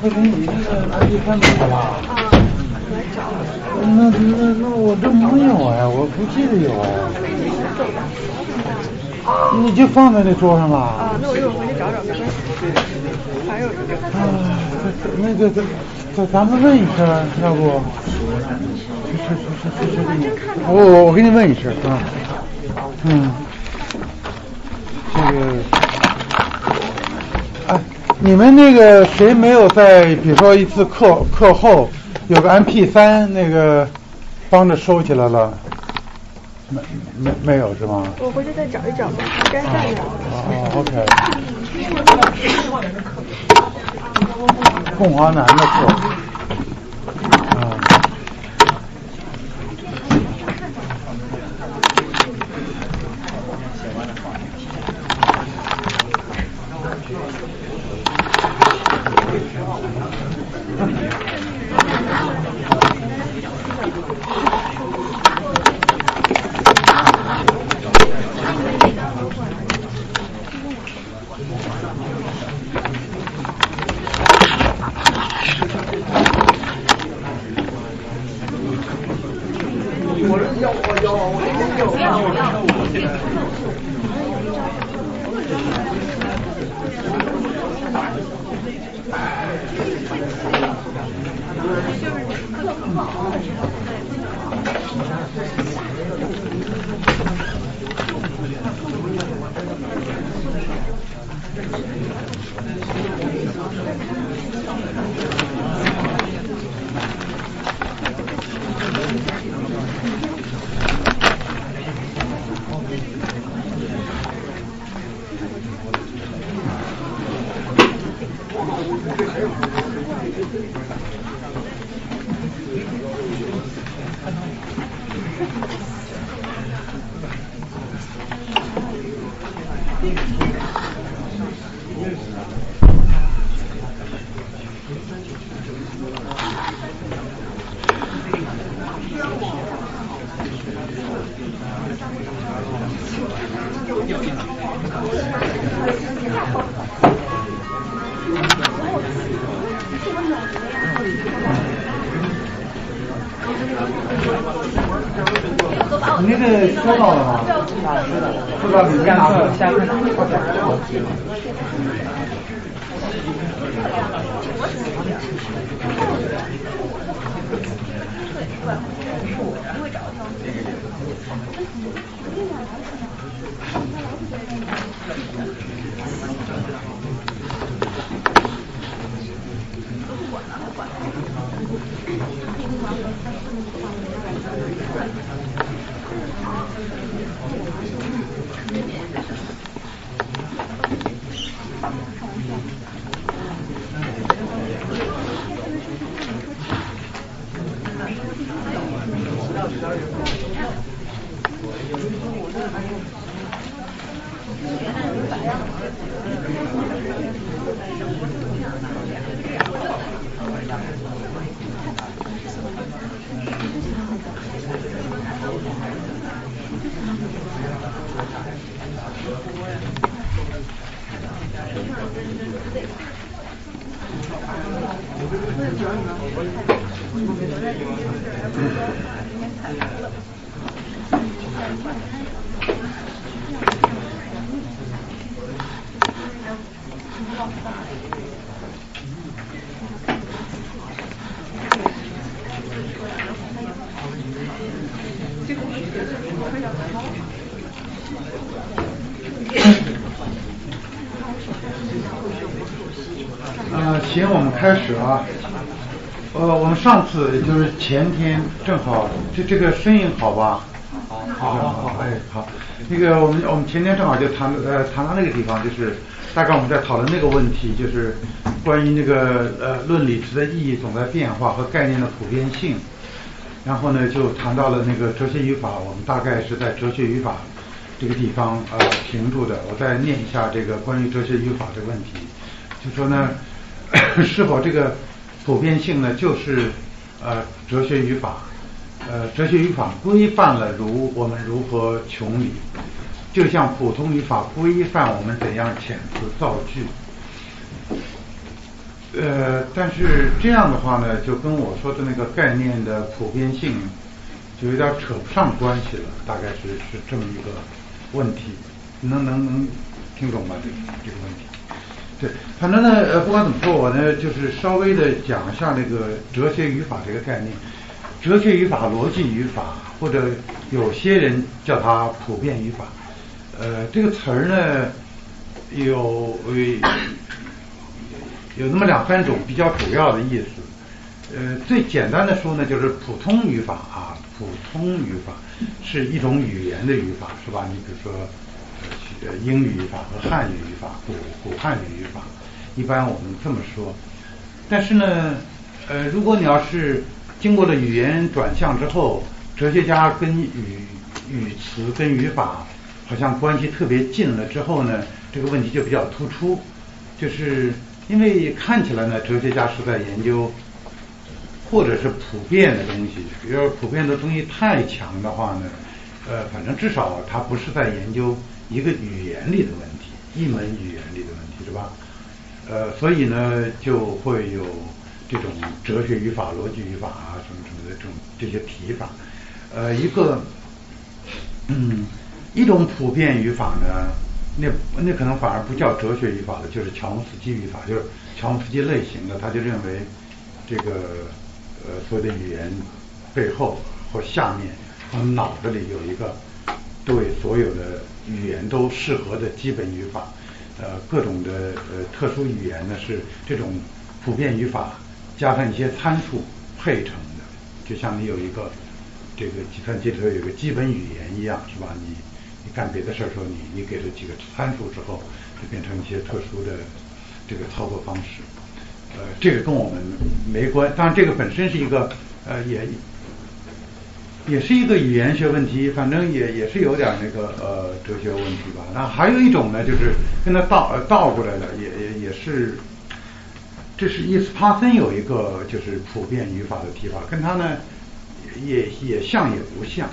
快给你那个 ID 看到了吧？啊，来找。那那那我这没有哎，我不记得有哎。你就放在那桌上了。啊，那我一会儿回去找找，没关系。还有一个。啊，那个咱咱咱们问一声，要不？是是是是是。我还真看到了。我我我给你问一声啊。嗯。这个。哎，你们那个谁没有在，比如说一次课课后有个 MP 三那个帮着收起来了？没没没有是吗？我回去再找一找吧，应该在那儿。哦，OK。凤华南的课。下课下课开始啊。呃，我们上次也就是前天正好，这这个声音好吧？好，好，好，哎，好。那个我们我们前天正好就谈呃谈到那个地方，就是大概我们在讨论那个问题，就是关于那个呃论理词的意义总在变化和概念的普遍性。然后呢，就谈到了那个哲学语法，我们大概是在哲学语法这个地方呃停住的。我再念一下这个关于哲学语法这个问题，就说呢，是否这个普遍性呢，就是呃哲学语法，呃哲学语法规范了如我们如何穷理，就像普通语法规范我们怎样遣词造句。呃，但是这样的话呢，就跟我说的那个概念的普遍性，就有点扯不上关系了。大概是是这么一个问题，能能能听懂吗？这这个问题？对，反正呢，呃，不管怎么说，我呢就是稍微的讲一下那个哲学语法这个概念。哲学语法、逻辑语法，或者有些人叫它普遍语法。呃，这个词儿呢，有。有那么两三种比较主要的意思，呃，最简单的说呢，就是普通语法啊，普通语法是一种语言的语法，是吧？你比如说，呃，英语语法和汉语语法，古古汉语语法，一般我们这么说。但是呢，呃，如果你要是经过了语言转向之后，哲学家跟语语词跟语法好像关系特别近了之后呢，这个问题就比较突出，就是。因为看起来呢，哲学家是在研究，或者是普遍的东西。要是普遍的东西太强的话呢，呃，反正至少他不是在研究一个语言里的问题，一门语言里的问题，是吧？呃，所以呢，就会有这种哲学语法、逻辑语法啊，什么什么的这种这些提法。呃，一个，嗯，一种普遍语法呢。那那可能反而不叫哲学语法了，就是乔姆斯基语法，就是乔姆斯基类型的，他就认为这个呃所有的语言背后或下面，他脑子里有一个对所有的语言都适合的基本语法，呃各种的呃特殊语言呢是这种普遍语法加上一些参数配成的，就像你有一个这个计算机里头有个基本语言一样，是吧？你你。干别的事儿时候，你你给了几个参数之后，就变成一些特殊的这个操作方式。呃，这个跟我们没关，当然这个本身是一个呃也也是一个语言学问题，反正也也是有点那个呃哲学问题吧。那还有一种呢，就是跟他倒倒过来了，也也也是，这是伊斯帕森有一个就是普遍语法的提法，跟他呢也也像也不像。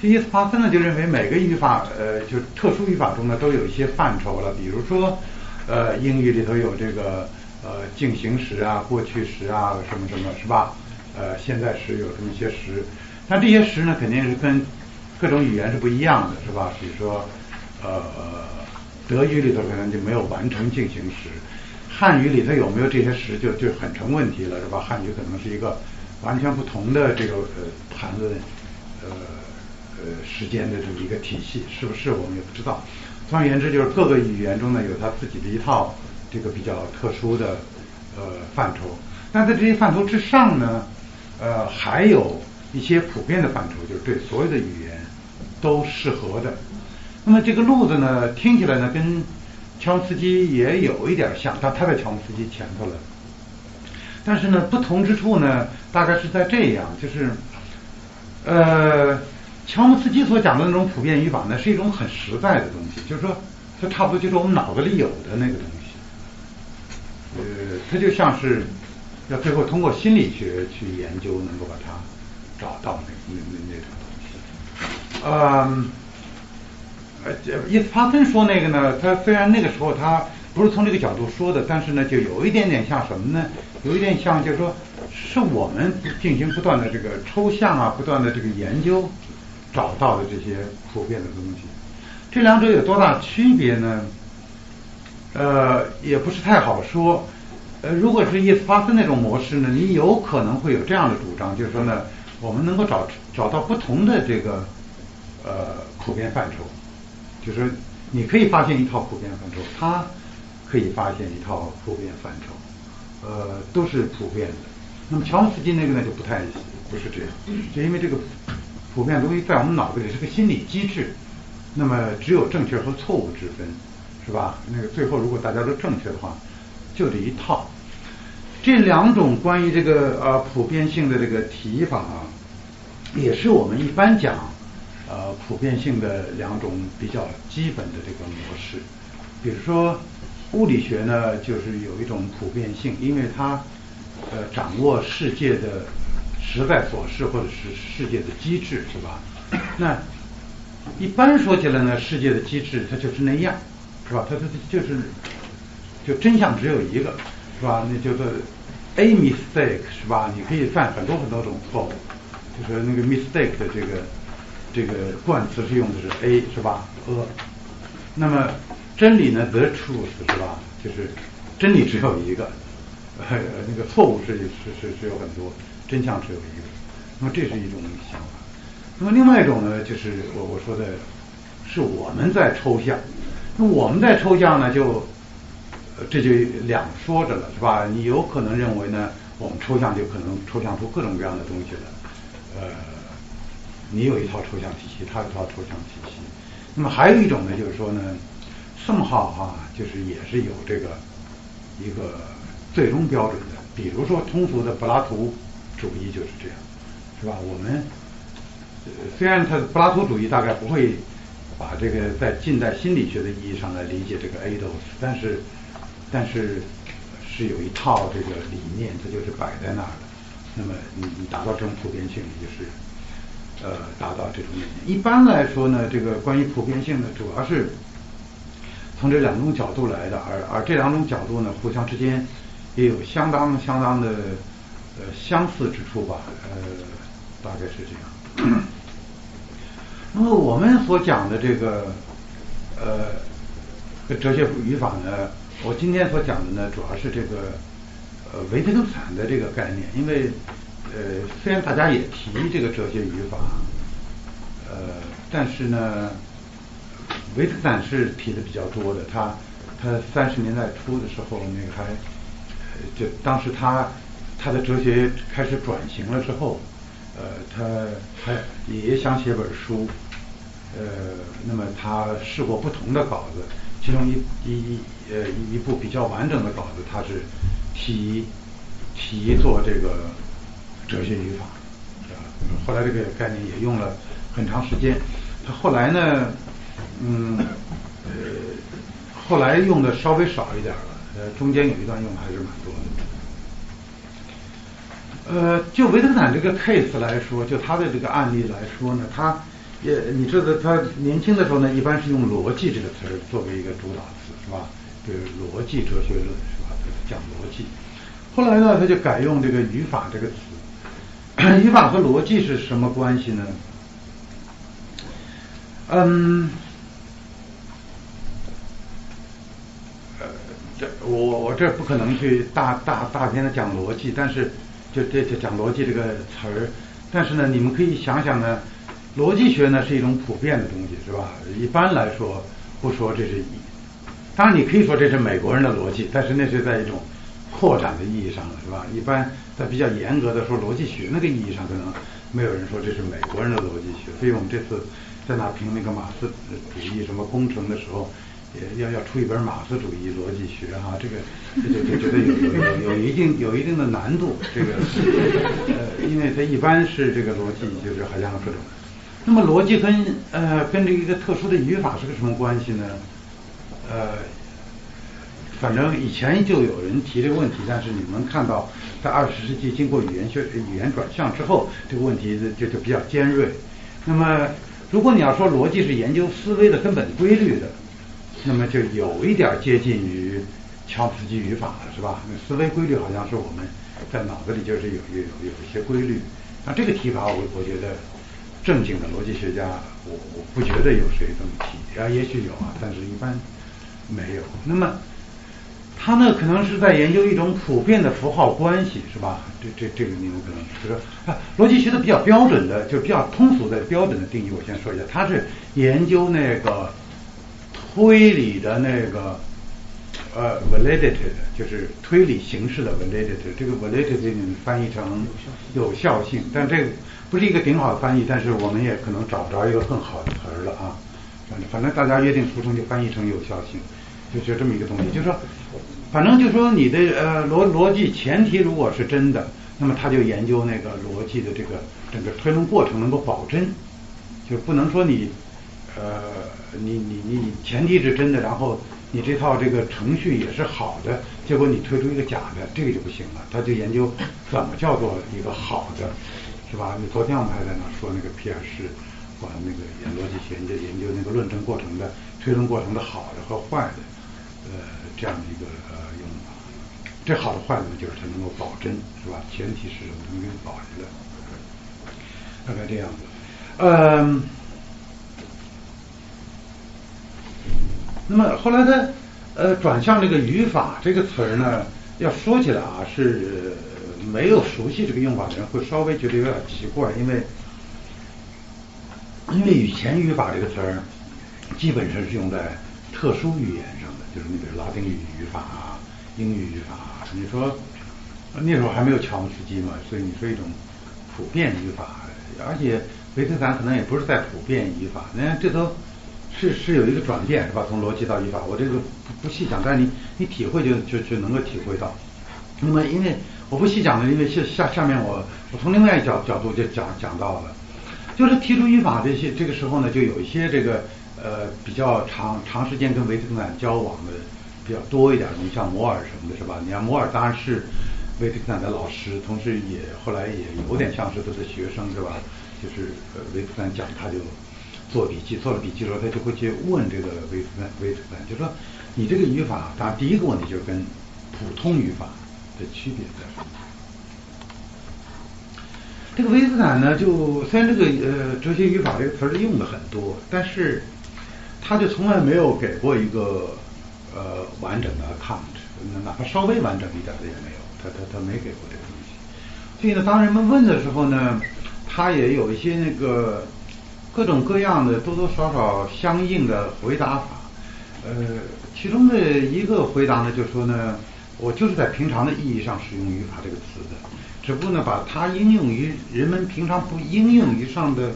这伊斯帕森呢就认为每个语法，呃，就特殊语法中呢都有一些范畴了。比如说，呃，英语里头有这个呃进行时啊、过去时啊什么什么，是吧？呃，现在时有这么一些时，那这些时呢肯定是跟各种语言是不一样的，是吧？比如说，呃，德语里头可能就没有完成进行时，汉语里头有没有这些时就就很成问题了，是吧？汉语可能是一个完全不同的这个呃谈论，呃。呃，时间的这么一个体系，是不是我们也不知道。总而言之，就是各个语言中呢，有它自己的一套这个比较特殊的呃范畴。但在这些范畴之上呢，呃，还有一些普遍的范畴，就是对所有的语言都适合的。那么这个路子呢，听起来呢，跟乔姆斯基也有一点像，但他在乔姆斯基前头了。但是呢，不同之处呢，大概是在这样，就是呃。乔姆斯基所讲的那种普遍语法呢，是一种很实在的东西，就是说，它差不多就是我们脑子里有的那个东西。呃，它就像是要最后通过心理学去研究，能够把它找到那那那那种东西。嗯，呃，伊斯帕森说那个呢，他虽然那个时候他不是从这个角度说的，但是呢，就有一点点像什么呢？有一点像，就是说，是我们进行不断的这个抽象啊，不断的这个研究。找到的这些普遍的东西，这两者有多大区别呢？呃，也不是太好说。呃，如果是伊斯帕森那种模式呢，你有可能会有这样的主张，就是说呢，我们能够找找到不同的这个呃普遍范畴，就是你可以发现一套普遍范畴，他可以发现一套普遍范畴，呃，都是普遍的。那么乔姆斯基那个呢就不太不是这样，就因为这个。普遍东西在我们脑子里是个心理机制，那么只有正确和错误之分，是吧？那个最后如果大家都正确的话，就这一套。这两种关于这个呃普遍性的这个提法啊，也是我们一般讲呃普遍性的两种比较基本的这个模式。比如说物理学呢，就是有一种普遍性，因为它呃掌握世界的实在琐事或者是世界的机制，是吧？那一般说起来呢，世界的机制它就是那样，是吧？它它它就是就真相只有一个，是吧？那就是 a mistake，是吧？你可以犯很多很多种错误，就是那个 mistake 的这个这个冠词是用的是 a，是吧？a，那么真理呢，the truth，是吧？就是真理只有一个，呃，那个错误是是是是有很多，真相只有一个。那么这是一种想法。那么另外一种呢，就是我我说的是我们在抽象。那我们在抽象呢，就这就两说着了，是吧？你有可能认为呢，我们抽象就可能抽象出各种各样的东西了。呃，你有一套抽象体系，他有一套抽象体系。那么还有一种呢，就是说呢，圣号哈，就是也是有这个一个最终标准的。比如说通俗的柏拉图主义就是这样，是吧？我们。虽然他柏拉图主义大概不会把这个在近代心理学的意义上来理解这个 a d o s 但是但是是有一套这个理念，它就是摆在那儿的。那么你你达到这种普遍性，也就是呃达到这种理念。一般来说呢，这个关于普遍性呢，主要是从这两种角度来的，而而这两种角度呢，互相之间也有相当相当的呃相似之处吧，呃大概是这样。那么我们所讲的这个呃哲学语法呢，我今天所讲的呢，主要是这个呃维特根斯坦的这个概念。因为呃虽然大家也提这个哲学语法，呃但是呢维特根斯坦是提的比较多的。他他三十年代初的时候，那个还就当时他他的哲学开始转型了之后。呃，他还也想写本书，呃，那么他试过不同的稿子，其中一一呃一部比较完整的稿子，他是提提做这个哲学语法，啊，后来这个概念也用了很长时间，他后来呢，嗯，呃，后来用的稍微少一点了，呃，中间有一段用的还是蛮多的。呃，就维特坦这个 case 来说，就他的这个案例来说呢，他也你知道，他年轻的时候呢，一般是用逻辑这个词作为一个主导词，是吧？就是逻辑哲学论，是吧？讲逻辑。后来呢，他就改用这个语法这个词。语法和逻辑是什么关系呢？嗯，呃，这我我这不可能去大大大篇的讲逻辑，但是。就这就讲逻辑这个词儿，但是呢，你们可以想想呢，逻辑学呢是一种普遍的东西，是吧？一般来说，不说这是，当然你可以说这是美国人的逻辑，但是那是在一种扩展的意义上了，是吧？一般在比较严格的说逻辑学那个意义上，可能没有人说这是美国人的逻辑学。所以我们这次在那评那个马克思主义什么工程的时候。也要要出一本马克思主义逻辑学哈，这个这就就觉得有有有有一定有一定的难度，这个呃，因为它一般是这个逻辑就是好像这种，那么逻辑跟呃跟这一个特殊的语法是个什么关系呢？呃，反正以前就有人提这个问题，但是你们看到在二十世纪经过语言学语言转向之后，这个问题就就比较尖锐。那么如果你要说逻辑是研究思维的根本规律的。那么就有一点接近于乔夫斯基语法了，是吧？那思维规律好像是我们在脑子里就是有有有一些规律。那这个提法，我我觉得正经的逻辑学家，我我不觉得有谁这么提啊，也许有啊，但是一般没有。那么他呢，可能是在研究一种普遍的符号关系，是吧？这这这个你们可能就是啊，逻辑学的比较标准的，就比较通俗的标准的定义，我先说一下，他是研究那个。推理的那个呃 validity 就是推理形式的 validity，这个 validity 翻译成有效性，但这个不是一个顶好的翻译，但是我们也可能找不着一个更好的词儿了啊。反正反正大家约定俗成就翻译成有效性。就就这么一个东西，就是说，反正就说你的呃逻逻辑前提如果是真的，那么他就研究那个逻辑的这个整个推论过程能够保真，就不能说你呃你你你前提是真的，然后你这套这个程序也是好的，结果你推出一个假的，这个就不行了。他就研究怎么叫做一个好的，是吧？你昨天我们还在那说那个皮尔士。管那个研逻辑研究研究那个论证过程的推论过程的好的和坏的，这样的一个呃用法。这好的坏的呢，就是它能够保真，是吧？前提是能给保下来，大概这样子。嗯，那么后来他呃转向这个语法这个词儿呢，要说起来啊，是没有熟悉这个用法的人会稍微觉得有点奇怪，因为。因为以前语法这个词儿，基本上是用在特殊语言，就是你比如拉丁语语法啊、英语语法啊。你说那时候还没有乔姆斯基嘛，所以你说一种普遍语法，而且维特根可能也不是在普遍语法，那这都是是有一个转变是吧？从逻辑到语法，我这个不不细讲，但是你你体会就就就能够体会到。那么因为我不细讲了，因为下下下面我我从另外一角角度就讲讲到了。就是提出语法这些，这个时候呢，就有一些这个呃比较长长时间跟维特根斯坦交往的比较多一点，你像摩尔什么的，是吧？你看摩尔当然是维特根斯坦的老师，同时也后来也有点像是他的学生，是吧？就是呃维特根斯坦讲，他就做笔记，做了笔记之后，他就会去问这个维特根维特根斯坦，就说你这个语法，当然第一个问题就是跟普通语法的区别在什么？这个维斯坦呢，就虽然这个呃哲学语法这个词儿用的很多，但是他就从来没有给过一个呃完整的 account，哪怕稍微完整一点的也没有，他他他没给过这个东西。所以呢，当人们问的时候呢，他也有一些那个各种各样的多多少少相应的回答法。呃，其中的一个回答呢，就说呢，我就是在平常的意义上使用语法这个词的。只不过呢，把它应用于人们平常不应用于上的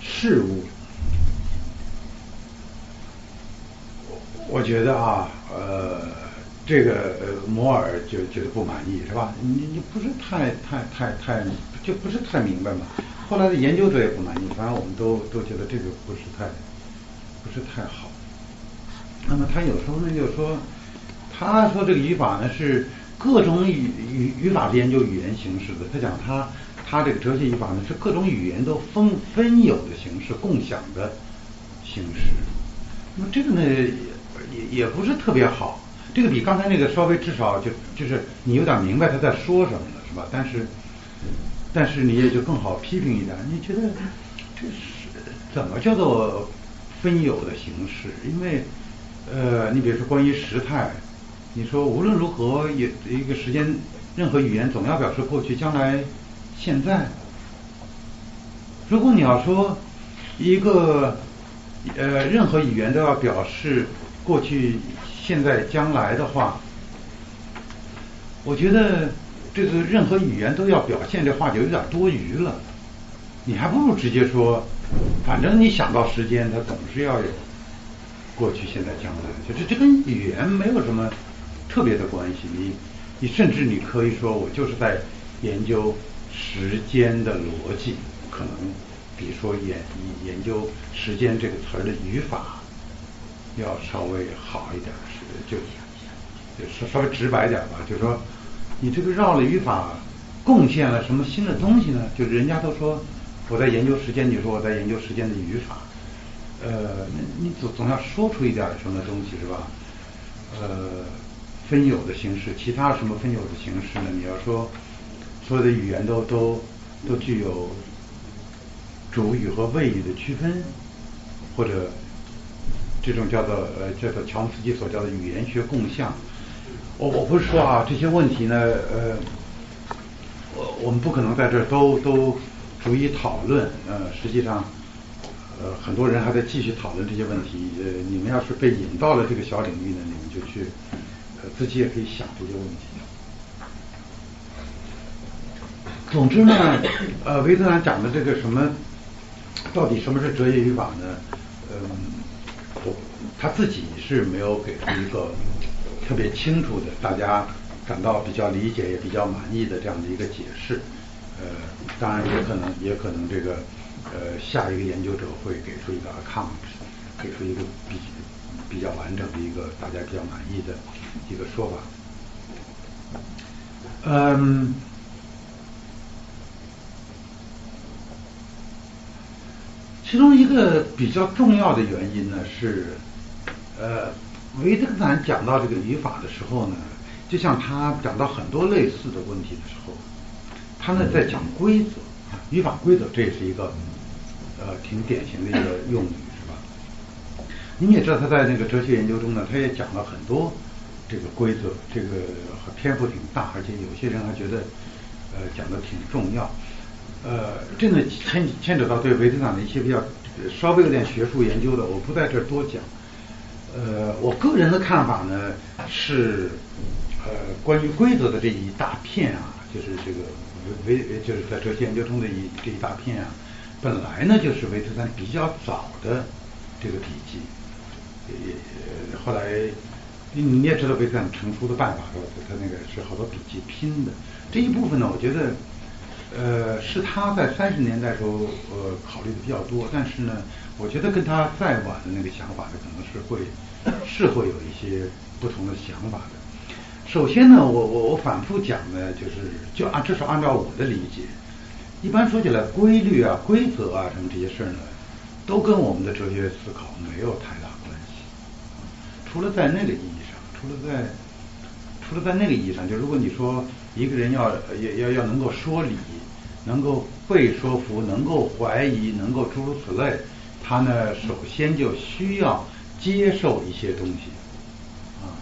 事物，我觉得啊，呃，这个呃摩尔就觉得不满意，是吧？你你不是太太太太就不是太明白嘛？后来的研究者也不满意，反正我们都都觉得这个不是太不是太好。那么他有时候呢，就说他说这个语法呢是。各种语语语法是研究语言形式的。他讲他他这个哲学语法呢是各种语言都分分有的形式，共享的形式。那么这个呢也不是特别好。这个比刚才那个稍微至少就就是你有点明白他在说什么了，是吧？但是但是你也就更好批评一点。你觉得这是怎么叫做分有的形式？因为呃，你比如说关于时态。你说无论如何，也一个时间，任何语言总要表示过去、将来、现在。如果你要说一个呃任何语言都要表示过去、现在、将来的话，我觉得这个任何语言都要表现这话就有点多余了。你还不如直接说，反正你想到时间，它总是要有过去、现在、将来，就是这跟语言没有什么。特别的关系，你你甚至你可以说，我就是在研究时间的逻辑，可能比如说研研究时间这个词儿的语法要稍微好一点，是就就稍稍微直白点吧，就是说你这个绕了语法贡献了什么新的东西呢？就人家都说我在研究时间，你说我在研究时间的语法，呃，你总总要说出一点什么东西是吧？呃。分有的形式，其他什么分有的形式呢？你要说所有的语言都都都具有主语和谓语的区分，或者这种叫做呃叫做乔姆斯基所叫的语言学共相。我我不是说啊这些问题呢呃我我们不可能在这都都逐一讨论呃实际上呃很多人还在继续讨论这些问题呃你们要是被引到了这个小领域呢，你们就去。自己也可以想这些问题。总之呢，呃，维特兰讲的这个什么，到底什么是哲学语法呢？嗯，他自己是没有给出一个特别清楚的，大家感到比较理解也比较满意的这样的一个解释。呃，当然也可能也可能这个呃下一个研究者会给出一个 account，给出一个比比较完整的一个大家比较满意的一个说法。嗯。其中一个比较重要的原因呢是，呃，维特根斯坦讲到这个语法的时候呢，就像他讲到很多类似的问题的时候，他呢在讲规则，语法规则，这也是一个呃挺典型的一个用语，是吧？你也知道他在那个哲学研究中呢，他也讲了很多这个规则，这个篇幅挺大，而且有些人还觉得呃讲的挺重要。呃，这呢牵牵扯到对维特根的一些比较稍微有点学术研究的，我不在这儿多讲。呃，我个人的看法呢是，呃，关于规则的这一大片啊，就是这个维维就是在哲学研究中的一这一大片啊，本来呢就是维特根比较早的这个笔记，呃，后来你你也知道维特根成书的办法是吧？他那个是好多笔记拼的这一部分呢，我觉得。呃，是他在三十年代时候呃考虑的比较多，但是呢，我觉得跟他再晚的那个想法呢，可能是会是会有一些不同的想法的。首先呢，我我我反复讲呢，就是就按至少按照我的理解，一般说起来，规律啊、规则啊什么这些事儿呢，都跟我们的哲学思考没有太大关系，除了在那个意义上，除了在除了在那个意义上，就如果你说。一个人要要要要能够说理，能够被说服，能够怀疑，能够诸如此类，他呢首先就需要接受一些东西啊。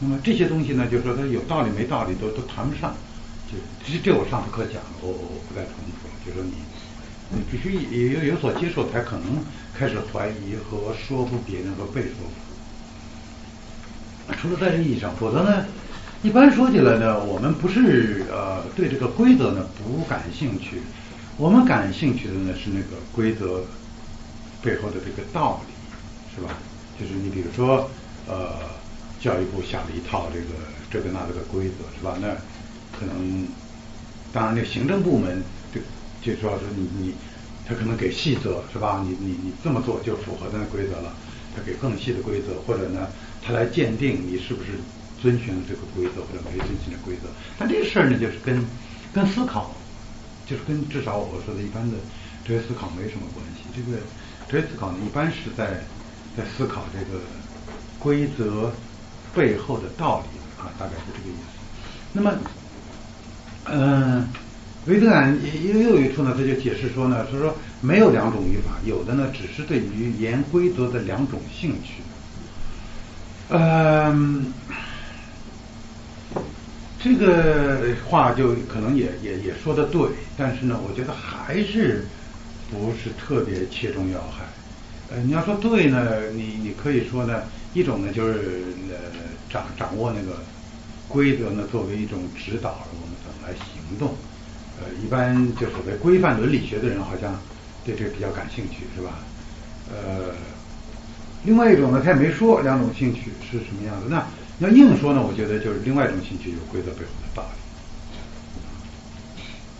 那么这些东西呢，就说他有道理没道理都都谈不上。就这这我上次课讲了，我我不再重复了。就说你你必须也有有所接受，才可能开始怀疑和说服别人和被说服。除了在这意义上，否则呢？一般说起来呢，我们不是呃对这个规则呢不感兴趣，我们感兴趣的呢是那个规则背后的这个道理，是吧？就是你比如说呃教育部下了一套这个这个那个的规则，是吧？那可能当然那行政部门就就说是你你他可能给细则，是吧？你你你这么做就符合那规则了，他给更细的规则，或者呢他来鉴定你是不是。遵循了这个规则或者没遵循的规则，但这个事儿呢，就是跟跟思考，就是跟至少我说的一般的哲学思考没什么关系。这个哲学思考呢，一般是在在思考这个规则背后的道理啊，大概是这个意思。那么，嗯，维特根又又有一处呢，他就解释说呢，他说没有两种语法，有的呢只是对语言规则的两种兴趣，嗯。这个话就可能也也也说的对，但是呢，我觉得还是不是特别切中要害。呃，你要说对呢，你你可以说呢，一种呢就是呃掌掌握那个规则呢，作为一种指导，我们怎么来行动。呃，一般就所谓规范伦理学的人，好像对这比较感兴趣，是吧？呃，另外一种呢，他也没说两种兴趣是什么样的。那那硬说呢，我觉得就是另外一种兴趣，就是规则背后的道理。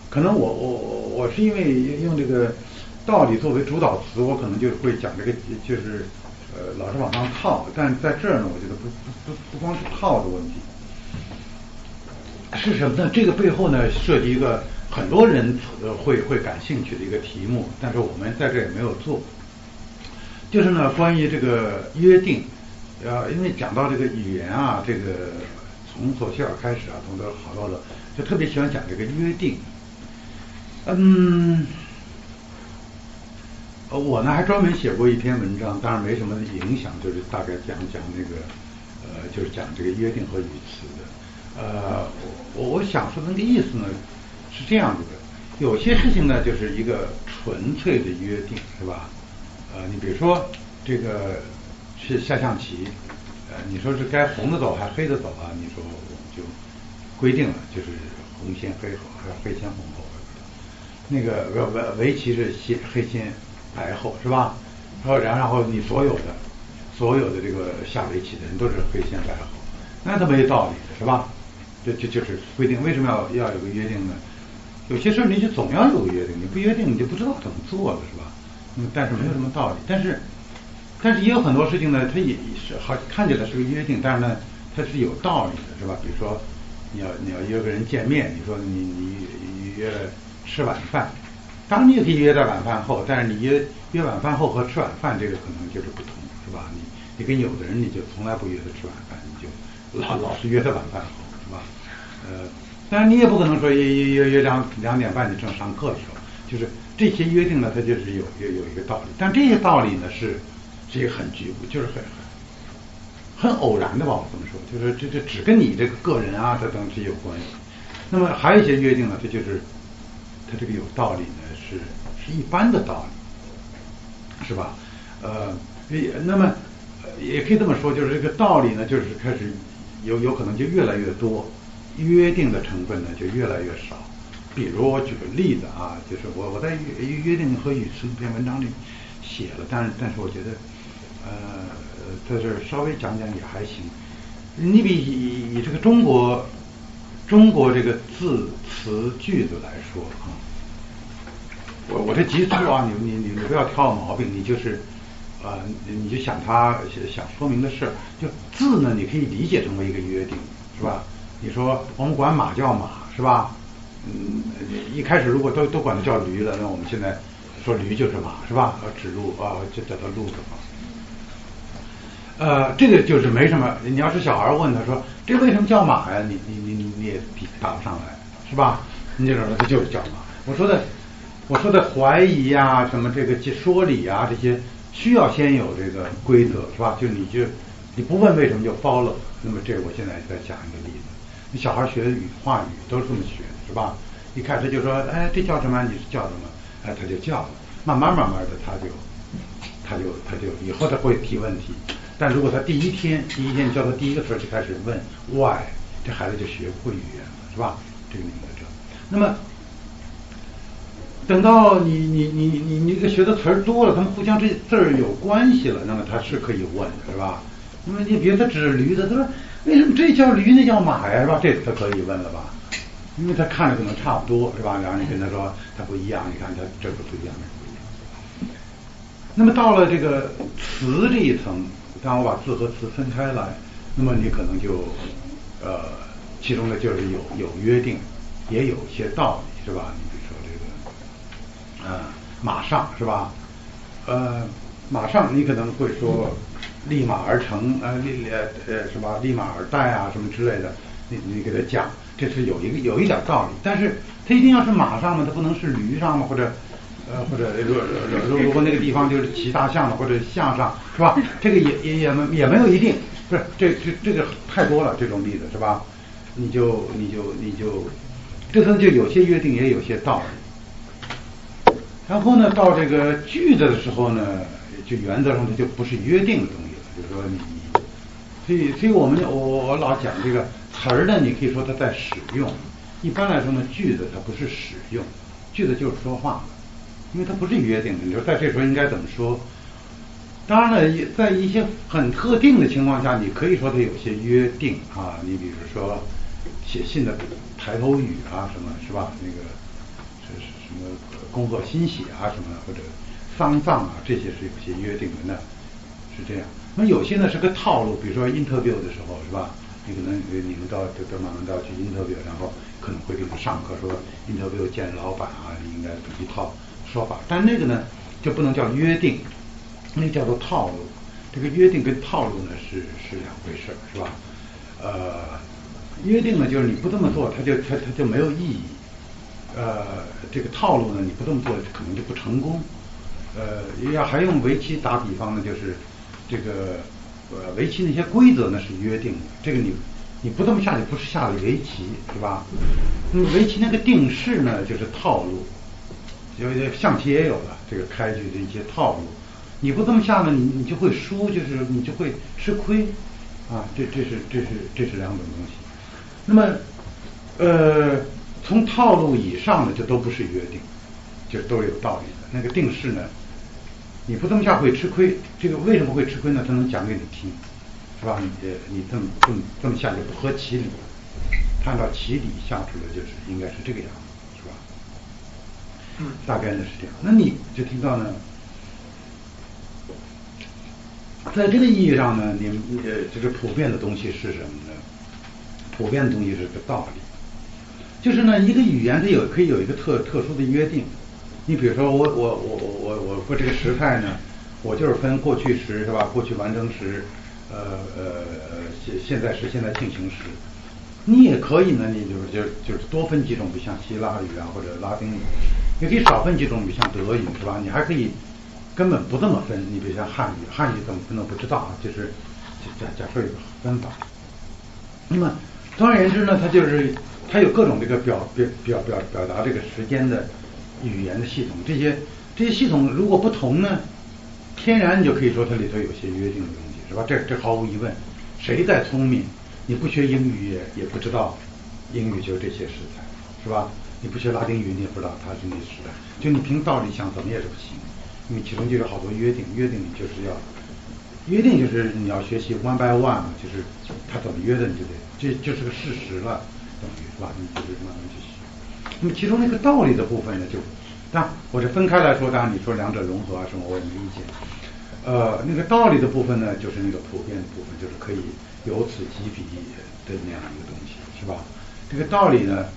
可能我我我是因为用这个道理作为主导词，我可能就会讲这个就是呃老是往上套。但在这儿呢，我觉得不不不不光是套的问题，是什么呢？这个背后呢，涉及一个很多人会会感兴趣的一个题目，但是我们在这也没有做，就是呢关于这个约定。呃，因为讲到这个语言啊，这个从索切尔开始啊，从这好多了，就特别喜欢讲这个约定。嗯，我呢还专门写过一篇文章，当然没什么影响，就是大概讲讲那个，呃，就是讲这个约定和语词的。呃，我我想说的那个意思呢，是这样子的，有些事情呢，就是一个纯粹的约定，是吧？呃，你比如说这个。是下象棋，呃，你说是该红的走还是黑的走啊？你说我们就规定了，就是红先黑后，还是黑先红后？那个围围围棋是先黑先白后是吧？然后然后你所有的所有的这个下围棋的人都是黑先白后，那他没有道理是吧？这就就是规定为什么要要有个约定呢？有些事儿你就总要有个约定，你不约定你就不知道怎么做了是吧？嗯，但是没有什么道理。但是但是也有很多事情呢，它也是好看起来是个约定，但是呢它是有道理的是吧？比如说你要你要约个人见面，你说你你约吃晚饭。当然，你也可以约在晚饭后，但是你约约晚饭后和吃晚饭这个可能就是不同，是吧？你你跟有的人你就从来不约他吃晚饭，你就老老是约他晚饭后，是吧？呃，当然你也不可能说约约约约两两点半你正上课的时候，就是这些约定呢，它就是有有有一个道理，但这些道理呢是这个很局部，就是很很很偶然的吧？我这么说，就是这这只跟你这个个人啊这东西有关系。那么还有一些约定呢，它就是它这个有道理呢。是是一般的道理，是吧？呃，那么也可以这么说，就是这个道理呢，就是开始有有可能就越来越多，约定的成分呢就越来越少。比如我举个例子啊，就是我我在约约定和语词这篇文章里写了，但是但是我觉得呃在这稍微讲讲也还行。你比以以这个中国中国这个字词句子来说啊。我我这急促啊，你你你你不要挑毛病，你就是，呃，你就想他想说明的事儿，就字呢，你可以理解成为一个约定，是吧？你说我们管马叫马，是吧？嗯，一开始如果都都管它叫驴了，那我们现在说驴就是马，是吧？指路啊，就叫它路子嘛。呃，这个就是没什么。你要是小孩问他说这为什么叫马呀？你你你你也答不上来，是吧？你就说他就是叫马。我说的。我说的怀疑呀，什么这个说理啊，这些需要先有这个规则，是吧？就你就你不问为什么就 follow，那么这我现在再讲一个例子，你小孩学语话语都是这么学的，是吧？一开始就说，哎，这叫什么？你是叫什么？哎，他就叫了。慢慢慢慢的，他就他就他就以后他会提问题。但如果他第一天第一天教他第一个词就开始问 why，这孩子就学不会语言了，是吧？这个你在这，那么。等到你你你你你这学的词儿多了，他们互相这字儿有关系了，那么他是可以问的，是吧？那么你比如他指驴子，他说为什么这叫驴那叫马呀，是吧？这他可以问了吧？因为他看着可能差不多，是吧？然后你跟他说他不一样，你看他这不一样，那个不一样。那么到了这个词这一层，当我把字和词分开来，那么你可能就呃，其中呢就是有有约定，也有些道理，是吧？你比如说这个呃，马上是吧？呃，马上你可能会说立马而成，呃，立呃呃什么立马而待啊，什么之类的。你你给他讲，这是有一个有一点道理，但是他一定要是马上吗？他不能是驴上吗？或者呃或者如如如果那个地方就是骑大象的或者象上是吧？这个也也也没也没有一定，不是这这这个太多了这种例子是吧？你就你就你就这层就有些约定也有些道理。然后呢，到这个句子的时候呢，就原则上它就不是约定的东西了。就是说你，所以所以我们我我老讲这个词儿呢，你可以说它在使用。一般来说呢，句子它不是使用，句子就是说话，因为它不是约定的。你说在这时候应该怎么说？当然了，在一些很特定的情况下，你可以说它有些约定啊。你比如说写信的抬头语啊，什么是吧？那个是是什么？工作欣喜啊什么或者丧葬啊这些是有些约定的呢，是这样。那有些呢是个套路，比如说 interview 的时候是吧？你可能你们到这个马上到去 interview，然后可能会给你上课说 interview 见老板啊，你应该一套说法。但那个呢就不能叫约定，那叫做套路。这个约定跟套路呢是是两回事，是吧？呃，约定呢就是你不这么做，它就它它就没有意义。呃，这个套路呢，你不这么做可能就不成功。呃，要还用围棋打比方呢，就是这个呃围棋那些规则呢是约定的，这个你你不这么下，就不是下的围棋，是吧？那么围棋那个定式呢，就是套路，有象棋也有了这个开局的一些套路，你不这么下呢，你你就会输，就是你就会吃亏啊，这这是这是这是两种东西。那么呃。从套路以上的就都不是约定，就都有道理的。那个定式呢，你不这么下会吃亏。这个为什么会吃亏呢？他能讲给你听，是吧？你你这么这么这么下就不合其理，按照其理下出来就是应该是这个样子，大概呢是这样。那你就听到呢，在这个意义上呢，你呃就是普遍的东西是什么呢？普遍的东西是个道理，就是呢一个语言它有可以有一个特特殊的约定。你比如说我我我我我我说这个时态呢，我就是分过去时是吧？过去完成时，呃呃现现在时、现在进行时。你也可以呢，你就是就就是多分几种，比如像希腊语啊或者拉丁语，也可以少分几种，比如像德语是吧？你还可以根本不这么分，你比如像汉语，汉语怎么分都不知道啊，就是假假设有个分法。那么总而言之呢，它就是它有各种这个表表表表表达这个时间的。语言的系统，这些这些系统如果不同呢，天然你就可以说它里头有些约定的东西，是吧？这这毫无疑问，谁再聪明，你不学英语也也不知道英语就是这些食材，是吧？你不学拉丁语你也不知道它是那时态，就你凭道理想怎么也是不行，因为其中就有好多约定，约定你就是要约定就是你要学习 one by one 就是他怎么约的你就得，这就是个事实了，等于是吧？你就是慢慢去学。那么其中那个道理的部分呢，就，当然我是分开来说，当然你说两者融合啊什么，我也没意见。呃，那个道理的部分呢，就是那个普遍的部分，就是可以由此及彼的那样一个东西，是吧？这个道理呢，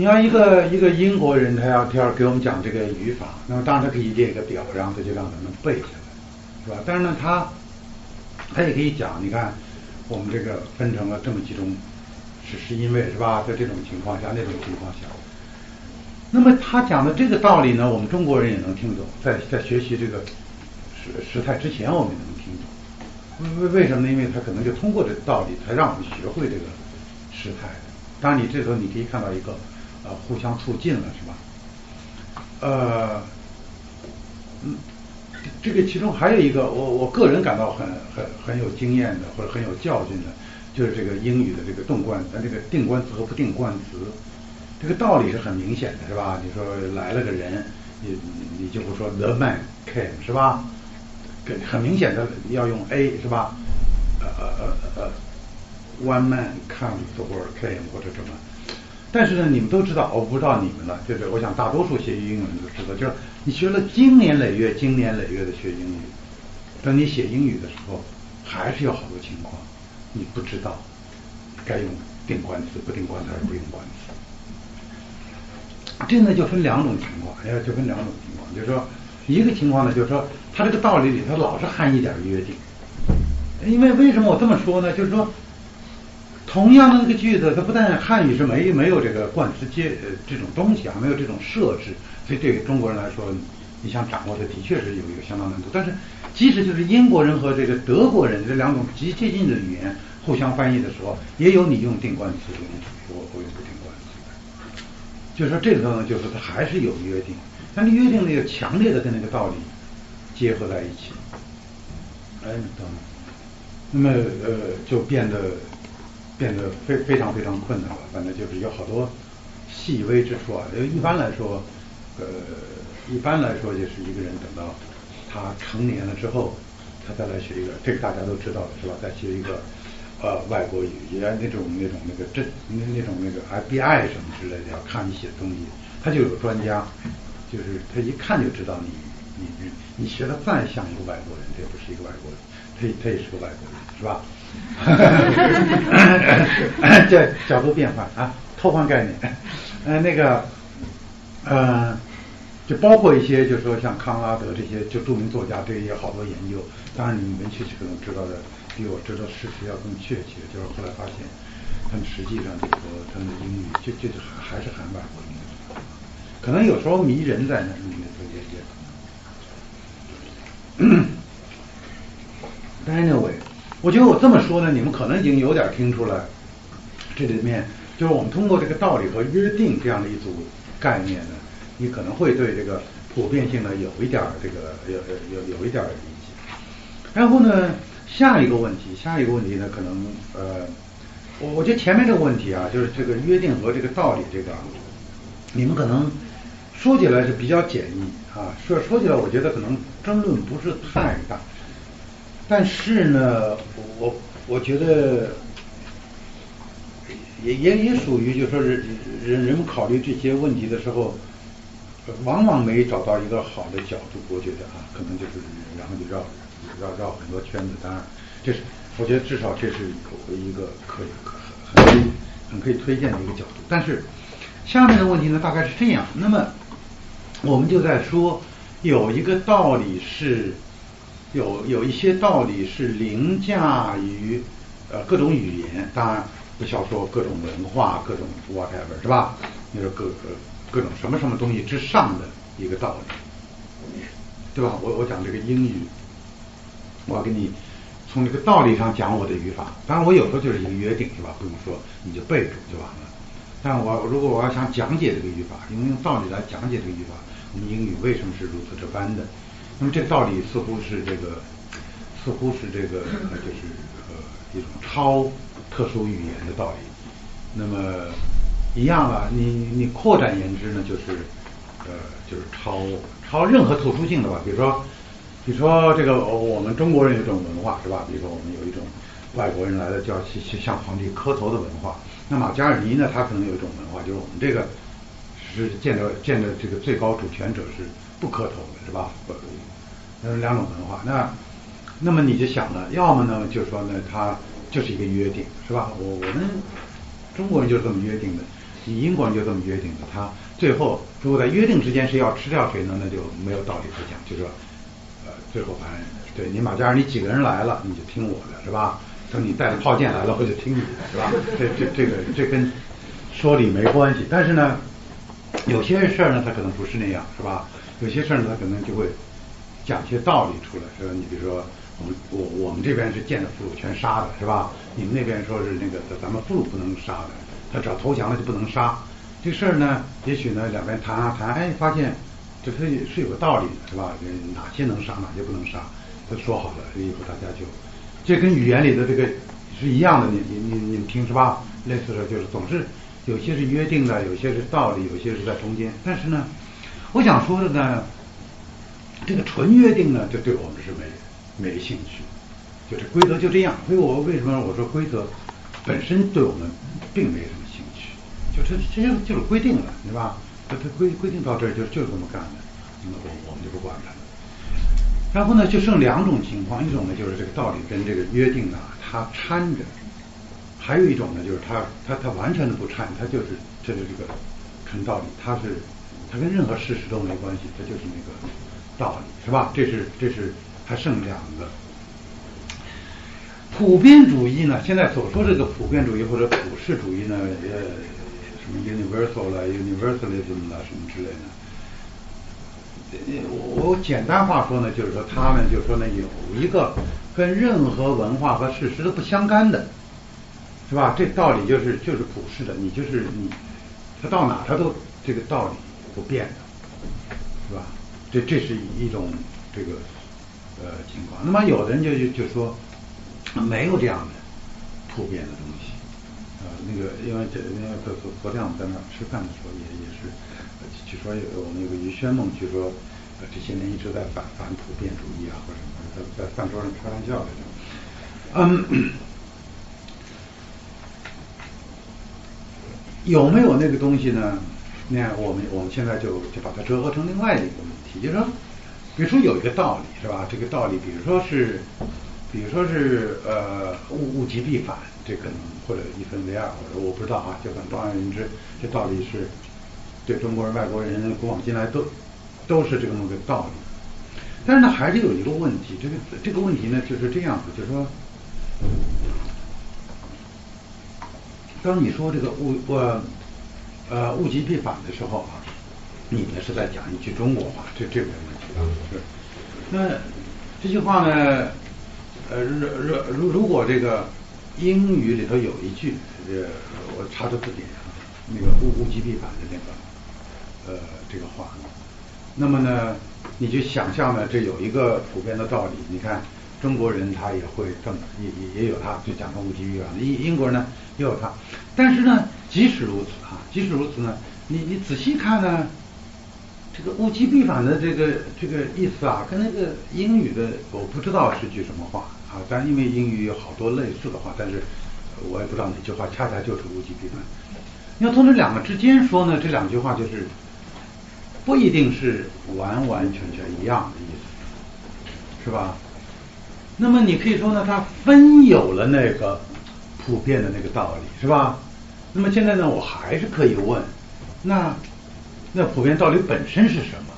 你要一个一个英国人，他要他要给我们讲这个语法，那么当然他可以列一个表，然后他就让咱们背下来，是吧？但是呢，他他也可以讲，你看我们这个分成了这么几种。只是因为是吧，在这种情况下，那种情况下，那么他讲的这个道理呢，我们中国人也能听懂。在在学习这个时时态之前，我们也能听懂。为为什么呢？因为他可能就通过这个道理，才让我们学会这个时态。当然，你这时候你可以看到一个呃互相促进了，是吧？呃，嗯，这个其中还有一个，我我个人感到很很很有经验的，或者很有教训的。就是这个英语的这个动冠呃这个定冠词和不定冠词，这个道理是很明显的，是吧？你说来了个人，你你就不说 the man came 是吧？很很明显的要用 a 是吧？呃呃呃呃，one man comes or came 或者什么？但是呢，你们都知道，我不知道你们了，就是我想大多数学英文都知道，就是你学了经年累月、经年累月的学英语，等你写英语的时候，还是有好多情况。你不知道该用定冠词、不定冠词还是不用冠词，这呢就分两种情况，哎呀，就分两种情况，就是说一个情况呢，就是说它这个道理里头老是含一点约定，因为为什么我这么说呢？就是说同样的那个句子，它不但汉语是没没有这个冠词接呃这种东西啊，没有这种设置，所以对于中国人来说，你想掌握它的确是有一个相当难度，但是。即使就是英国人和这个德国人这两种极接近的语言互相翻译的时候，也有你用定冠词，我我用不定冠词。就是说这个呢，就是它还是有约定，但是约定呢又强烈的跟那个道理结合在一起。哎，你懂吗，那么呃就变得变得非非常非常困难了。反正就是有好多细微之处啊。因为一般来说，呃，一般来说就是一个人等到。他成年了之后，他再来学一个，这个大家都知道的是吧？再学一个呃外国语言，那种那种那个证那那种那个 FBI 什么之类的，要看你写的东西，他就有专家，就是他一看就知道你你你你学的再像一个外国人，这也不是一个外国人，他他也是个外国人，是吧？这角度变换啊，偷换概念，呃那个呃。就包括一些，就是说像康拉德这些就著名作家，对也好多研究。当然，你们确实可能知道的比我知道事实要更确切。就是后来发现，他们实际上就是说，他们的英语就就还还是很外国音的，可能有时候迷人在那里面也也。Anyway，我觉得我这么说呢，你们可能已经有点听出来，这里面就是我们通过这个道理和约定这样的一组概念呢。你可能会对这个普遍性呢有一点这个有有有一点理解，然后呢，下一个问题，下一个问题呢，可能呃，我我觉得前面这个问题啊，就是这个约定和这个道理这个，你们可能说起来是比较简易啊，说说起来，我觉得可能争论不是太大。但是呢，我我觉得也也也属于，就说是人人们考虑这些问题的时候，往往没找到一个好的角度。我觉得啊，可能就是然后就绕绕绕很多圈子。当然，这是我觉得至少这是有一个可以很很很可以推荐的一个角度。但是下面的问题呢，大概是这样。那么我们就在说有一个道理是。有有一些道理是凌驾于呃各种语言，当然不需要说各种文化、各种 whatever 是吧？你说各各种什么什么东西之上的一个道理，对吧？我我讲这个英语，我要给你从这个道理上讲我的语法。当然我有时候就是一个约定是吧？不用说你就背住就完了。但我如果我要想讲解这个语法，用用道理来讲解这个语法，我们英语为什么是如此这般的？那么这个道理似乎是这个，似乎是这个，就是呃一种超特殊语言的道理。那么一样了，你你扩展言之呢，就是呃就是超超任何特殊性的吧。比如说，比如说这个我们中国人有一种文化是吧？比如说我们有一种外国人来了就要去去向皇帝磕头的文化。那马加尔尼呢，他可能有一种文化，就是我们这个是见着见着这个最高主权者是不磕头的，是吧？那两种文化，那那么你就想了，要么呢，就是说呢，它就是一个约定，是吧？我我们中国人就这么约定的，你英国人就这么约定的，他最后如果在约定之间谁要吃掉谁呢，那就没有道理可讲，就是说，呃，最后反正对你马加尔，你几个人来了，你就听我的，是吧？等你带着炮舰来了，我就听你的，是吧？这这这个这跟说理没关系，但是呢，有些事儿呢，它可能不是那样，是吧？有些事儿呢，它可能就会。讲些道理出来，说你比如说，我们我我们这边是见着俘虏全杀的，是吧？你们那边说是那个咱们俘虏不能杀的，他只要投降了就不能杀。这事儿呢，也许呢两边谈啊谈，哎，发现这是是有个道理的，是吧？哪些能杀，哪些不能杀，都说好了，以后大家就这跟语言里的这个是一样的，你你你你们听是吧？类似的就是总是有些是约定的，有些是道理，有些是在中间。但是呢，我想说的呢。这个纯约定呢，就对我们是没没兴趣，就是规则就这样。所以我为什么我说规则本身对我们并没什么兴趣，就这这些就是规定了，对吧？它它规规定到这儿就就这么干的，那么我我们就不管它了。然后呢，就剩两种情况，一种呢就是这个道理跟这个约定啊，它掺着；还有一种呢就是它它它完全的不掺，它就是这就是这个纯道理，它是它跟任何事实都没关系，它就是那个。道理是吧？这是这是还剩两个普遍主义呢？现在所说这个普遍主义或者普世主义呢？呃，什么 universal 了，universalism 了，什么之类的。我简单话说呢，就是说他们就说呢，有一个跟任何文化和事实都不相干的，是吧？这道理就是就是普世的，你就是你，他到哪他都这个道理不变，这这是一种这个呃情况，那么有的人就就就说没有这样的普遍的东西，呃那个因为这因为昨昨昨天我们在那儿吃饭的时候也也是，据说有我们有个于宣梦，据说这些年一直在反反普遍主义啊或者什么，在在饭桌上开玩笑来着，嗯，有没有那个东西呢？那我们我们现在就就把它折合成另外一个。也就是说，比如说有一个道理是吧？这个道理，比如说是，比如说是呃物物极必反，这可能或者一分为二，或者我不知道啊，就很多而言之，这道理是对中国人、外国人古往今来都都是这么个道理。但是呢，还是有一个问题，这个这个问题呢就是这样子，就是说，当你说这个物呃物极必反的时候啊。你呢是在讲一句中国话，这这没问题啊。是，那这句话呢，呃，如如如如果这个英语里头有一句，呃，我查查字典啊，那个物物极必反的那个，呃，这个话，那么呢，你就想象呢，这有一个普遍的道理。你看中国人他也会这么，也也也有他，就讲个物极必反。英英国人呢也有他，但是呢，即使如此啊，即使如此呢，你你仔细看呢。这个物极必反的这个这个意思啊，跟那个英语的我不知道是句什么话啊，但因为英语有好多类似的话，但是我也不知道哪句话恰恰就是物极必反。要从这两个之间说呢，这两句话就是不一定是完完全全一样的意思，是吧？那么你可以说呢，它分有了那个普遍的那个道理，是吧？那么现在呢，我还是可以问，那那普遍道理本身是什么？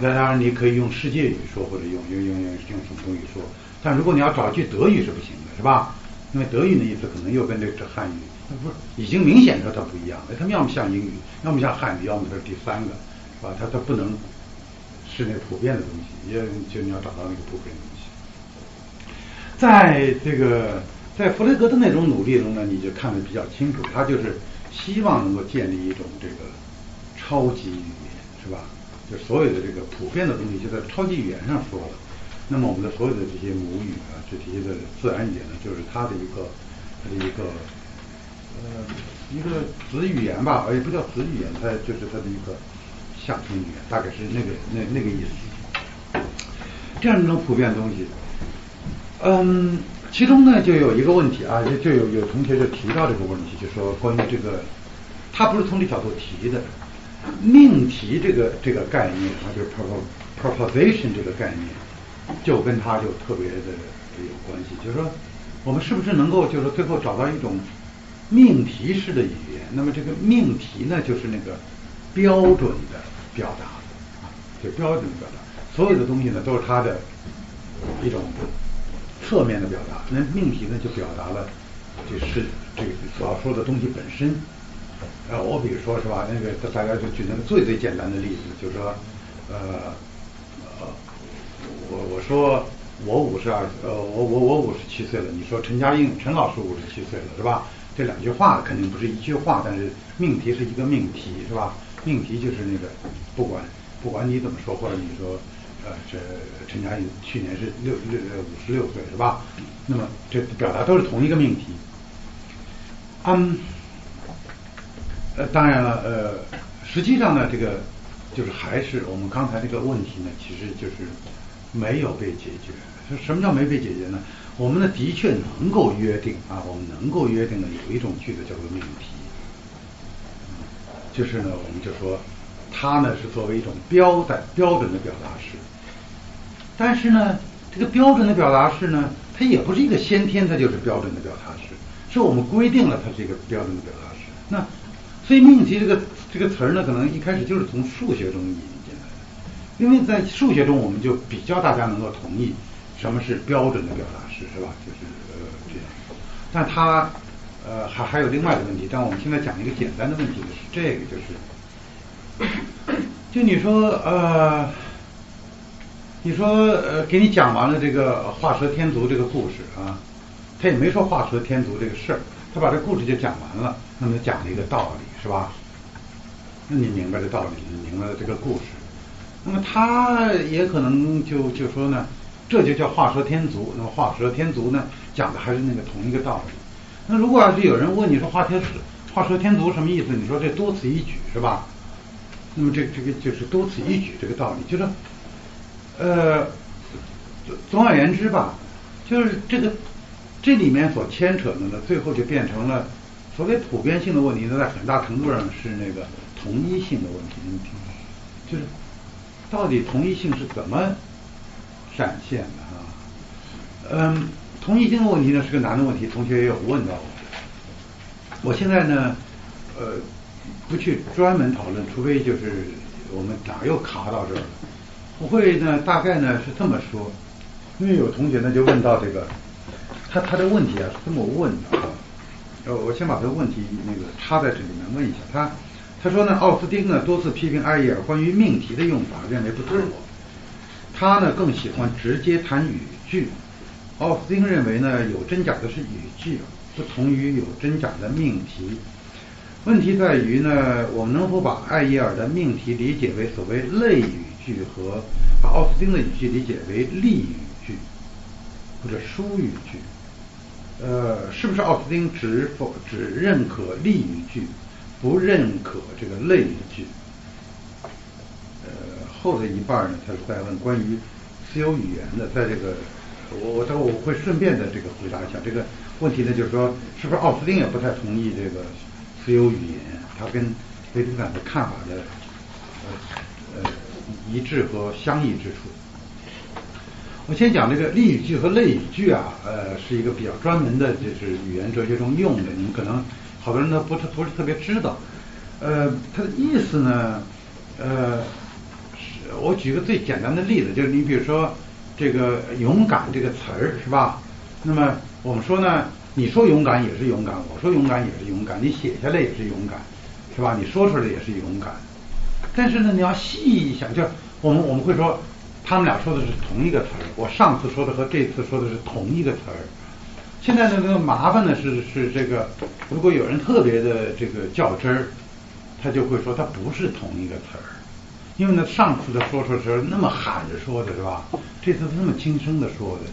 那当然你可以用世界语说，或者用用用用用什么东西说。但如果你要找句德语是不行的，是吧？因为德语的意思可能又跟这这汉语，那不是已经明显说它不一样了。它要么像英语，要么像汉语，要么它是第三个，是吧？它它不能是那普遍的东西，也就你要找到那个普遍的东西。在这个在弗雷格的那种努力中呢，你就看得比较清楚，他就是希望能够建立一种这个超级语言，是吧？就所有的这个普遍的东西就在超级语言上说了。那么我们的所有的这些母语啊，这些的自然语言呢，就是它的一个它的一个呃一个子语言吧，也不叫子语言，它就是它的一个象声语言，大概是那个那那个意思。这样一种普遍东西。嗯，其中呢就有一个问题啊，就就有有同学就提到这个问题，就说关于这个，他不是从这角度提的，命题这个这个概念啊，就是 proposition 这个概念，就跟他就特别的有关系。就是说，我们是不是能够就是最后找到一种命题式的语言？那么这个命题呢，就是那个标准的表达啊，就标准的表达，所有的东西呢都是它的一种。侧面的表达，那命题呢就表达了这是这个所要说的东西本身。呃，我比如说是吧，那个大家就举那个最最简单的例子，就是说，呃呃，我我说我五十二，呃我我我五十七岁了，你说陈嘉映陈老师五十七岁了是吧？这两句话肯定不是一句话，但是命题是一个命题是吧？命题就是那个不管不管你怎么说，或者你说。呃，这陈嘉映去年是六六五十六岁是吧？那么这表达都是同一个命题。嗯，呃，当然了，呃，实际上呢，这个就是还是我们刚才这个问题呢，其实就是没有被解决。什么叫没被解决呢？我们呢的确能够约定啊，我们能够约定的有一种句子叫做命题，就是呢，我们就说它呢是作为一种标的标准的表达式。但是呢，这个标准的表达式呢，它也不是一个先天它就是标准的表达式，是我们规定了它是一个标准的表达。所以命题这个这个词儿呢，可能一开始就是从数学中引进来的，因为在数学中我们就比较大家能够同意什么是标准的表达式，是吧？就是呃这样。但它呃还还有另外的问题，但我们现在讲一个简单的问题是这个，就是就你说呃。你说呃，给你讲完了这个画蛇添足这个故事啊，他也没说画蛇添足这个事儿，他把这故事就讲完了，那么讲了一个道理是吧？那你明白这道理，你明白了这个故事，那么他也可能就就说呢，这就叫画蛇添足。那么画蛇添足呢，讲的还是那个同一个道理。那如果要是有人问你说画天画蛇添足什么意思？你说这多此一举是吧？那么这这个就是多此一举这个道理，就是。呃，总而言之吧，就是这个这里面所牵扯的呢，最后就变成了所谓普遍性的问题，呢在很大程度上是那个同一性的问题。就是到底同一性是怎么展现的啊？嗯，同一性的问题呢是个难的问题，同学也有问到我。我现在呢，呃，不去专门讨论，除非就是我们哪又卡到这儿了。我会呢，大概呢是这么说，因为有同学呢就问到这个，他他的问题啊是这么问的啊，呃，我先把这个问题那个插在这里面问一下。他，他说呢，奥斯丁呢多次批评埃耶尔关于命题的用法，认为不妥，他呢更喜欢直接谈语句，奥斯丁认为呢有真假的是语句，不同于有真假的命题，问题在于呢，我们能否把艾耶尔的命题理解为所谓类语？句和把奥斯丁的语句理解为例语句或者书语句，呃，是不是奥斯丁只否只认可例语句，不认可这个类语句？呃，后的一半呢，他是在问关于私有语言的，在这个我我我会顺便的这个回答一下这个问题呢，就是说是不是奥斯汀也不太同意这个私有语言，他跟维特根斯坦的看法的呃呃一致和相异之处。我先讲这个例语句和类语句啊，呃，是一个比较专门的，就是语言哲学中用的，你们可能好多人都不是不是特别知道。呃，它的意思呢，呃，我举个最简单的例子，就是你比如说这个“勇敢”这个词儿是吧？那么我们说呢，你说勇敢也是勇敢，我说勇敢也是勇敢，你写下来也是勇敢，是吧？你说出来也是勇敢。但是呢，你要细一想，就我们我们会说，他们俩说的是同一个词儿，我上次说的和这次说的是同一个词儿。现在呢，这个麻烦呢是是这个，如果有人特别的这个较真儿。他就会说他不是同一个词儿，因为呢上次他说出的时候那么喊着说的是吧？这次他那么轻声的说的，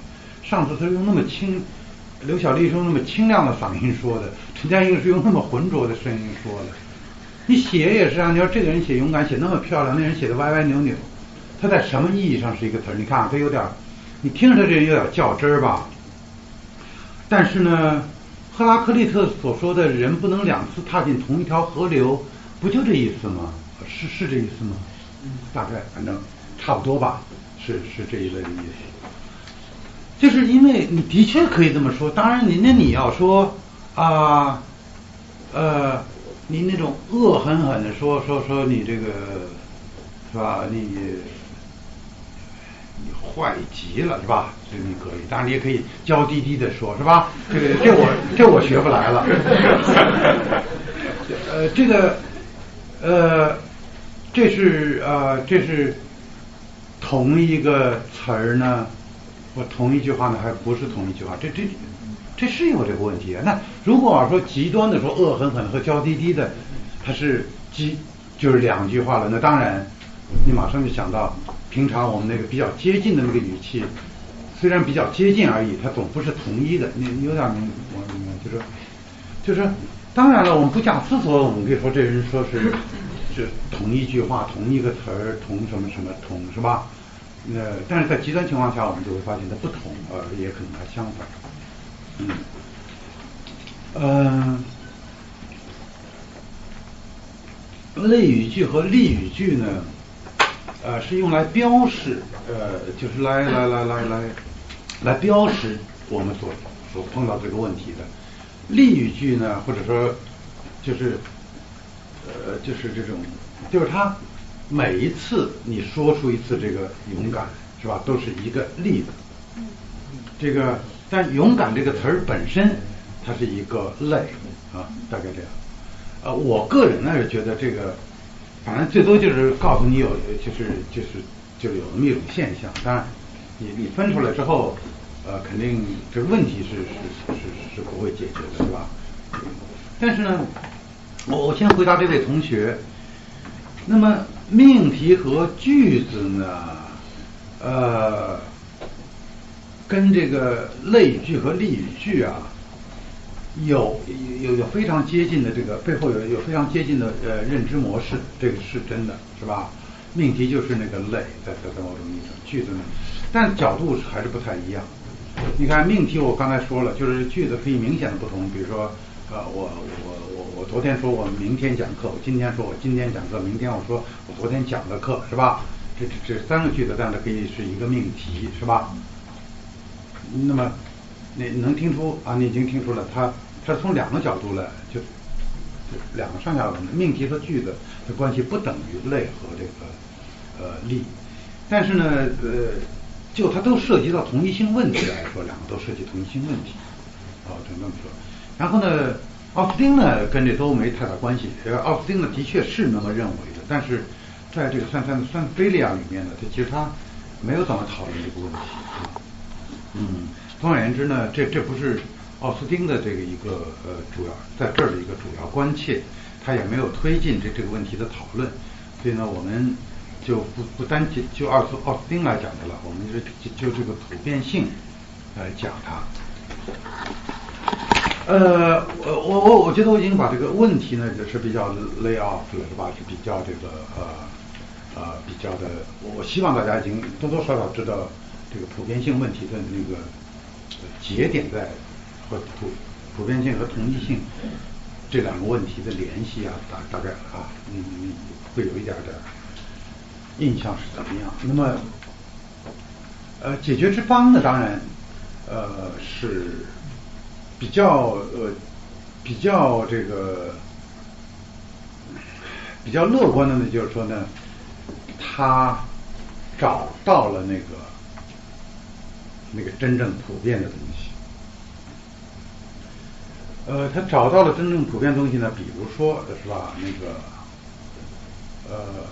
上次他用那么轻，刘小丽是用那么清亮的嗓音说的，陈嘉映是用那么浑浊的声音说的。你写也是啊，你要这个人写勇敢写那么漂亮，那人写的歪歪扭扭，他在什么意义上是一个词儿？你看啊，他有点，你听着这有点较真儿吧？但是呢，赫拉克利特所说的人不能两次踏进同一条河流。不就这意思吗？是是这意思吗？大概反正差不多吧，是是这一类的意思。就是因为你的确可以这么说，当然，你那你要说啊，呃，你那种恶狠狠的说说说你这个是吧？你坏极了是吧？这你可以，当然你也可以娇滴滴的说是吧？这个这我这我学不来了。呃，这个。呃，这是呃，这是同一个词儿呢，或同一句话呢，还不是同一句话？这这这是有这个问题啊。那如果说极端的说恶狠狠和娇滴滴的，它是极就是两句话了，那当然你马上就想到平常我们那个比较接近的那个语气，虽然比较接近而已，它总不是同一的。你有点明我明白，就是就是。当然了，我们不假思索，我们可以说这人说是 是同一句话、同一个词儿、同什么什么同，是吧？那但是在极端情况下，我们就会发现它不同，呃，也可能它相反。嗯，呃，类语句和例语句呢，呃，是用来标示，呃，就是来来来来来来标识我们所所碰到这个问题的。例语句呢，或者说就是，呃，就是这种，就是他每一次你说出一次这个勇敢，是吧，都是一个例子。这个，但勇敢这个词儿本身，它是一个类啊，大概这样。呃，我个人呢是觉得这个，反正最多就是告诉你有，就是就是就有那么一种现象。当然，你你分出来之后。呃，肯定这问题是是是是不会解决的，是吧？但是呢，我我先回答这位同学。那么命题和句子呢，呃，跟这个类语句和例语句啊，有有有非常接近的这个背后有有非常接近的呃认知模式，这个是真的，是吧？命题就是那个类，在在在某种意义上，句子呢，但角度还是不太一样。你看命题，我刚才说了，就是句子可以明显的不同。比如说，呃，我我我我昨天说我明天讲课，我今天说我今天讲课，明天我说我昨天讲的课，是吧？这这这三个句子但是可以是一个命题，是吧？那么你能听出啊？你已经听出了，它它从两个角度来，就就两个上下文，命题和句子的关系不等于类和这个呃例，但是呢，呃。就它都涉及到同一性问题来说，两个都涉及同一性问题，哦，就这么说。然后呢，奥斯汀呢跟这都没太大关系。奥斯汀呢的确是那么认为的，但是在这个三三三菲利亚里面呢，他其实他没有怎么讨论这个问题。嗯，总而言之呢，这这不是奥斯汀的这个一个呃主要在这儿的一个主要关切，他也没有推进这这个问题的讨论。所以呢，我们。就不不单就就奥斯奥斯汀来讲的了，我们就就就这个普遍性来讲它。呃，我我我觉得我已经把这个问题呢，就是比较 lay off 了，是吧？是比较这个呃呃比较的，我希望大家已经多多少少知道这个普遍性问题的那个节点在和普普遍性和同一性这两个问题的联系啊，大大概啊，你你会有一点点印象是怎么样？那么呃，解决之方呢，当然呃是比较呃比较这个。比较乐观的呢，就是说呢，他找到了那个那个真正普遍的东西。呃，他找到了真正普遍东西呢，比如说是吧，那个呃，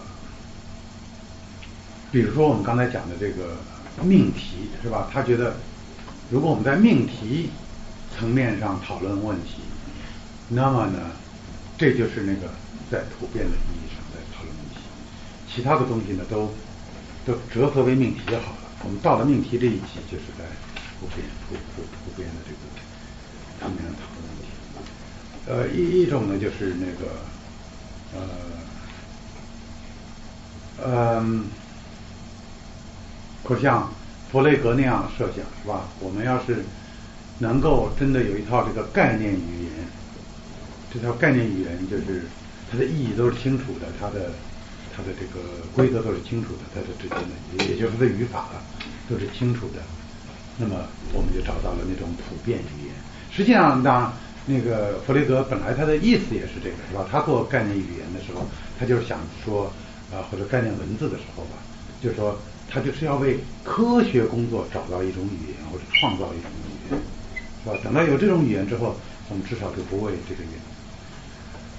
比如说我们刚才讲的这个命题是吧？他觉得，如果我们在命题层面上讨论问题，那么呢，这就是那个。在普遍的意义上在讨论问题，其他的东西呢都都折合为命题就好了。我们到了命题这一级，就是在普遍普普普遍的这个层面上讨论问题。呃，一一种呢就是那个呃嗯，可像弗雷格那样设想是吧？我们要是能够真的有一套这个概念语言，这套概念语言就是。它的意义都是清楚的，它的它的这个规则都是清楚的，它的之间的，也就是它的语法都是清楚的。那么我们就找到了那种普遍语言。实际上，当那个弗雷格本来他的意思也是这个，是吧？他做概念语言的时候，他就是想说，啊，或者概念文字的时候吧，就是说他就是要为科学工作找到一种语言，或者创造一种语言，是吧？等到有这种语言之后，我们至少就不为这个语言。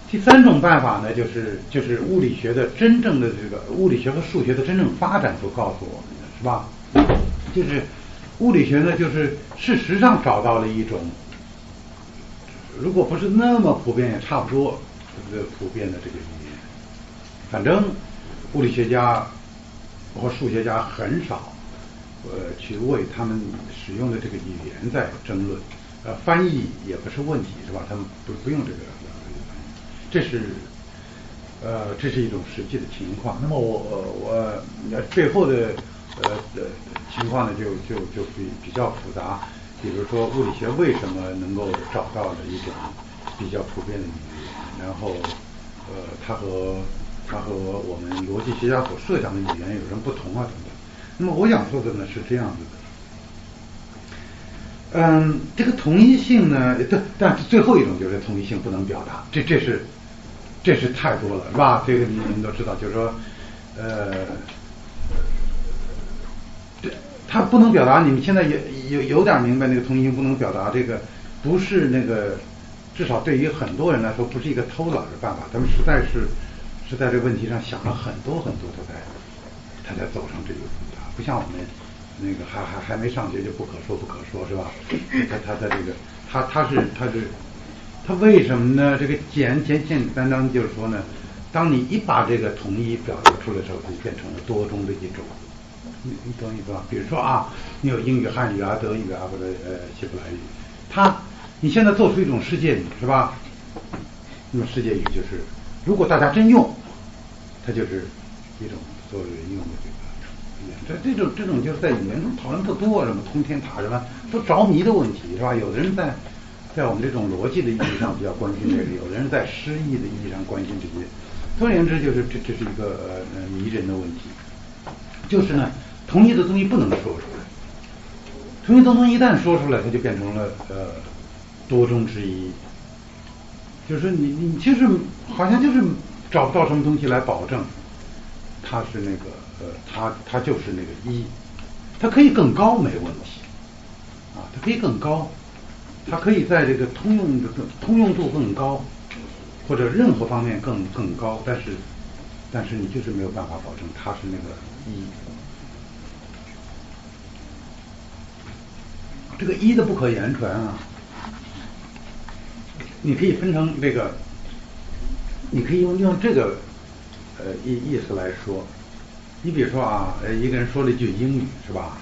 第三种办法呢，就是就是物理学的真正的这个物理学和数学的真正发展所告诉我们的，是吧？就是物理学呢，就是事实上找到了一种，如果不是那么普遍，也差不多这个普遍的这个语言。反正物理学家和数学家很少呃去为他们使用的这个语言在争论，呃，翻译也不是问题，是吧？他们不不用这个。这是，呃，这是一种实际的情况。那么我我最后的呃的情况呢，就就就比比较复杂。比如说物理学为什么能够找到的一种比较普遍的语言？然后呃，它和它和我们逻辑学家所设想的语言有什么不同啊？等等。那么我想说的呢是这样子的。嗯，这个同一性呢，但但是最后一种就是同一性不能表达，这这是。这是太多了，是吧？这个你们都知道，就是说，呃，他不能表达。你们现在有有有点明白那个同一不能表达，这个不是那个，至少对于很多人来说，不是一个偷懒的办法。他们实在是是在这个问题上想了很多很多，他才他才走上这个路不像我们那个还还还没上学就不可说不可说，是吧？他他他这个他他是他是。他为什么呢？这个简简简单单就是说呢，当你一把这个统一表达出来之后，就变成了多中的一种。你你懂意思吧？比如说啊，你有英语、汉语啊、德语啊，或者呃希伯来语，它你现在做出一种世界语是吧？那么世界语就是，如果大家真用，它就是一种作为人用的这个语言。这这种这种就是在语言中讨论特多，什么通天塔什么都着迷的问题是吧？有的人在。在我们这种逻辑的意义上比较关心这个，有的人在诗意的意义上关心这些。总而言之，就是这这是一个呃迷人的问题。就是呢，同一的东西不能说出来，同一的东西一旦说出来，它就变成了呃多中之一。就是，你你就是好像就是找不到什么东西来保证它是那个呃，它它就是那个一，它可以更高没问题啊，它可以更高。它可以在这个通用的通用度更高，或者任何方面更更高，但是但是你就是没有办法保证它是那个一。这个一的不可言传啊，你可以分成这个，你可以用用这个呃意意思来说，你比如说啊，呃一个人说了一句英语是吧？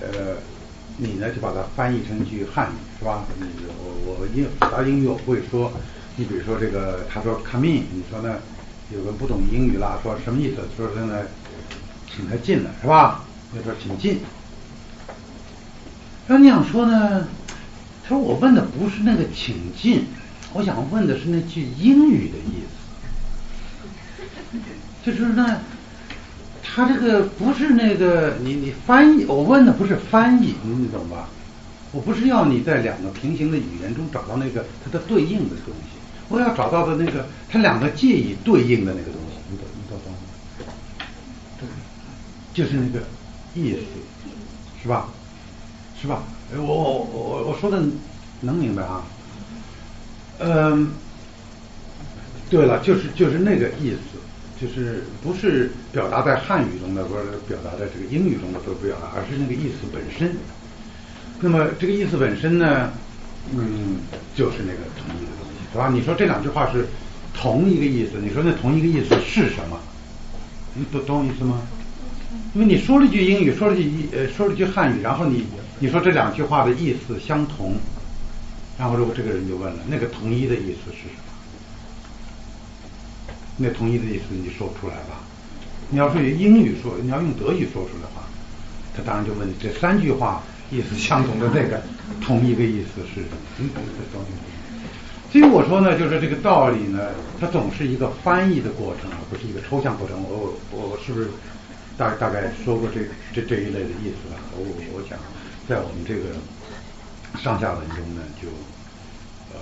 呃。你呢就把它翻译成一句汉语是吧？你我我英复杂英语我会说，你比如说这个他说 come in，你说呢有个不懂英语啦，说什么意思？说现在请他进来是吧？就说请进。那你想说呢？他说我问的不是那个请进，我想问的是那句英语的意思。就是呢，他这个不是那个你你翻译，我问的不是翻译，你懂吧？我不是要你在两个平行的语言中找到那个它的对应的东西，我要找到的那个它两个介意对应的那个东西，你懂你懂懂吗？就是那个意思，是吧？是吧？我我我我说的能明白啊？嗯，对了，就是就是那个意思，就是不是表达在汉语中的，或者表达在这个英语中的不表达，而是那个意思本身。那么这个意思本身呢，嗯，就是那个同一个东西，是吧？你说这两句话是同一个意思，你说那同一个意思是什么？你懂懂我意思吗？因为你说了一句英语，说了句呃，说了句汉语，然后你你说这两句话的意思相同，然后如果这个人就问了，那个同一的意思是什么？那同一的意思你说不出来吧？你要是用英语说，你要用德语说出来的话，他当然就问你这三句话。意思相同的那个同一个意思是什么？所以我说呢，就是这个道理呢，它总是一个翻译的过程，而不是一个抽象过程。我我我是不是大大概说过这这这一类的意思了？我我想在我们这个上下文中呢，就呃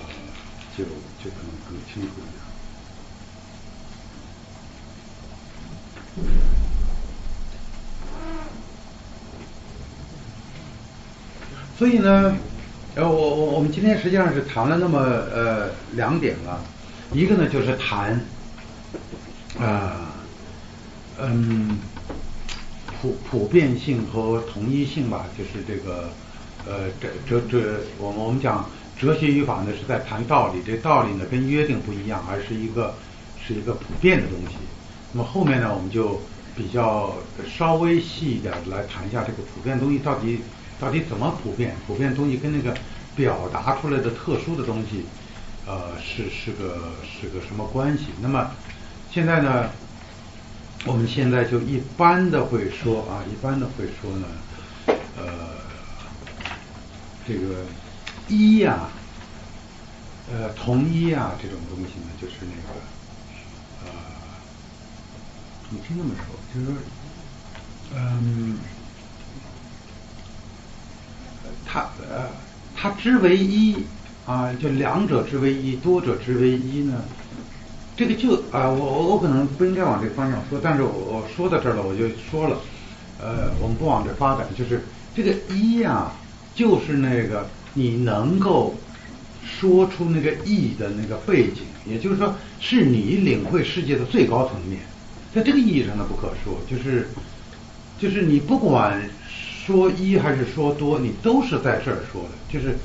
就就可能更清楚一点。所以呢，呃，我我我们今天实际上是谈了那么呃两点了，一个呢就是谈啊嗯普普遍性和统一性吧，就是这个呃哲哲哲，我们我们讲哲学语法呢是在谈道理，这道理呢跟约定不一样，而是一个是一个普遍的东西。那么后面呢，我们就比较稍微细一点来谈一下这个普遍东西到底。到底怎么普遍？普遍东西跟那个表达出来的特殊的东西，呃，是是个是个什么关系？那么现在呢，我们现在就一般的会说啊，一般的会说呢，呃，这个一呀，呃，同一啊，这种东西呢，就是那个呃，你听这么说，就是说，嗯。它呃，它之为一啊，就两者之为一，多者之为一呢？这个就啊，我我我可能不应该往这方向说，但是我我说到这儿了，我就说了，呃，我们不往这发展，就是这个一呀，就是那个你能够说出那个意的那个背景，也就是说，是你领会世界的最高层面，在这个意义上的不可说，就是就是你不管。说一还是说多，你都是在这儿说的，就是，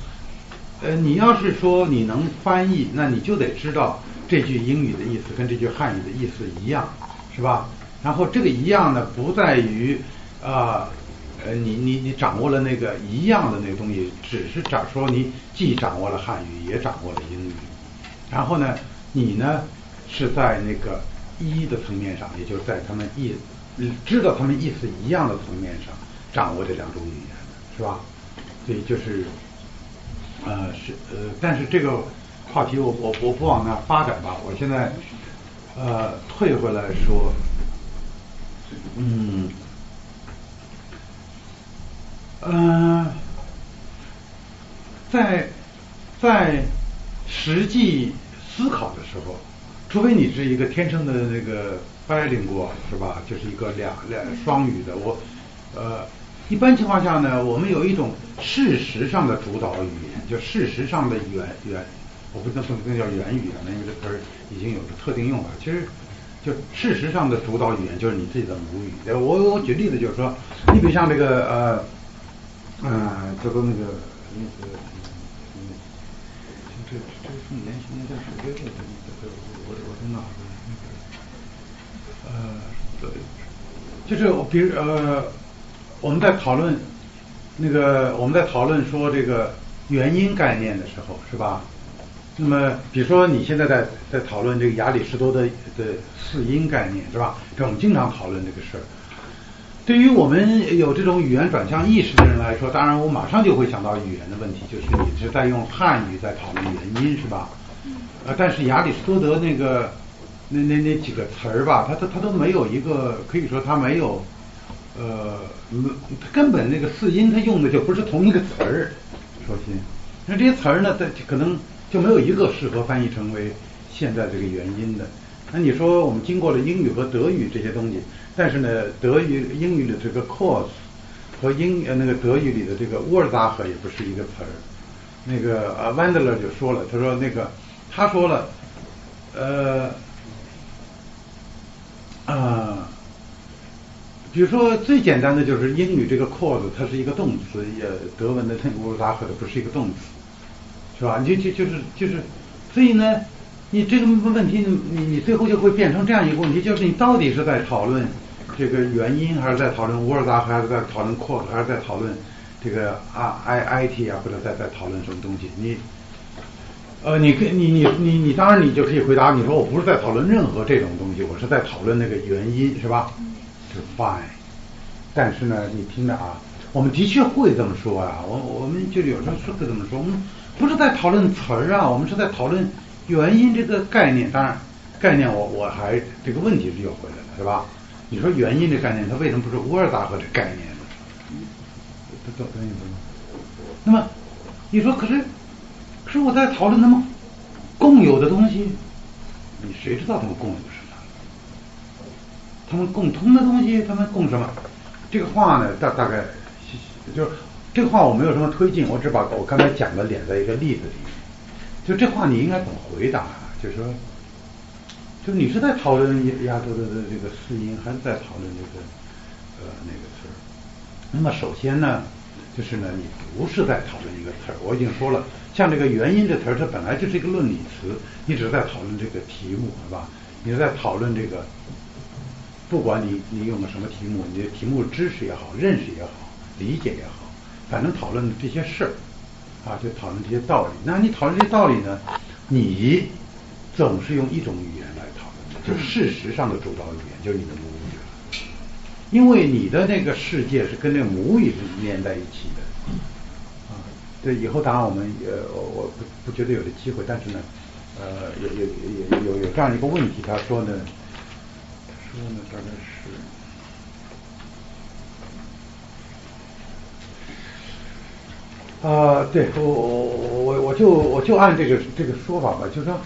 呃，你要是说你能翻译，那你就得知道这句英语的意思跟这句汉语的意思一样，是吧？然后这个一样呢，不在于啊，呃，你你你掌握了那个一样的那个东西，只是掌说你既掌握了汉语，也掌握了英语，然后呢，你呢是在那个一的层面上，也就是在他们意知道他们意思一样的层面上。掌握这两种语言是吧？所以就是，呃，是呃，但是这个话题我我我不往那发展吧。我现在呃退回来说，嗯，呃，在在实际思考的时候，除非你是一个天生的那个 bilingual 是吧？就是一个两两双语的我呃。一般情况下呢，我们有一种事实上的主导语言，就事实上的原原，我不能说那叫原语言，因为这词儿已经有了特定用法。其实，就事实上的主导语言就是你自己的母语。我我举例子就是说，你比如像这个呃，嗯，叫做那个那个，嗯，这这是年轻人在说这个的，我我在哪个？呃，对，就是我比如呃。我们在讨论那个，我们在讨论说这个原因概念的时候，是吧？那么，比如说你现在在在讨论这个亚里士多德的四音概念是吧？这我们经常讨论这个事儿。对于我们有这种语言转向意识的人来说，当然我马上就会想到语言的问题，就是你是在用汉语在讨论原因是吧？呃，但是亚里士多德那个那那那几个词儿吧，他他他都没有一个可以说他没有呃，根本那个四音他用的就不是同一个词儿。首先，那这些词儿呢，它可能。就没有一个适合翻译成为现在这个原因的。那你说我们经过了英语和德语这些东西，但是呢，德语、英语的这个 course 和英呃那个德语里的这个 Ursache 也不是一个词儿。那个呃 Wandler 就说了，他说那个他说了，呃啊，比如说最简单的就是英语这个 course 它是一个动词，也德文的那个 Ursache 的不是一个动词。是吧？你就就就是就是，所以呢，你这个问题，你你最后就会变成这样一个问题，就是你到底是在讨论这个原因，还是在讨论乌尔达，还是在讨论扩，还是在讨论这个啊 I I T 啊，或者在在讨论什么东西？你呃，你可你你你你当然你就可以回答，你说我不是在讨论任何这种东西，我是在讨论那个原因，是吧？是 fine。但是呢，你听着啊，我们的确会这么说啊，我我们就有时候是会这么说，我们。不是在讨论词儿啊，我们是在讨论原因这个概念。当然，概念我我还这个问题是又回来了，是吧？你说原因这概念，它为什么不是乌尔达赫这概念呢？懂懂意思吗？那么你说，可是可是我在讨论他们共有的东西，你谁知道他们共有的是啥？他们共通的东西，他们共什么？这个话呢，大大概就是。这话我没有什么推进，我只把我刚才讲的连在一个例子里面。就这话你应该怎么回答？就是说，就是你是在讨论亚洲的这个四音，还是在讨论这个呃那个词儿？那么首先呢，就是呢，你不是在讨论一个词儿。我已经说了，像这个原因这词儿，它本来就是一个论理词，你只是在讨论这个题目，是吧？你是在讨论这个，不管你你用的什么题目，你的题目知识也好，认识也好，理解也好。反正讨论这些事儿，啊，就讨论这些道理。那你讨论这些道理呢？你总是用一种语言来讨论，就事实上的主导语言就是你的母语，因为你的那个世界是跟那个母语是连在一起的。啊，对，以后当然我们呃，我不不觉得有的机会，但是呢，呃，有有有有有这样一个问题，他说呢，他说呢大概是。啊，对我我我我我就我就按这个这个说法吧，就说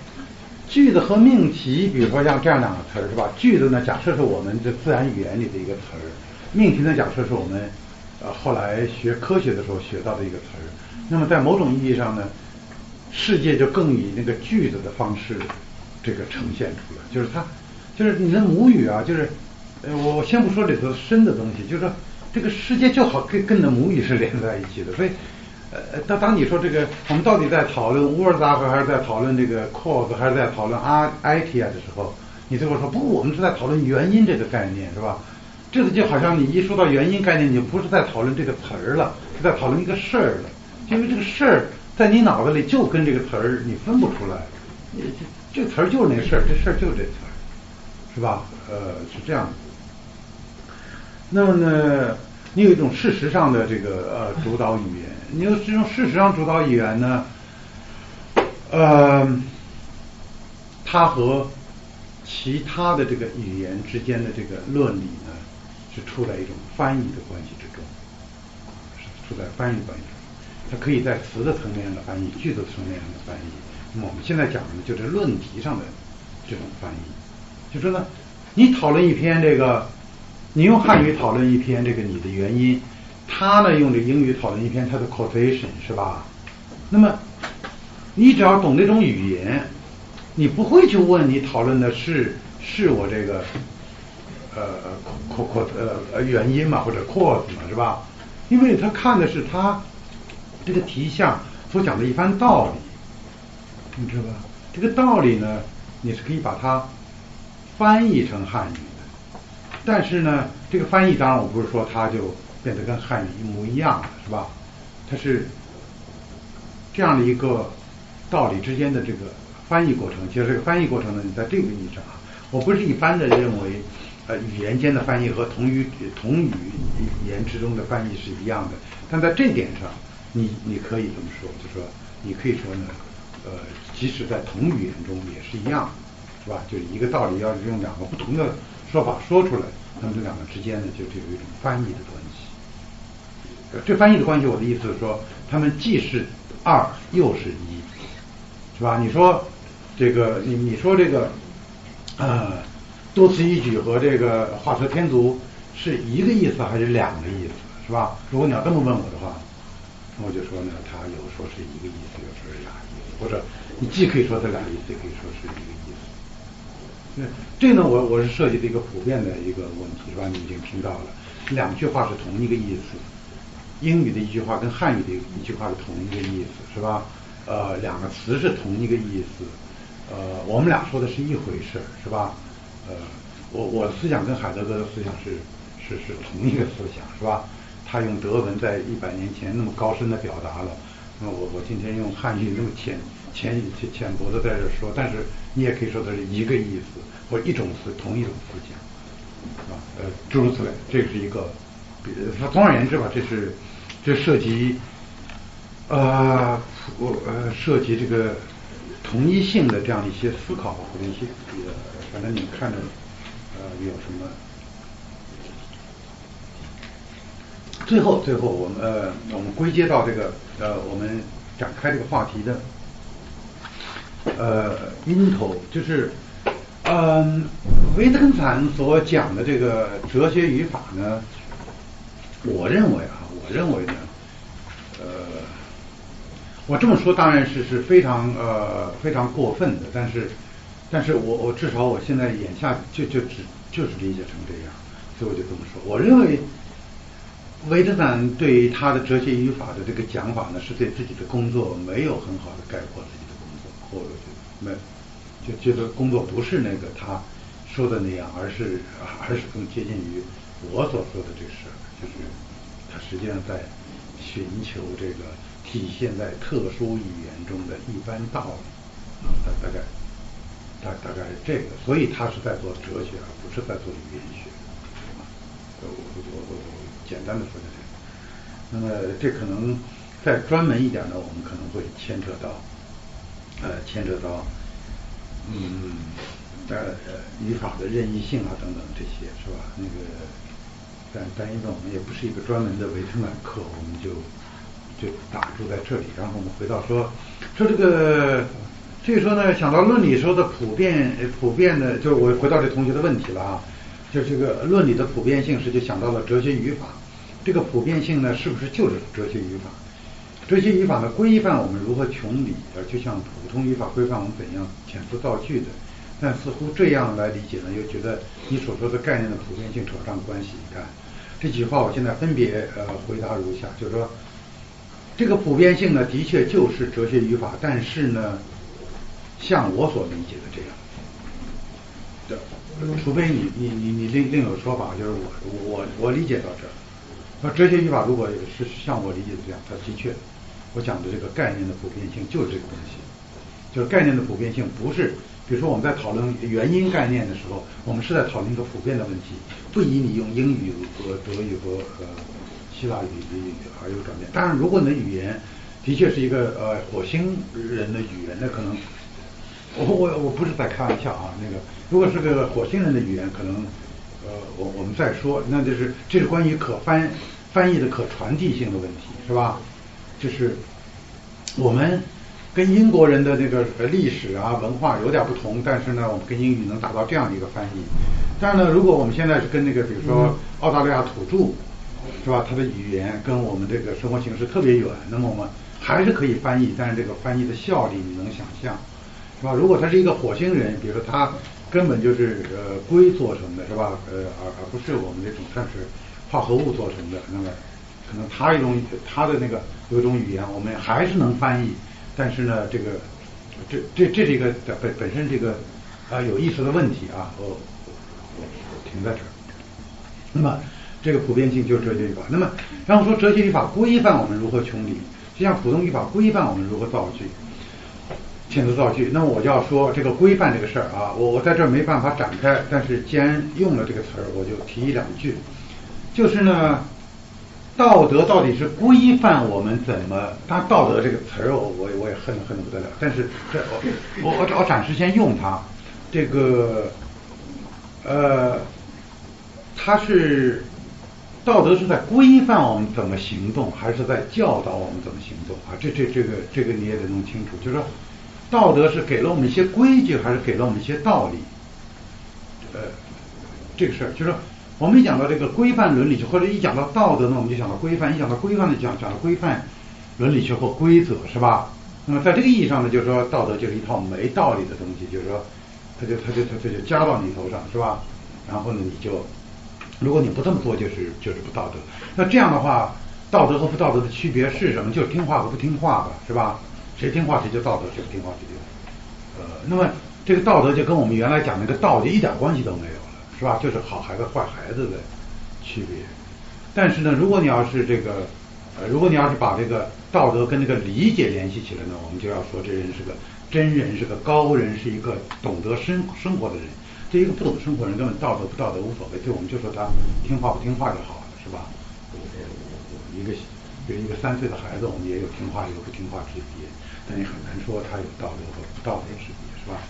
句子和命题，比如说像这样两个词儿是吧？句子呢，假设是我们这自然语言里的一个词儿；命题呢，假设是我们呃后来学科学的时候学到的一个词儿。那么在某种意义上呢，世界就更以那个句子的方式这个呈现出来，就是它就是你的母语啊，就是呃我先不说里头深的东西，就是说这个世界就好跟跟你的母语是连在一起的，所以。呃，当当你说这个，我们到底在讨论 w o r d 还是在讨论这个 cause，还是在讨论 i i t 啊的时候，你最后说不，我们是在讨论原因这个概念，是吧？这个就好像你一说到原因概念，你就不是在讨论这个词儿了，是在讨论一个事儿了。因为这个事儿在你脑子里就跟这个词儿你分不出来，你这这词儿就是那事儿，这事儿就是这词儿，是吧？呃，是这样。那么呢，你有一种事实上的这个呃主导语言。你要是用事实上主导语言呢，呃，它和其他的这个语言之间的这个论理呢，是处在一种翻译的关系之中，是处在翻译关系中。它可以在词的层面上的翻译，句子层面上的翻译。我们现在讲的就是论题上的这种翻译，就说呢，你讨论一篇这个，你用汉语讨论一篇这个你的原因。他呢用这英语讨论一篇他的 quotation 是吧？那么你只要懂这种语言，你不会去问你讨论的是是我这个呃 q u 呃原因嘛或者 cause 嘛是吧？因为他看的是他这个题项所讲的一番道理，你知道吧？这个道理呢，你是可以把它翻译成汉语的，但是呢，这个翻译当然我不是说他就。变得跟汉语一模一样了，是吧？它是这样的一个道理之间的这个翻译过程。其实这个翻译过程呢，你在这个意义上啊，我不是一般的认为，呃，语言间的翻译和同语同语言之中的翻译是一样的。但在这点上，你你可以这么说，就说你可以说呢，呃，即使在同语言中也是一样，是吧？就一个道理，要是用两个不同的说法说出来，那么这两个之间呢，就就有一种翻译的这翻译的关系，我的意思是说，他们既是二又是一，是吧？你说这个，你你说这个，呃，多此一举和这个画蛇添足是一个意思还是两个意思，是吧？如果你要这么问我的话，我就说呢，他有说是一个意思，有时候是俩意思，或者你既可以说它俩意思，也可以说是一个意思。那这呢，我我是设计的一个普遍的一个问题，是吧？你已经听到了，两句话是同一个意思。英语的一句话跟汉语的一句话是同一个意思，是吧？呃，两个词是同一个意思，呃，我们俩说的是一回事，是吧？呃，我我的思想跟海德格的思想是是是同一个思想，是吧？他用德文在一百年前那么高深的表达了，那我我今天用汉语那么浅浅浅薄的在这说，但是你也可以说它是一个意思或一种思同一种思想，是吧，呃，诸如此类，这是一个，他总而言之吧，这是。这涉及，呃，呃，涉及这个同一性的这样一些思考或者一些，呃，反正你看着，呃，有什么？最后，最后，我们呃，我们归结到这个呃，我们展开这个话题的，呃，因头就是，嗯，维特根斯坦所讲的这个哲学语法呢，我认为啊。认为呢，呃，我这么说当然是是非常呃非常过分的，但是，但是我我至少我现在眼下就就只就是理解成这样，所以我就这么说。我认为维特坦对他的哲学语法的这个讲法呢，是对自己的工作没有很好的概括自己的工作，或者没就觉得工作不是那个他说的那样，而是而是更接近于我所说的这事儿，就是。他实际上在寻求这个体现在特殊语言中的一般道理啊，大大概大大概是这个，所以他是在做哲学，而不是在做语言学啊。我我我简单的说就这样。那么这可能再专门一点呢，我们可能会牵扯到呃牵扯到嗯呃语法的任意性啊等等这些是吧？那个。但但因为我们也不是一个专门的维特曼课，我们就就打住在这里。然后我们回到说说这个，所以说呢，想到论理时候的普遍普遍的，就我回到这同学的问题了啊，就这个论理的普遍性是就想到了哲学语法，这个普遍性呢，是不是就是哲学语法？哲学语法呢，规范我们如何穷理，呃，就像普通语法规范我们怎样遣词造句的。但似乎这样来理解呢，又觉得你所说的概念的普遍性扯上关系。你看。这几句话我现在分别呃回答如下，就是说，这个普遍性呢，的确就是哲学语法，但是呢，像我所理解的这样，的，除非你你你你另另有说法，就是我我我理解到这儿，那哲学语法如果是像我理解的这样，它的确，我讲的这个概念的普遍性就是这个东西，就是概念的普遍性不是。比如说我们在讨论原因概念的时候，我们是在讨论一个普遍的问题，不以你用英语和德语和呃希腊语而有转变。当然，如果你的语言的确是一个呃火星人的语言，那可能我我我不是在开玩笑啊。那个如果是个火星人的语言，可能呃我我们再说，那就是这是关于可翻翻译的可传递性的问题，是吧？就是我们。跟英国人的这个历史啊文化有点不同，但是呢，我们跟英语能达到这样的一个翻译。但是呢，如果我们现在是跟那个，比如说澳大利亚土著，是吧？他的语言跟我们这个生活形式特别远，那么我们还是可以翻译，但是这个翻译的效率你能想象，是吧？如果他是一个火星人，比如说他根本就是呃硅做成的，是吧？呃，而而不是我们这种算是化合物做成的，那么可能他一种他的那个有一种语言，我们还是能翻译。但是呢，这个这这这是一个本本身这个啊有意思的问题啊，我我我停在这儿。那么这个普遍性就是哲学语法。那么然后说哲学语法规范我们如何穷理，就像普通语法规范我们如何造句。遣词造句。那么我就要说这个规范这个事儿啊，我我在这儿没办法展开，但是既然用了这个词儿，我就提一两句。就是呢，道德到底是规范我们怎么？当，道德这个词儿，我我我也恨恨得不得了。但是这我我我我暂时先用它。这个呃，它是道德是在规范我们怎么行动，还是在教导我们怎么行动啊？这这这个这个你也得弄清楚。就是说，道德是给了我们一些规矩，还是给了我们一些道理？呃，这个事儿就是说。我们一讲到这个规范伦理学，或者一讲到道德呢，我们就想到规范；一讲到规范呢，讲讲到规范伦理学或规则，是吧？那么在这个意义上呢，就是说道德就是一套没道理的东西，就是说，他就他就他就加到你头上，是吧？然后呢，你就如果你不这么做，就是就是不道德。那这样的话，道德和不道德的区别是什么？就是听话和不听话吧，是吧？谁听话谁就道德，谁不听话谁就呃，那么这个道德就跟我们原来讲那个道就一点关系都没有。是吧？就是好孩子坏孩子的区别。但是呢，如果你要是这个，呃，如果你要是把这个道德跟这个理解联系起来呢，我们就要说这人是个真人，是个高人，是一个懂得生生活的人。对一个不懂生活人，根本道德不道德无所谓。对我们就说他听话不听话就好了，是吧？一个比如一个三岁的孩子，我们也有听话有不听话之别，但你很难说他有道德和不道德之别，是吧？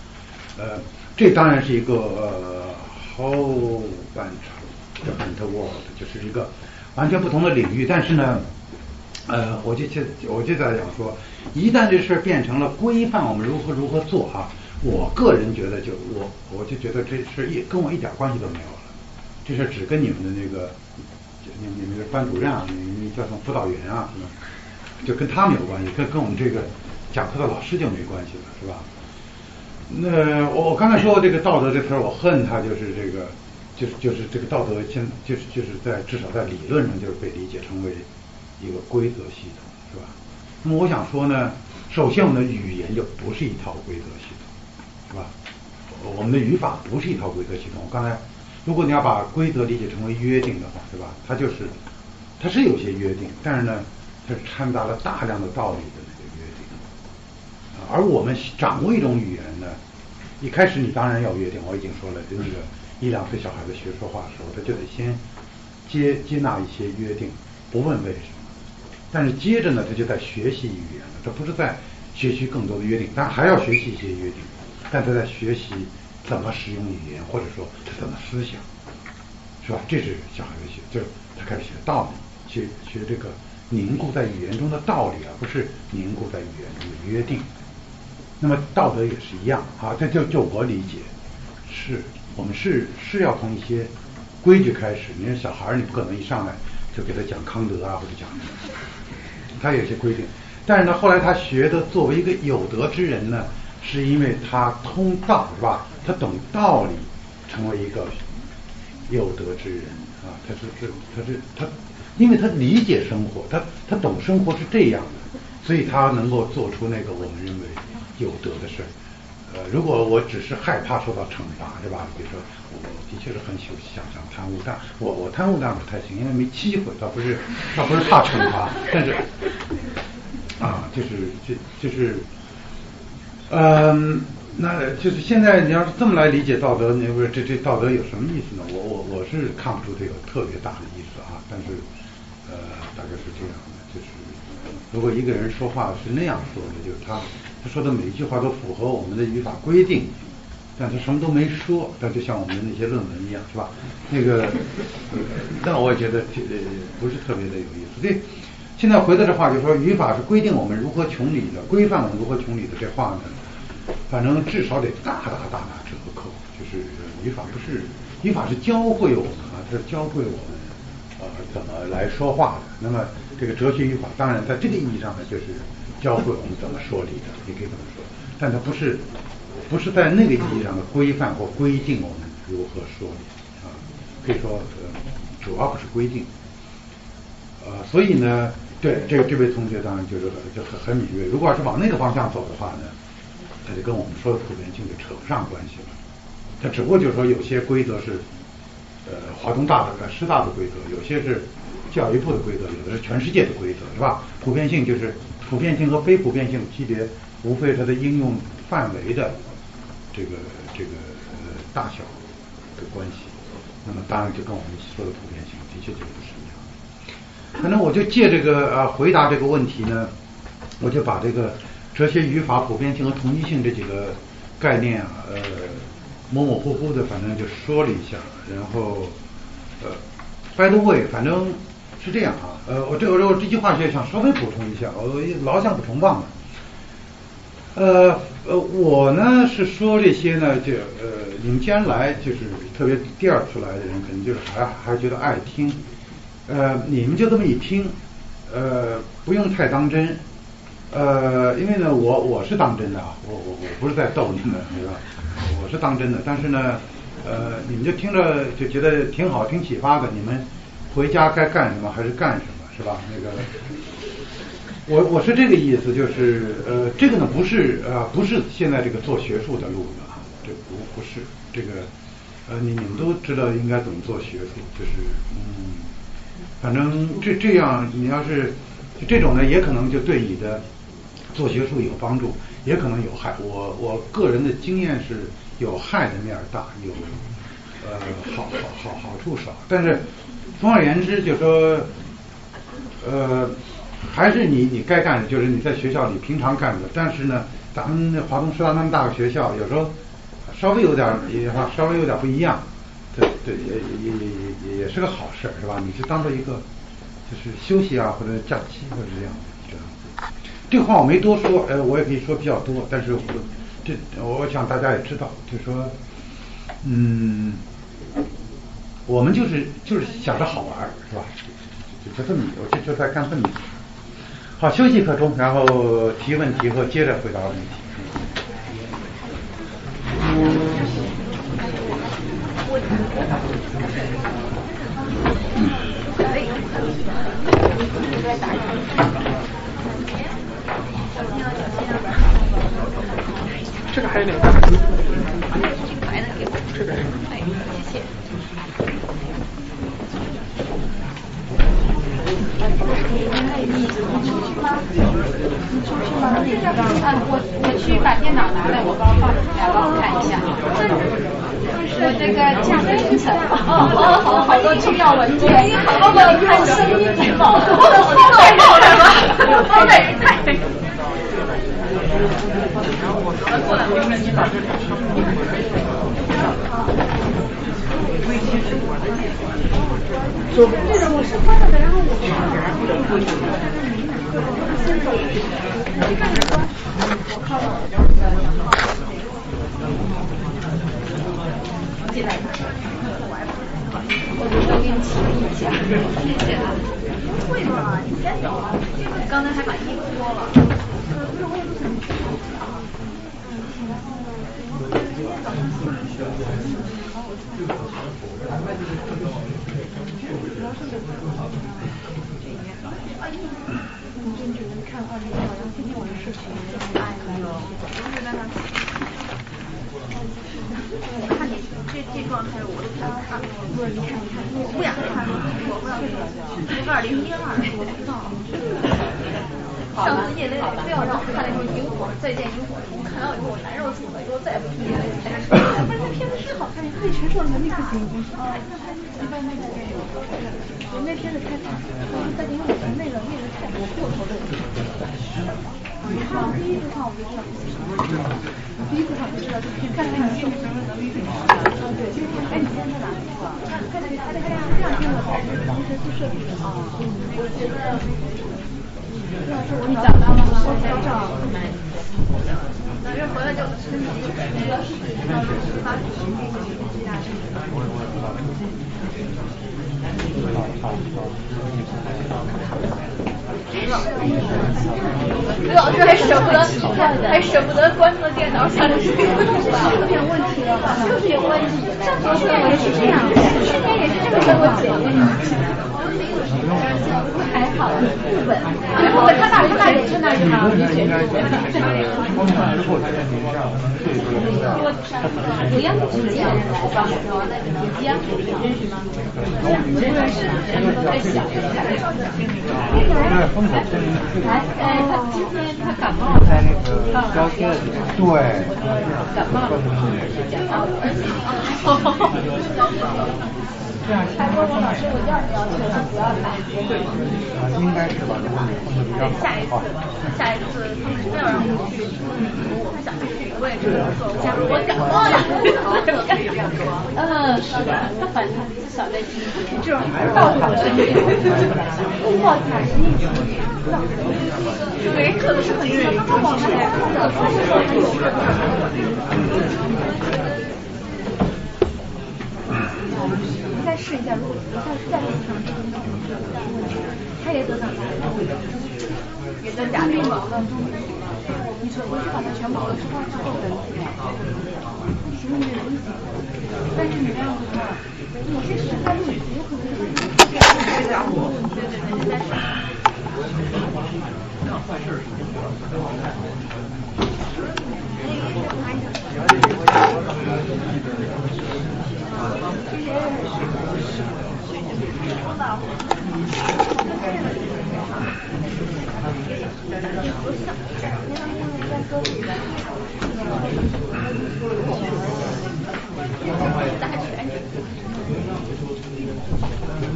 呃，这当然是一个。呃后半场叫 interworld，就是一个完全不同的领域。但是呢，呃，我就就我就在讲说，一旦这事变成了规范我们如何如何做哈，我个人觉得就我我就觉得这事一跟我一点关系都没有了。这事只跟你们的那个你你们的班主任啊，你你叫什么辅导员啊什么，就跟他们有关系，跟跟我们这个讲课的老师就没关系了，是吧？那我我刚才说这个道德这词儿，我恨它，就是这个，就是就是这个道德，现就是就是在至少在理论上就是被理解成为一个规则系统，是吧？那么我想说呢，首先我们的语言就不是一套规则系统，是吧？我们的语法不是一套规则系统。刚才如果你要把规则理解成为约定的话，是吧？它就是它是有些约定，但是呢，它是掺杂了大量的道理的。而我们掌握一种语言呢，一开始你当然要约定。我已经说了，就那个一两岁小孩子学说话的时候，他就得先接接纳一些约定，不问为什么。但是接着呢，他就在学习语言了。他不是在学习更多的约定，但还要学习一些约定。但他在学习怎么使用语言，或者说他怎么思想，是吧？这是小孩子学，就是他开始学道理，学学这个凝固在语言中的道理，而不是凝固在语言中的约定。那么道德也是一样啊，这就就我理解，是我们是是要从一些规矩开始。你说小孩儿，你不可能一上来就给他讲康德啊，或者讲，他有些规定。但是呢，后来他学的作为一个有德之人呢，是因为他通道是吧？他懂道理，成为一个有德之人啊。他是是他是他，因为他理解生活，他他懂生活是这样的，所以他能够做出那个我们认为。有德的事儿，呃，如果我只是害怕受到惩罚，对吧？比如说，我的确是很想想想贪污，但我我贪污那不太行，因为没机会，倒不是倒不是怕惩罚，但是啊，就是就就是，嗯，那就是现在你要是这么来理解道德，你说这这道德有什么意思呢？我我我是看不出这有特别大的意思啊，但是呃，大概是这样的，就是如果一个人说话是那样说的，就是他。他说的每一句话都符合我们的语法规定，但他什么都没说，那就像我们的那些论文一样，是吧？那个，那我觉得呃不是特别的有意思。所以现在回到这话，就说语法是规定我们如何穷理的，规范我们如何穷理的。这话呢，反正至少得大大大打折扣。就是语法不是语法是教会我们啊，它是教会我们呃怎么来说话的。那么这个哲学语法，当然在这个意义上呢，就是。教会我们怎么说理的，你可以怎么说，但它不是，不是在那个意义上的规范或规定我们如何说理啊，可以说呃，主要不是规定，呃，所以呢，对这个这位同学当然就是就很很敏锐，如果要是往那个方向走的话呢，他就跟我们说的普遍性就扯不上关系了，他只不过就是说有些规则是呃华东大的、师大的规则，有些是教育部的规则，有的是全世界的规则，是吧？普遍性就是。普遍性和非普遍性区别无非它的应用范围的这个这个大小的关系。那么当然就跟我们说的普遍性的确就不是一样的。反正我就借这个呃回答这个问题呢，我就把这个哲学语法普遍性和同一性这几个概念啊，呃模模糊糊的反正就说了一下，然后呃 by the way，反正是这样啊，呃我这我我这句话就想稍微补充一下，我老想补充忘了。呃呃，我呢是说这些呢，就呃，你们既然来，就是特别第二次来的人，可能就是还还觉得爱听，呃，你们就这么一听，呃，不用太当真，呃，因为呢，我我是当真的啊，我我我不是在逗你们，对吧？我是当真的，但是呢，呃，你们就听着就觉得挺好，挺启发的，你们回家该干什么还是干什么，是吧？那个。我我是这个意思，就是呃，这个呢不是呃不是现在这个做学术的路子啊，这不不是这个呃你你们都知道应该怎么做学术，就是嗯，反正这这样你要是这种呢，也可能就对你的做学术有帮助，也可能有害。我我个人的经验是有害的面大，有呃好好好好处少。但是总而言之，就说呃。还是你你该干的，就是你在学校里平常干的。但是呢，咱们华东师大那么大个学校，有时候稍微有点也哈，稍微有点不一样，对对，也也也也也是个好事，是吧？你是当做一个就是休息啊，或者假期或者这样这样。这话我没多说，呃，我也可以说比较多，但是我这我想大家也知道，就说嗯，我们就是就是想着好玩，是吧？就就这么，我就就在干这么。好，休息一刻钟，然后提问题和接着回答问题。这个还有点大。这个。哎，谢谢。你出去吗？你出去吗？嗯，我我去把电脑拿来，我帮放来帮我看一下。我这个驾驶证。哦哦，好好多重要文件，好多要看声音太爆，太爆了吧？好美，太美。过来，我这个我是关了的，然后我先走。你看着关，我靠了。进来。我我给你提了一下，谢谢啊。不会嘛，你先走啊。刚才还把衣服脱了。不我也不想。看二十秒，然后天天晚上视频，哎呦，我觉得他，我看你这这状态，我都不想看。我不想看，我不想看。二零一二，我知道。上次叶磊磊非要让我看那个萤火，再见萤火虫，看完以后我难受死了，以后再也不听叶磊磊拍的。但是那片子是好看，他那陈设能力不行。啊，一般那个电影，我那片子太差，再因为我们那个叶子太多过头的。你看第一次看我就知道不行，第一次看不知道这片看看是不是能力不行。啊对，哎你现在在哪？看看这他这这样这样听的还是同时去设计的啊？我觉得。你找到了吗？找找。那这回来就身体那个发脾气，最大声。刘老师还舍不得，还舍不得关了电脑，想着是有点问题了，就是有问题。上年也是这样，去年也是这我姐姐，还好，不稳，不稳，他爸他爸也他那是吗？你选的，通常之后才能明上，对对对。不要不是这样的，一样，认识吗？不认识，太小。对，风口吹。哎哎，他今天他感冒了。在那个交接的地方。对。感冒了。还问我老师有要不要求他不要来。啊，应该是吧？如果你控制比较好。下一次他们非要让我去，我想去，我也是假如我感冒了，嗯，是的，那反正至少在今天，这种到我身边，哇塞，是一种，对，可能是很热，他往上来看的，你再试一下，如果再再尝试一下，他也得长大，也增加羽毛了。你说回去把它全毛了之后，之后十五年没意思。但是你这样子的话，有些实在路有可能是对对对对对，坏事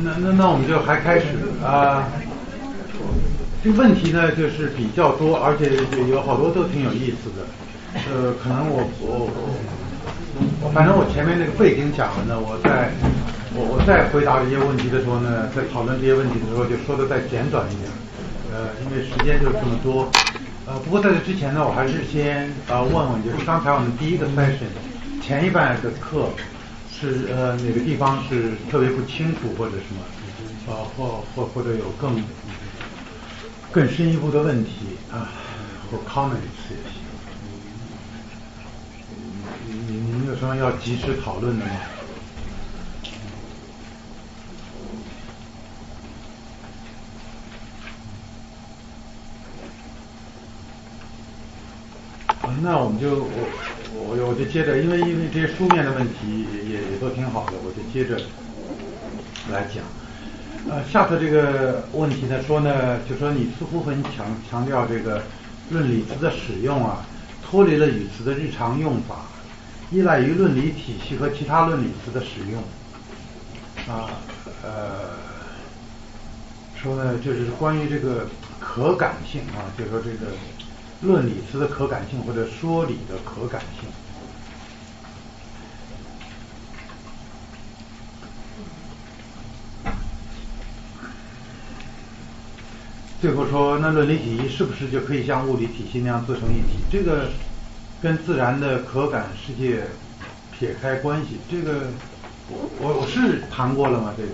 那那那我们就还开始啊。这个问题呢，就是比较多，而且有好多都挺有意思的。呃，可能我我我，反正我前面那个背景讲了呢，我在我我在回答这些问题的时候呢，在讨论这些问题的时候，就说的再简短一点。呃，因为时间就这么多。呃，不过在这之前呢，我还是先啊问问，就是刚才我们第一个 session 前一半的课是呃哪个地方是特别不清楚或者什么，呃或或或者有更更深一步的问题啊或 comments 也行。你你们有什么要及时讨论的吗？那我们就我我我就接着，因为因为这些书面的问题也也都挺好的，我就接着来讲。呃，下次这个问题呢说呢，就说你似乎很强强调这个论理词的使用啊，脱离了语词的日常用法，依赖于论理体系和其他论理词的使用。啊呃，说呢就是关于这个可感性啊，就说这个。论理词的可感性或者说理的可感性，最后说，那论理体系是不是就可以像物理体系那样自成一体？这个跟自然的可感世界撇开关系，这个我我我是谈过了吗？这个？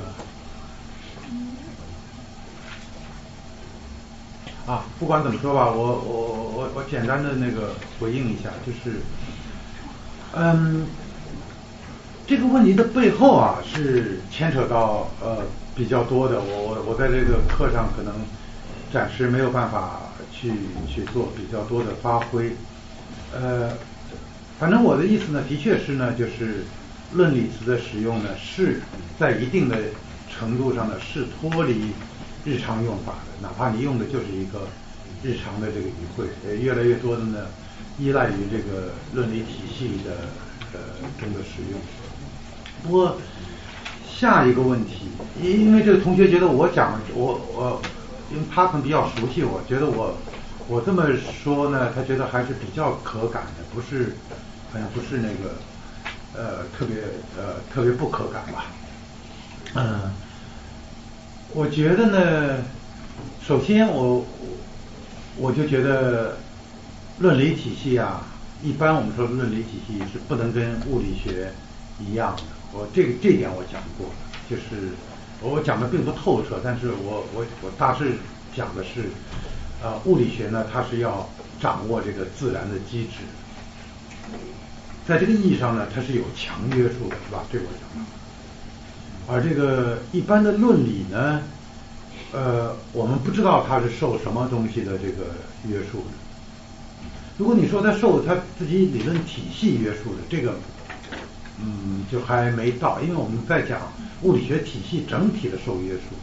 啊，不管怎么说吧，我我我我简单的那个回应一下，就是，嗯，这个问题的背后啊是牵扯到呃比较多的，我我我在这个课上可能暂时没有办法去去做比较多的发挥，呃，反正我的意思呢，的确是呢，就是论理词的使用呢是在一定的程度上呢是脱离。日常用法的，哪怕你用的就是一个日常的这个语汇，呃，越来越多的呢，依赖于这个论理体系的呃中的使用。不过下一个问题，因因为这个同学觉得我讲我我，因为他可能比较熟悉，我觉得我我这么说呢，他觉得还是比较可感的，不是好像不是那个呃特别呃特别不可感吧，嗯。我觉得呢，首先我我就觉得论理体系啊，一般我们说论理体系是不能跟物理学一样的。我这个这点我讲过，就是我讲的并不透彻，但是我我我大致讲的是，呃，物理学呢，它是要掌握这个自然的机制，在这个意义上呢，它是有强约束的，是吧？这我讲的。而这个一般的论理呢，呃，我们不知道它是受什么东西的这个约束的。如果你说它受它自己理论体系约束的，这个，嗯，就还没到，因为我们在讲物理学体系整体的受约束，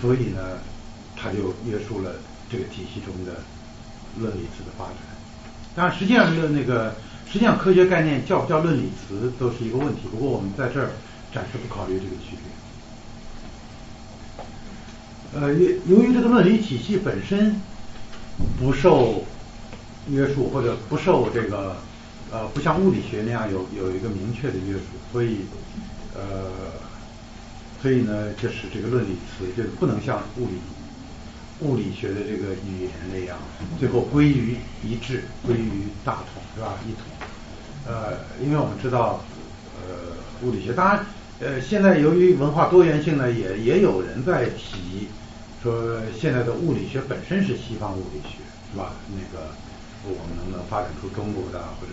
所以呢，它就约束了这个体系中的论理词的发展。当然，实际上的那个，实际上科学概念叫不叫论理词都是一个问题。不过我们在这儿暂时不考虑这个区别。呃，由由于这个论理体系本身不受约束，或者不受这个呃，不像物理学那样有有一个明确的约束，所以呃，所以呢，就使这个论理词就不能像物理。物理学的这个语言那样，最后归于一致，归于大统，是吧？一统。呃，因为我们知道，呃，物理学当然，呃，现在由于文化多元性呢，也也有人在提说，现在的物理学本身是西方物理学，是吧？那个我们能不能发展出中国的或者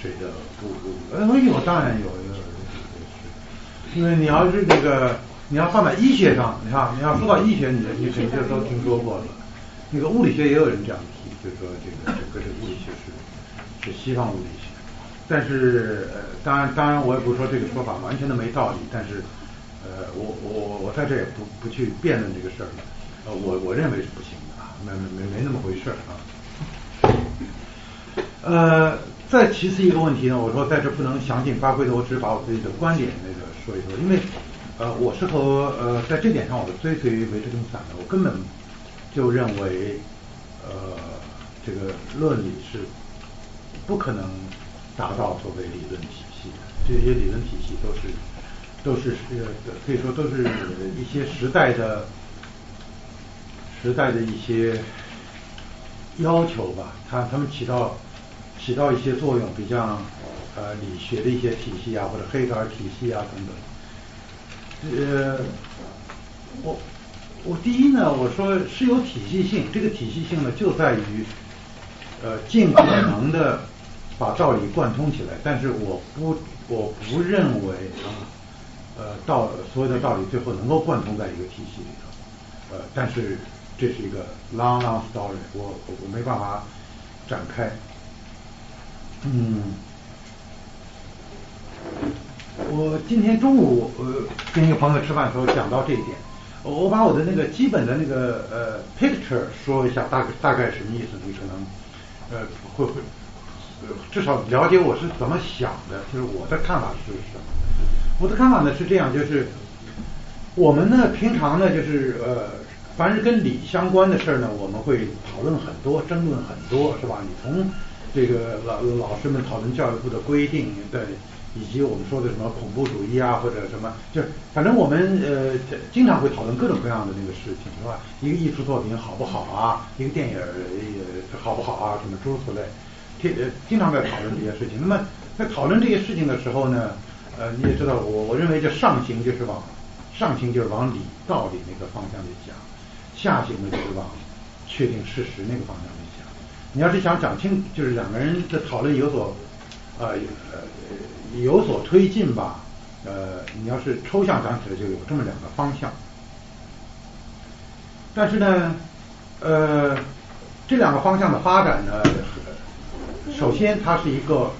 谁的物物？呃，有，当然有，有，是，因为你要是那个。你要放在医学上，你看，你要说到医学，你你肯定都听说过了。那个物理学也有人这样提，就是说这个整个这个物理学是是西方物理学。但是呃，当然当然，我也不是说这个说法完全的没道理。但是呃，我我我在这也不不去辩论这个事儿了。呃，我我认为是不行的啊，没没没没那么回事儿啊。呃，再其次一个问题呢，我说在这不能详尽发挥的，我只是把我自己的观点那个说一说，因为。呃，我是和呃，在这点上我是追随维特根斯坦的，我根本就认为，呃，这个论理是不可能达到所谓理论体系的，这些理论体系都是都是呃，可以说都是一些时代的时代的一些要求吧，它它们起到起到一些作用，比像呃理学的一些体系啊，或者黑格尔体系啊等等。呃，我我第一呢，我说是有体系性，这个体系性呢就在于呃尽可能的把道理贯通起来，但是我不我不认为啊呃道所有的道理最后能够贯通在一个体系里头，呃但是这是一个 long long story，我我没办法展开，嗯。我今天中午呃跟一个朋友吃饭的时候讲到这一点，我把我的那个基本的那个呃 picture 说一下，大概大概什么意思？你可能呃会会至少了解我是怎么想的，就是我的看法是什么？我的看法呢是这样，就是我们呢平常呢就是呃凡是跟理相关的事儿呢，我们会讨论很多，争论很多，是吧？你从这个老老师们讨论教育部的规定的。以及我们说的什么恐怖主义啊，或者什么，就是反正我们呃经常会讨论各种各样的那个事情，是吧？一个艺术作品好不好啊？一个电影呃好不好啊？什么诸如此类，经经常在讨论这些事情。那么在讨论这些事情的时候呢，呃你也知道，我我认为这上行就是往上行就是往理道理那个方向去讲，下行呢就是往确定事实那个方向去讲。你要是想讲清，就是两个人的讨论有所呃呃。有所推进吧，呃，你要是抽象讲起来，就有这么两个方向。但是呢，呃，这两个方向的发展呢，首先它是一个，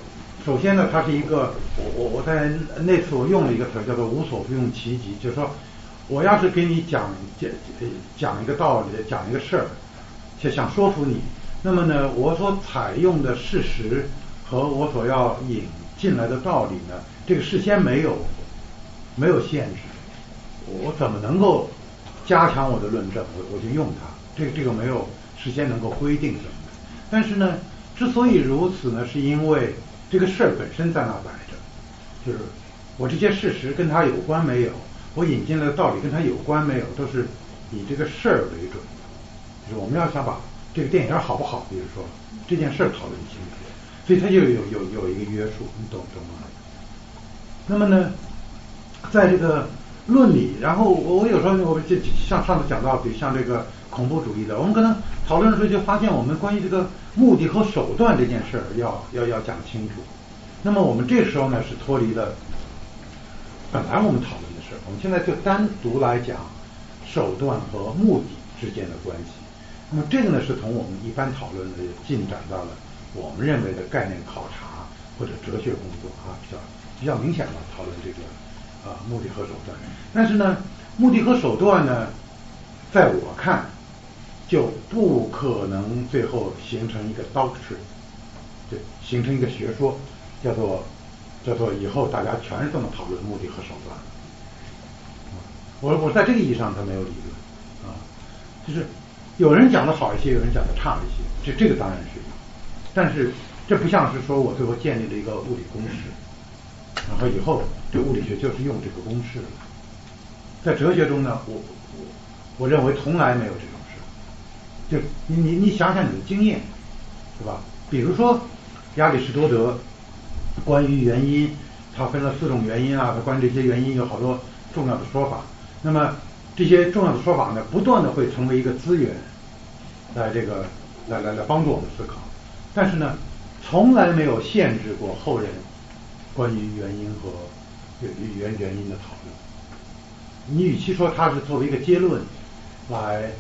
首先呢，它是一个，我我我在那次我用了一个词叫做无所不用其极，就是说，我要是给你讲讲讲一个道理，讲一个事儿，就想说服你，那么呢，我所采用的事实和我所要引。进来的道理呢？这个事先没有没有限制，我怎么能够加强我的论证？我我就用它，这个这个没有事先能够规定什么的。但是呢，之所以如此呢，是因为这个事儿本身在那摆着，就是我这些事实跟它有关没有？我引进来的道理跟它有关没有？都是以这个事儿为准的。就是我们要想把这个电影好不好，比如说这件事儿讨论清楚。所以它就有有有一个约束，你懂懂吗？那么呢，在这个论理，然后我我有时候我们就像上次讲到，比如像这个恐怖主义的，我们可能讨论的时候就发现，我们关于这个目的和手段这件事儿要要要讲清楚。那么我们这时候呢是脱离了本来我们讨论的事事。我们现在就单独来讲手段和目的之间的关系。那么这个呢，是从我们一般讨论的进展到了我们认为的概念考察或者哲学工作啊，比较比较明显的讨论这个啊目的和手段。但是呢，目的和手段呢，在我看就不可能最后形成一个 doctrine，就形成一个学说，叫做叫做以后大家全是这么讨论目的和手段。我我在这个意义上他没有理论啊，就是。有人讲的好一些，有人讲的差一些，这这个当然是，但是这不像是说我最后建立了一个物理公式，然后以后这物理学就是用这个公式了。在哲学中呢，我我我认为从来没有这种事，就你你你想想你的经验，是吧？比如说亚里士多德关于原因，他分了四种原因啊，他关于这些原因有好多重要的说法，那么。这些重要的说法呢，不断的会成为一个资源，来这个来来来帮助我们思考，但是呢，从来没有限制过后人关于原因和原原因的讨论。你与其说它是作为一个结论来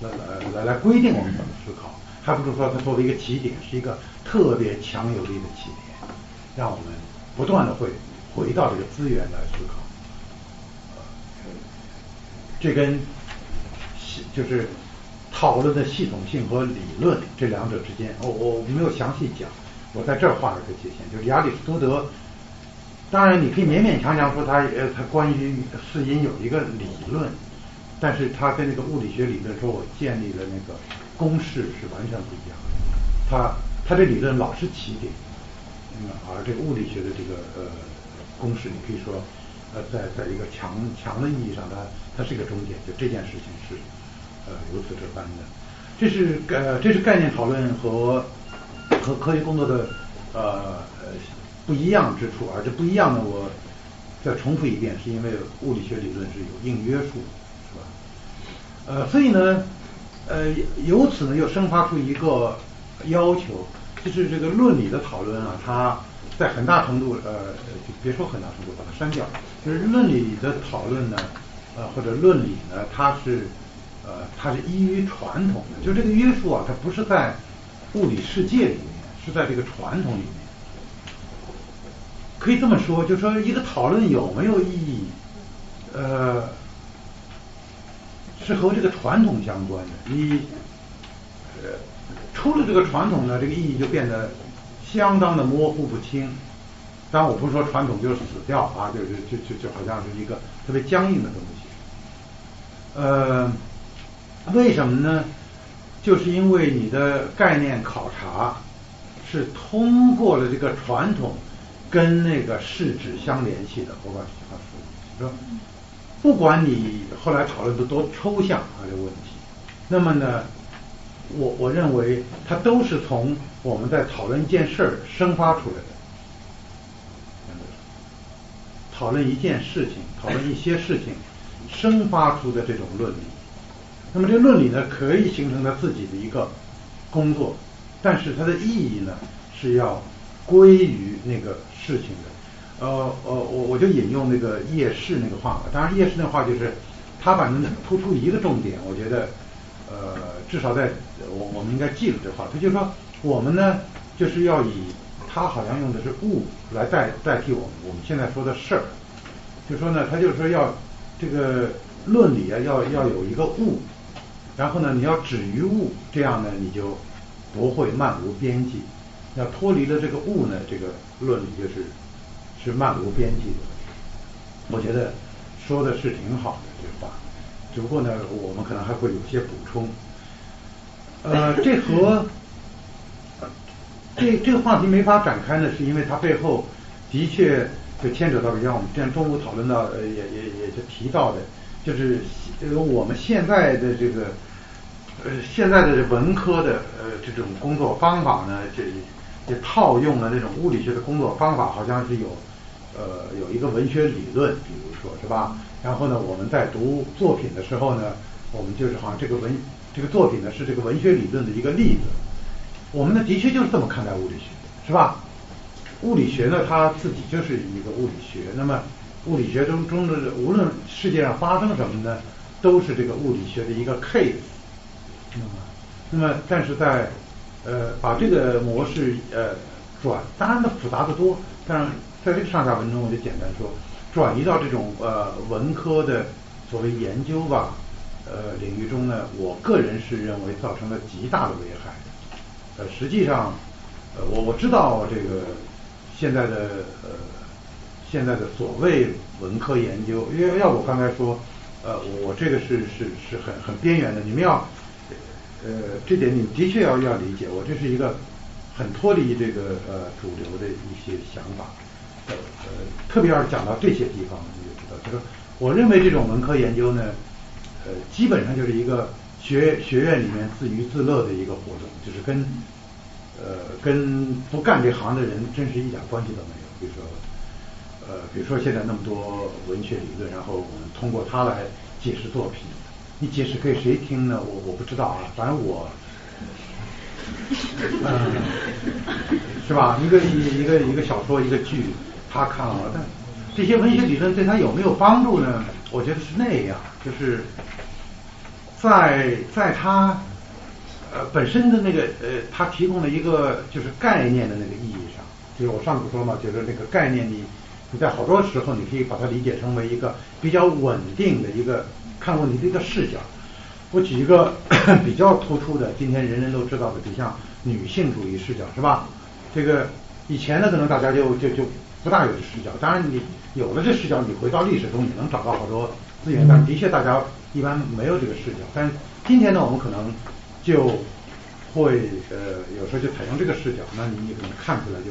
来来来来规定我们怎么思考，还不如说它作为一个起点，是一个特别强有力的起点，让我们不断的会回到这个资源来思考。这跟就是讨论的系统性和理论这两者之间，我我没有详细讲，我在这儿画了个界限，就是亚里士多德，当然你可以勉勉强强说他呃他关于四因有一个理论，但是他跟那个物理学理论说我建立了那个公式是完全不一样的，他他这理论老是起点，嗯，而这个物理学的这个呃公式你可以说。呃，在在一个强强的意义上，它它是一个终点，就这件事情是呃如此这般的。这是呃这是概念讨论和和科学工作的呃不一样之处，而这不一样呢，我再重复一遍，是因为物理学理论是有硬约束，是吧？呃，所以呢，呃由此呢又生发出一个要求，就是这个论理的讨论啊，它。在很大程度，呃，别说很大程度，把它删掉。就是论理的讨论呢，呃，或者论理呢，它是，呃，它是依于传统的。就这个约束啊，它不是在物理世界里面，是在这个传统里面。可以这么说，就说一个讨论有没有意义，呃，是和这个传统相关的。你，呃，出了这个传统呢，这个意义就变得。相当的模糊不清，当然我不是说传统就是死掉啊，就就就就就好像是一个特别僵硬的东西。呃，为什么呢？就是因为你的概念考察是通过了这个传统跟那个事指相联系的。我把这句话说，说不管你后来讨论的多抽象啊这个问题，那么呢？我我认为它都是从我们在讨论一件事儿生发出来的，讨论一件事情，讨论一些事情生发出的这种论理。那么这个论理呢，可以形成它自己的一个工作，但是它的意义呢是要归于那个事情的。呃呃，我我就引用那个叶氏那个话吧。当然叶氏那话就是他反正突出一个重点，我觉得。呃，至少在我我们应该记住这话，他就说我们呢就是要以他好像用的是物来代代替我们我们现在说的事儿，就说呢他就是说要这个论理啊要要有一个物，然后呢你要止于物，这样呢你就不会漫无边际，要脱离了这个物呢，这个论理就是是漫无边际的。我觉得说的是挺好的这话。只不过呢，我们可能还会有些补充。呃，这和这这个话题没法展开呢，是因为它背后的确就牵扯到，像我们今天中午讨论到，呃，也也也就提到的，就是我们现在的这个呃现在的文科的呃这种工作方法呢，这也套用了那种物理学的工作方法，好像是有呃有一个文学理论，比如说是吧？然后呢，我们在读作品的时候呢，我们就是好像这个文这个作品呢是这个文学理论的一个例子。我们呢的确就是这么看待物理学，是吧？物理学呢它自己就是一个物理学。那么物理学中中的无论世界上发生什么呢，都是这个物理学的一个 case。那么，那么但是在呃把这个模式呃转，当然它复杂的多，但是在这个上下文中我就简单说，转移到这种呃文科的所谓研究吧呃领域中呢，我个人是认为造成了极大的危害。呃，实际上呃我我知道这个现在的呃现在的所谓文科研究，因为要我刚才说呃我这个是是是很很边缘的，你们要。呃，这点你们的确要要理解，我这是一个很脱离这个呃主流的一些想法，呃呃，特别要是讲到这些地方，你就知道，就是我认为这种文科研究呢，呃，基本上就是一个学学院里面自娱自乐的一个活动，就是跟呃跟不干这行的人真是一点关系都没有。比如说呃，比如说现在那么多文学理论，然后我们通过它来解释作品。你解释给谁听呢？我我不知道啊，反正我，嗯，是吧？一个一一个一个小说一个剧，他看了，但这些文学理论对他有没有帮助呢？我觉得是那样，就是在在他呃本身的那个呃，他提供了一个就是概念的那个意义上，就是我上次说嘛，就是那个概念你在好多时候你可以把它理解成为一个比较稳定的一个。看问题的一个视角，我举一个 比较突出的，今天人人都知道的，比像女性主义视角是吧？这个以前呢，可能大家就就就不大有这视角。当然，你有了这视角，你回到历史中，你能找到好多资源。但的确，大家一般没有这个视角。但今天呢，我们可能就会呃，有时候就采用这个视角，那你可能看出来就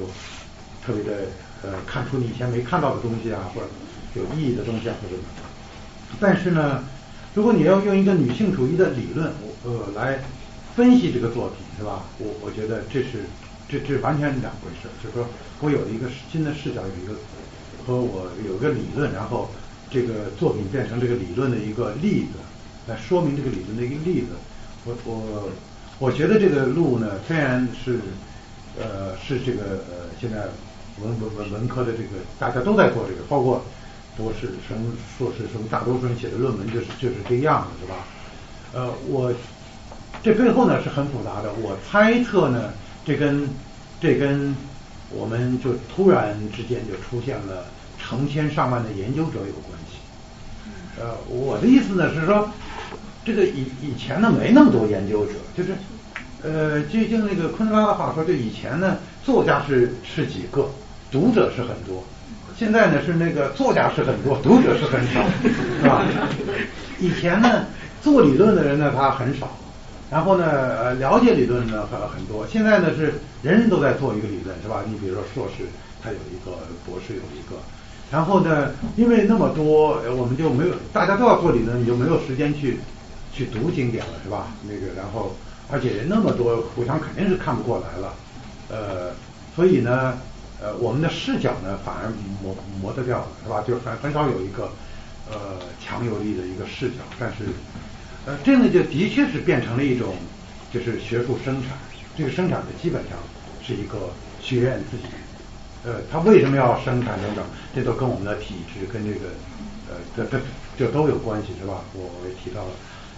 特别的呃，看出你以前没看到的东西啊，或者有意义的东西啊，或者。但是呢，如果你要用一个女性主义的理论，我呃，来分析这个作品，是吧？我我觉得这是这这完全是两回事。就是说我有一个新的视角，有一个和我有个理论，然后这个作品变成这个理论的一个例子，来说明这个理论的一个例子。我我我觉得这个路呢，虽然是呃是这个呃现在文文文文科的这个大家都在做这个，包括。博士生、硕士生，大多数人写的论文就是就是这样的，是吧？呃，我这背后呢是很复杂的。我猜测呢，这跟这跟我们就突然之间就出现了成千上万的研究者有关系。呃，我的意思呢是说，这个以以前呢没那么多研究者，就是呃，就用那个昆德拉的话说，就以前呢作家是是几个，读者是很多。现在呢是那个作家是很多，读者是很少，是吧？以前呢做理论的人呢他很少，然后呢呃了解理论呢很很多。现在呢是人人都在做一个理论，是吧？你比如说硕士他有一个，博士有一个，然后呢因为那么多，我们就没有大家都要做理论，你就没有时间去去读经典了，是吧？那个然后而且人那么多，互相肯定是看不过来了，呃，所以呢。呃，我们的视角呢，反而磨磨得掉了，是吧？就很很少有一个呃强有力的一个视角。但是，呃，这个就的确是变成了一种就是学术生产。这个生产的基本上是一个学院自己，呃，它为什么要生产等等，这都跟我们的体制跟这个呃这这这都有关系，是吧？我也提到了，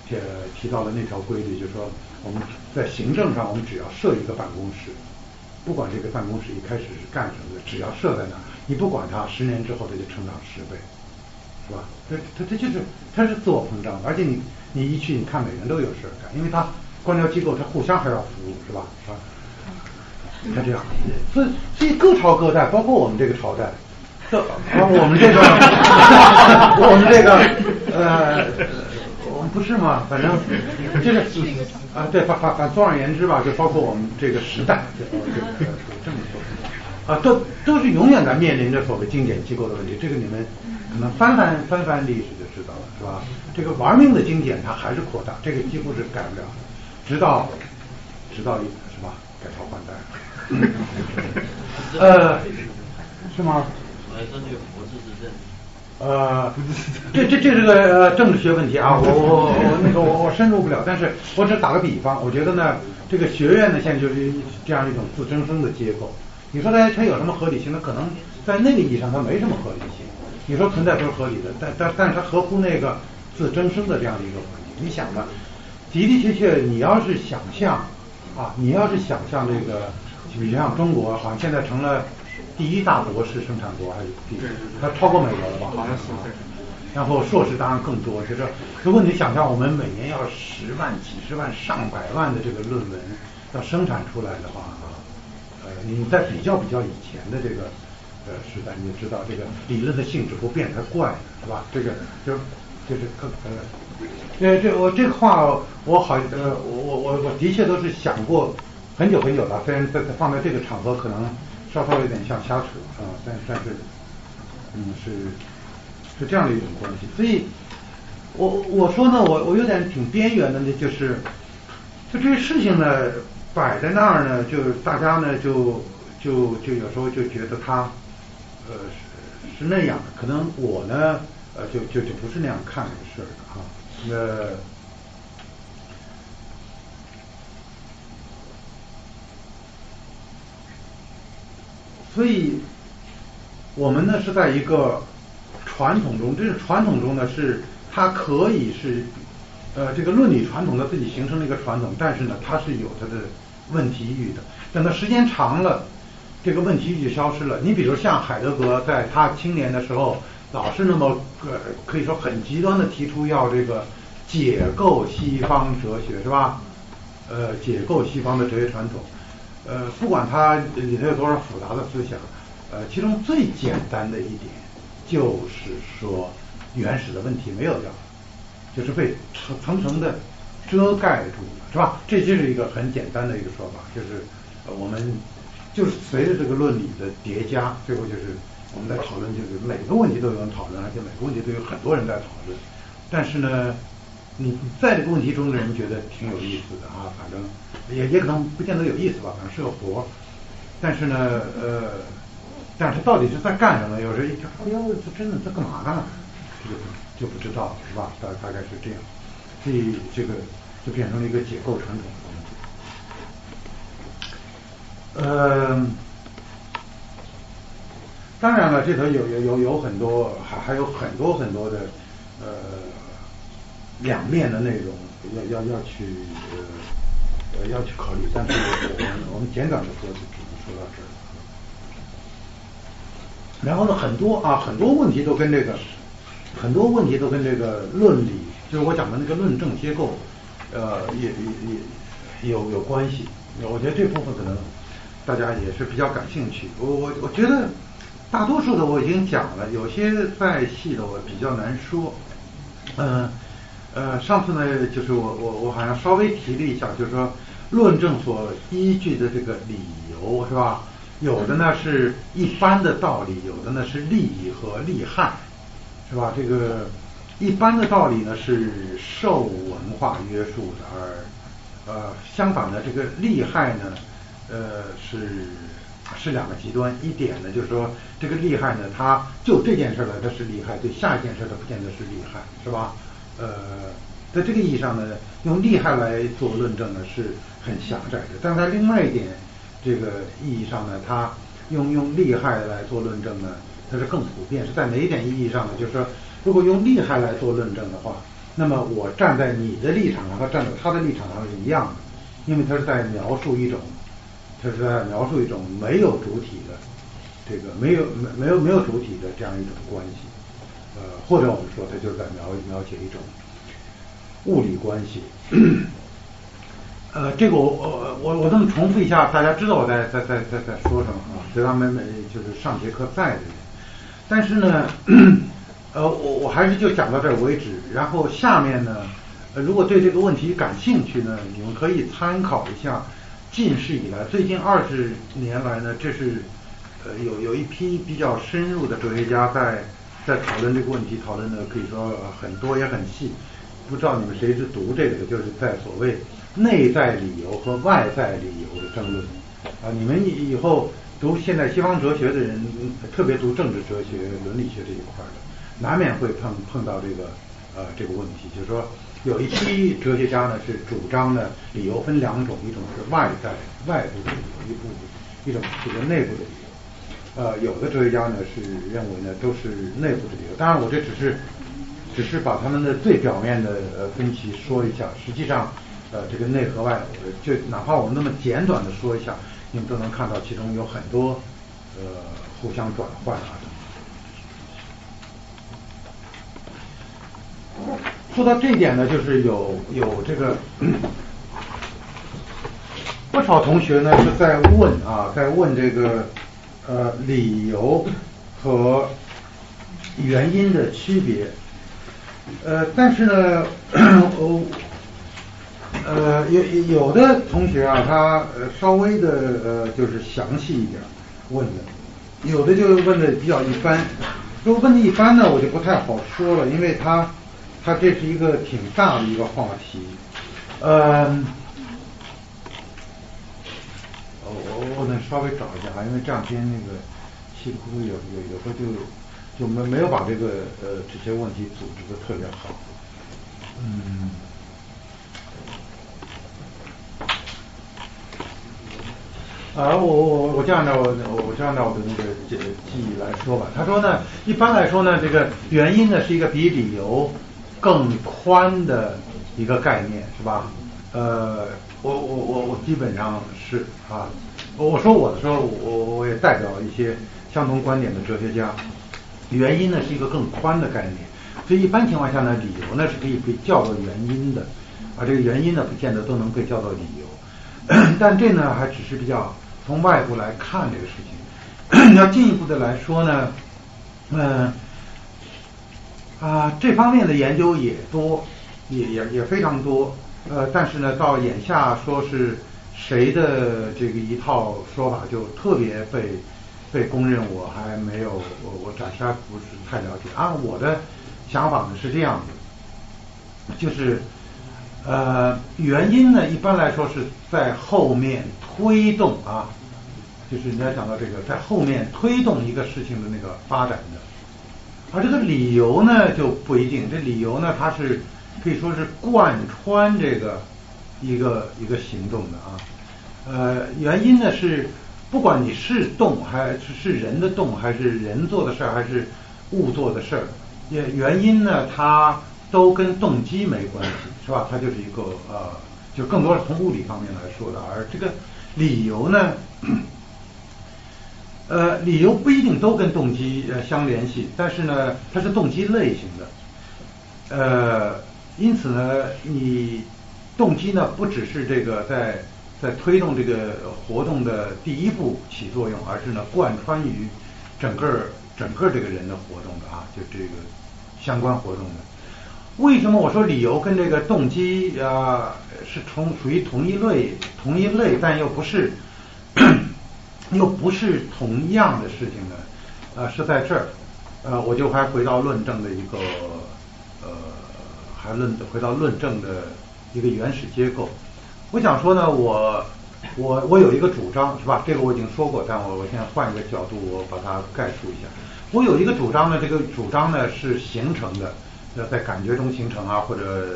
这提到了那条规律，就是说我们在行政上，我们只要设一个办公室。不管这个办公室一开始是干什么的，只要设在那儿，你不管它，十年之后它就成长十倍，是吧？它它它就是它是自我膨胀，而且你你一去，你看每人都有事儿干，因为它官僚机构它互相还要服务，是吧？啊，它这样，所以所以各朝各代，包括我们这个朝代，这我们这个 我们这个呃。不是吗？反正就是啊，对，反反反，总而言之吧，就包括我们这个时代，就这么说啊，都都是永远在面临着所谓经典机构的问题。这个你们可能翻翻翻翻历史就知道了，是吧？这个玩命的经典它还是扩大，这个几乎是改不了，直到直到是吧？改朝换代。呃，是吗？呃，这这这是个政治学问题啊，我我我那个我我深入不了，但是我只打个比方，我觉得呢，这个学院呢现在就是这样一种自增生的结构。你说它它有什么合理性？它可能在那个意义上它没什么合理性。你说存在都是合理的，但但但是它合乎那个自增生的这样的一个环境。你想吧，的的确确，你要是想象啊，你要是想象这个，比如像中国，好像现在成了第一大国是生产国，还是第，它超过美国了吧？好像是。然后硕士当然更多，就是如果你想象我们每年要十万、几十万、上百万的这个论文要生产出来的话啊，呃，你在比较比较以前的这个呃时代，你就知道这个理论的性质不变才怪呢，是吧？这个就就是更呃，这这我这个话我好呃我我我的确都是想过很久很久了，虽然在放在这个场合可能稍稍有点像瞎扯啊，但但是嗯是。是这样的一种关系，所以，我我说呢，我我有点挺边缘的呢，就是，就这些事情呢摆在那儿呢，就大家呢就就就有时候就觉得他呃是是那样的，可能我呢呃就就就不是那样看这个事儿的哈，那所以我们呢是在一个。传统中，这是传统中呢，是它可以是，呃，这个论理传统的自己形成了一个传统，但是呢，它是有它的问题域的。等到时间长了，这个问题域就消失了。你比如像海德格在他青年的时候，老是那么呃，可以说很极端的提出要这个解构西方哲学，是吧？呃，解构西方的哲学传统，呃，不管它里头有多少复杂的思想，呃，其中最简单的一点。就是说，原始的问题没有掉，就是被层层层的遮盖住了，是吧？这就是一个很简单的一个说法，就是我们就是随着这个论理的叠加，最后就是我们在讨论，就是每个问题都有人讨论，而且每个问题都有很多人在讨论。但是呢，你在这个问题中的人觉得挺有意思的啊，反正也也可能不见得有意思吧，反正是个活。但是呢，呃。但是到底是在干什么？有时候一看，哎呦，这真的在干嘛呢？这个就不知道，是吧？大大概是这样，所以这个就变成了一个解构传统的问题。嗯，当然了，这头有有有有很多，还还有很多很多的呃两面的内容要要要去呃要去考虑，但是我们我们简短的说，就只能说到这儿。然后呢，很多啊，很多问题都跟这个，很多问题都跟这个论理，就是我讲的那个论证结构，呃，也也也有有关系。我觉得这部分可能大家也是比较感兴趣。我我我觉得大多数的我已经讲了，有些再细的我比较难说。嗯，上次呢，就是我我我好像稍微提了一下，就是说论证所依据的这个理由是吧？有的呢是一般的道理，有的呢是利益和利害，是吧？这个一般的道理呢是受文化约束的，而呃相反的这个利害呢，呃是是两个极端。一点呢就是说这个利害呢，它就这件事来它是利害，对下一件事它不见得是利害，是吧？呃，在这个意义上呢，用利害来做论证呢是很狭窄的。但在另外一点。这个意义上呢，他用用利害来做论证呢，它是更普遍。是在哪一点意义上呢？就是说，如果用利害来做论证的话，那么我站在你的立场上和站在他的立场上是一样的，因为他是在描述一种，他是在描述一种没有主体的这个没有没没有没有主体的这样一种关系，呃，或者我们说他就是在描描写一种物理关系。呃，这个我我我我这么重复一下，大家知道我在在在在在说什么啊？就他们就是上节课在的。但是呢，呃，我我还是就讲到这儿为止。然后下面呢，如果对这个问题感兴趣呢，你们可以参考一下近世以来最近二十年来呢，这是呃有有一批比较深入的哲学家在在讨论这个问题，讨论的可以说很多也很细。不知道你们谁是读这个的，就是在所谓。内在理由和外在理由的争论啊，你们以以后读现在西方哲学的人，特别读政治哲学、伦理学这一块的，难免会碰碰到这个呃这个问题，就是说有一批哲学家呢是主张呢理由分两种，一种是外在外部的理由，一部一种这个内部的理由。呃，有的哲学家呢是认为呢都是内部的理由。当然，我这只是只是把他们的最表面的呃分歧说一下，实际上呃这个内和外，就哪怕我们那么简短的说一下，你们都能看到其中有很多呃互相转换啊。说到这一点呢，就是有有这个不少同学呢是在问啊，在问这个呃理由和原因的区别，呃，但是呢，我呃有有的同学啊，他稍微的呃就是详细一点问的，有的就问的比较一般，如果问的一般呢，我就不太好说了，因为他。它这是一个挺大的一个话题，嗯，我我我能稍微找一下啊，因为这两天那个稀里糊涂有有有时候就就没没有把这个呃这些问题组织的特别好，嗯，啊，我我我就按照我我就按照我的那个记记忆来说吧。他说呢，一般来说呢，这个原因呢是一个比理由。更宽的一个概念是吧？呃，我我我我基本上是啊，我说我的时候，我我也代表一些相同观点的哲学家。原因呢是一个更宽的概念，所以一般情况下呢，理由呢是可以被叫做原因的，而这个原因呢不见得都能被叫做理由。但这呢还只是比较从外部来看这个事情，要进一步的来说呢，嗯。啊，这方面的研究也多，也也也非常多。呃，但是呢，到眼下说是谁的这个一套说法就特别被被公认，我还没有，我我暂时还不是太了解。按我的想法呢是这样的，就是呃，原因呢一般来说是在后面推动啊，就是你要讲到这个，在后面推动一个事情的那个发展的。而这个理由呢就不一定，这理由呢它是可以说是贯穿这个一个一个行动的啊，呃，原因呢是不管你是动还是是人的动，还是人做的事儿，还是物做的事儿，也原因呢它都跟动机没关系，是吧？它就是一个呃，就更多是从物理方面来说的，而这个理由呢。呃，理由不一定都跟动机相联系，但是呢，它是动机类型的。呃，因此呢，你动机呢不只是这个在在推动这个活动的第一步起作用，而是呢贯穿于整个整个这个人的活动的啊，就这个相关活动的。为什么我说理由跟这个动机啊是从属于同一类同一类，但又不是？又不是同样的事情呢，呃，是在这儿，呃，我就还回到论证的一个，还论回到论证的一个原始结构。我想说呢，我我我有一个主张是吧？这个我已经说过，但我我现在换一个角度，我把它概述一下。我有一个主张呢，这个主张呢是形成的，呃，在感觉中形成啊，或者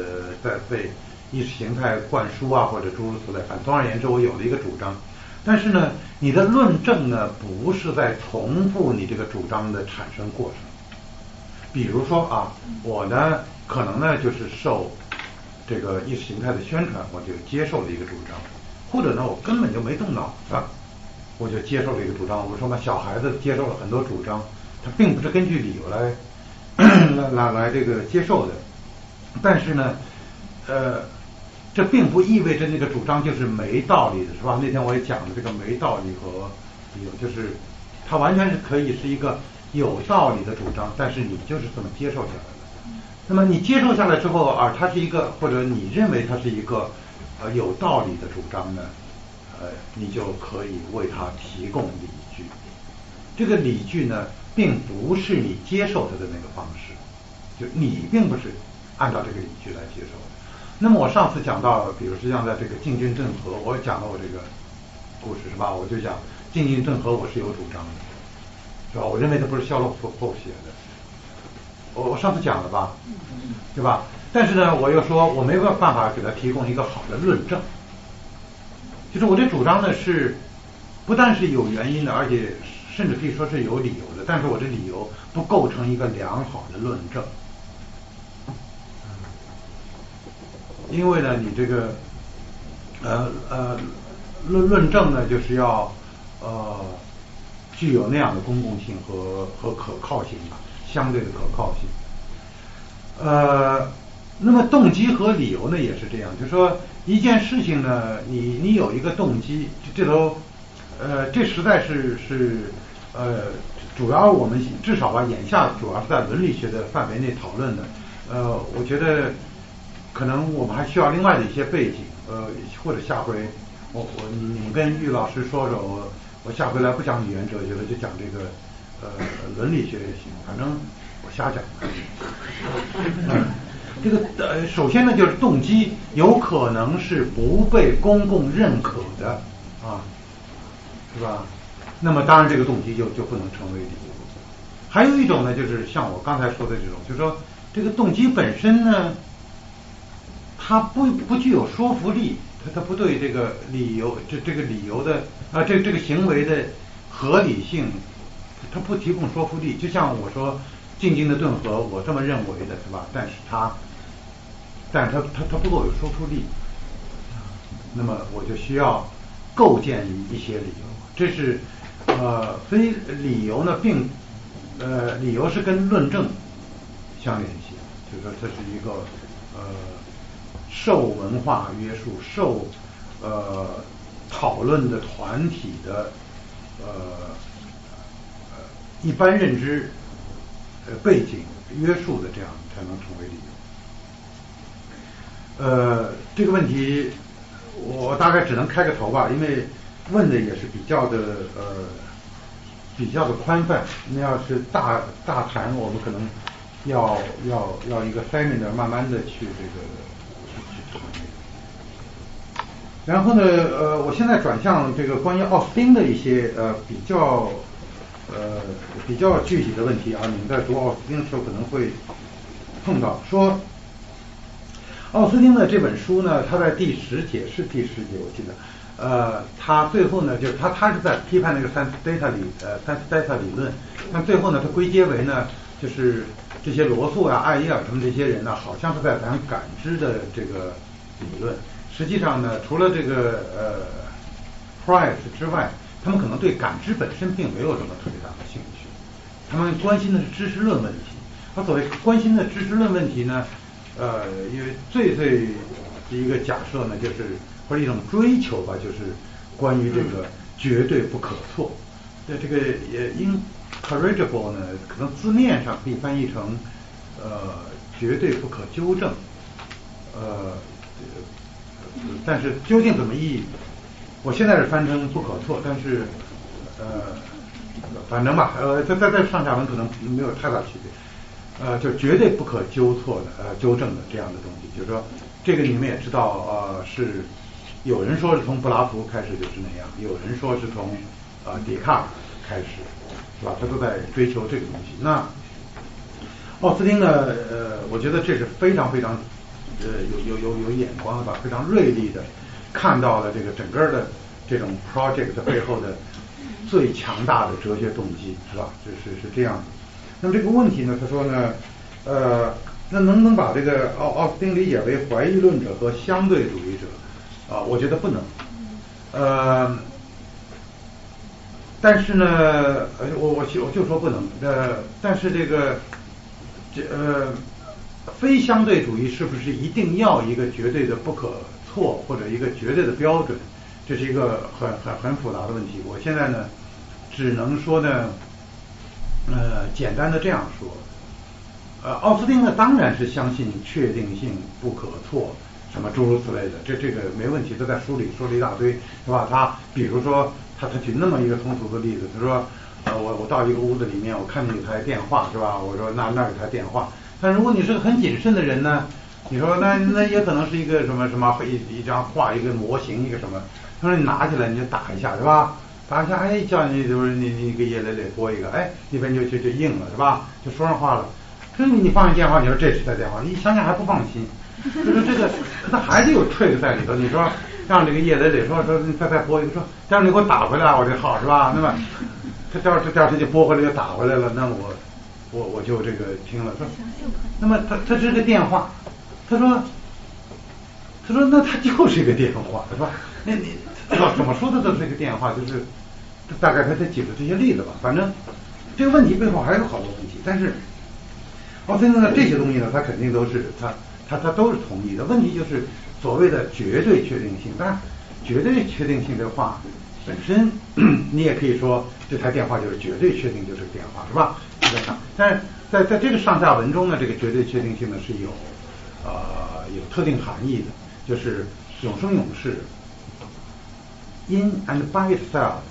在被意识形态灌输啊，或者诸如此类。反总而言之，我有了一个主张。但是呢，你的论证呢，不是在重复你这个主张的产生过程。比如说啊，我呢，可能呢，就是受这个意识形态的宣传，我就接受了一个主张；或者呢，我根本就没动脑子，我就接受了一个主张。我说嘛，小孩子接受了很多主张，他并不是根据理由来 来来来这个接受的。但是呢，呃。这并不意味着那个主张就是没道理的，是吧？那天我也讲了这个没道理和理由，就是它完全是可以是一个有道理的主张，但是你就是这么接受下来的。那么你接受下来之后，而它是一个或者你认为它是一个呃有道理的主张呢，呃，你就可以为它提供理据。这个理据呢，并不是你接受它的那个方式，就你并不是按照这个理据来接受。那么我上次讲到，比如实际上在这个晋军郑和，我讲了我这个故事是吧？我就讲晋军郑和，我是有主张的，是吧？我认为他不是肖洛夫后写的，我我上次讲了吧，对吧？但是呢，我又说我没有办法给他提供一个好的论证，就是我的主张呢是不但是有原因的，而且甚至可以说是有理由的，但是我的理由不构成一个良好的论证。因为呢，你这个呃呃论论证呢，就是要呃具有那样的公共性和和可靠性吧，相对的可靠性。呃，那么动机和理由呢也是这样，就说一件事情呢，你你有一个动机，这都呃这实在是是呃主要我们至少吧，眼下主要是在伦理学的范围内讨论的。呃，我觉得。可能我们还需要另外的一些背景，呃，或者下回我我你们跟玉老师说说，我我下回来不讲语言哲学了，就讲这个呃伦理学也行，反正我瞎讲。这个呃，首先呢就是动机有可能是不被公共认可的啊，是吧？那么当然这个动机就就不能成为理由。还有一种呢，就是像我刚才说的这种，就是说这个动机本身呢。它不不具有说服力，它它不对这个理由这这个理由的啊这这个行为的合理性，它不提供说服力。就像我说静静的顿河，我这么认为的是吧？但是它，但是它它它不够有说服力，那么我就需要构建一一些理由。这是呃非理由呢，并呃理由是跟论证相联系，就是说这是一个呃。受文化约束、受呃讨论的团体的呃一般认知呃背景约束的，这样才能成为理由。呃，这个问题我大概只能开个头吧，因为问的也是比较的呃比较的宽泛。那要是大大谈，我们可能要要要一个 seminar，慢慢的去这个。然后呢，呃，我现在转向这个关于奥斯汀的一些呃比较呃比较具体的问题啊，你们在读奥斯汀的时候可能会碰到。说奥斯汀的这本书呢，他在第十节是第十节，我记得，呃，他最后呢，就是他他是在批判那个 sense data 理呃 sense data 理论，但最后呢，他归结为呢，就是这些罗素啊、艾耶尔他们这些人呢，好像是在谈感知的这个理论。实际上呢，除了这个呃，price 之外，他们可能对感知本身并没有什么特别。他们关心的是知识论问题。他所谓关心的知识论问题呢，呃，因为最最一个假设呢，就是或者一种追求吧，就是关于这个绝对不可错。的这个也 incorrigible 呢，可能字面上可以翻译成呃绝对不可纠正，呃。但是究竟怎么译？我现在是翻成不可错，但是呃，反正吧，呃，在在在上下文可能没有太大区别，呃，就绝对不可纠错的呃纠正的这样的东西，就是说这个你们也知道，呃，是有人说是从柏拉图开始就是那样，有人说是从呃笛卡尔开始，是吧？他都在追求这个东西。那奥斯汀呢？呃，我觉得这是非常非常。呃，有有有有眼光的吧，非常锐利的看到了这个整个的这种 project 背后的最强大的哲学动机，是吧？是是是这样的。那么这个问题呢，他说呢，呃，那能不能把这个奥奥斯汀理解为怀疑论者和相对主义者？啊，我觉得不能。呃，但是呢，呃，我我我就说不能。呃，但是这个这呃。非相对主义是不是一定要一个绝对的不可错或者一个绝对的标准？这是一个很很很复杂的问题。我现在呢，只能说呢，呃，简单的这样说，呃，奥斯汀呢当然是相信确定性不可错，什么诸如此类的，这这个没问题，都在书里说了一大堆，是吧？他比如说他他举那么一个通俗的例子，他说，呃，我我到一个屋子里面，我看见一台电话，是吧？我说那那有台电话。但如果你是个很谨慎的人呢，你说那那也可能是一个什么什么一一张画一个模型一个什么，他说你拿起来你就打一下是吧？打一下哎叫你就是你你给叶磊磊拨一个哎那边就就就应了是吧？就说上话了。所以你放下电话你说这是他电话，你想想还不放心，就是这个他还得有 trick 在里头。你说让这个叶磊磊说说再再拨一个说，这样你给我打回来我这号是吧？那么他第二第二天就拨回来就打回来了，那我我我就这个听了说，那么他他是个电话，他说他说那他就是一个电话是吧？那你 怎么说的都是一个电话，就是大概他在举的这些例子吧，反正这个问题背后还有好多问题，但是奥斯汀呢这些东西呢，他肯定都是他他他都是同意的，问题就是所谓的绝对确定性，当然绝对确定性的话本身 你也可以说这台电话就是绝对确定就是电话是吧？基本上，但是在在这个上下文中呢，这个绝对确定性呢是有呃有特定含义的，就是永生永世。in and by itself，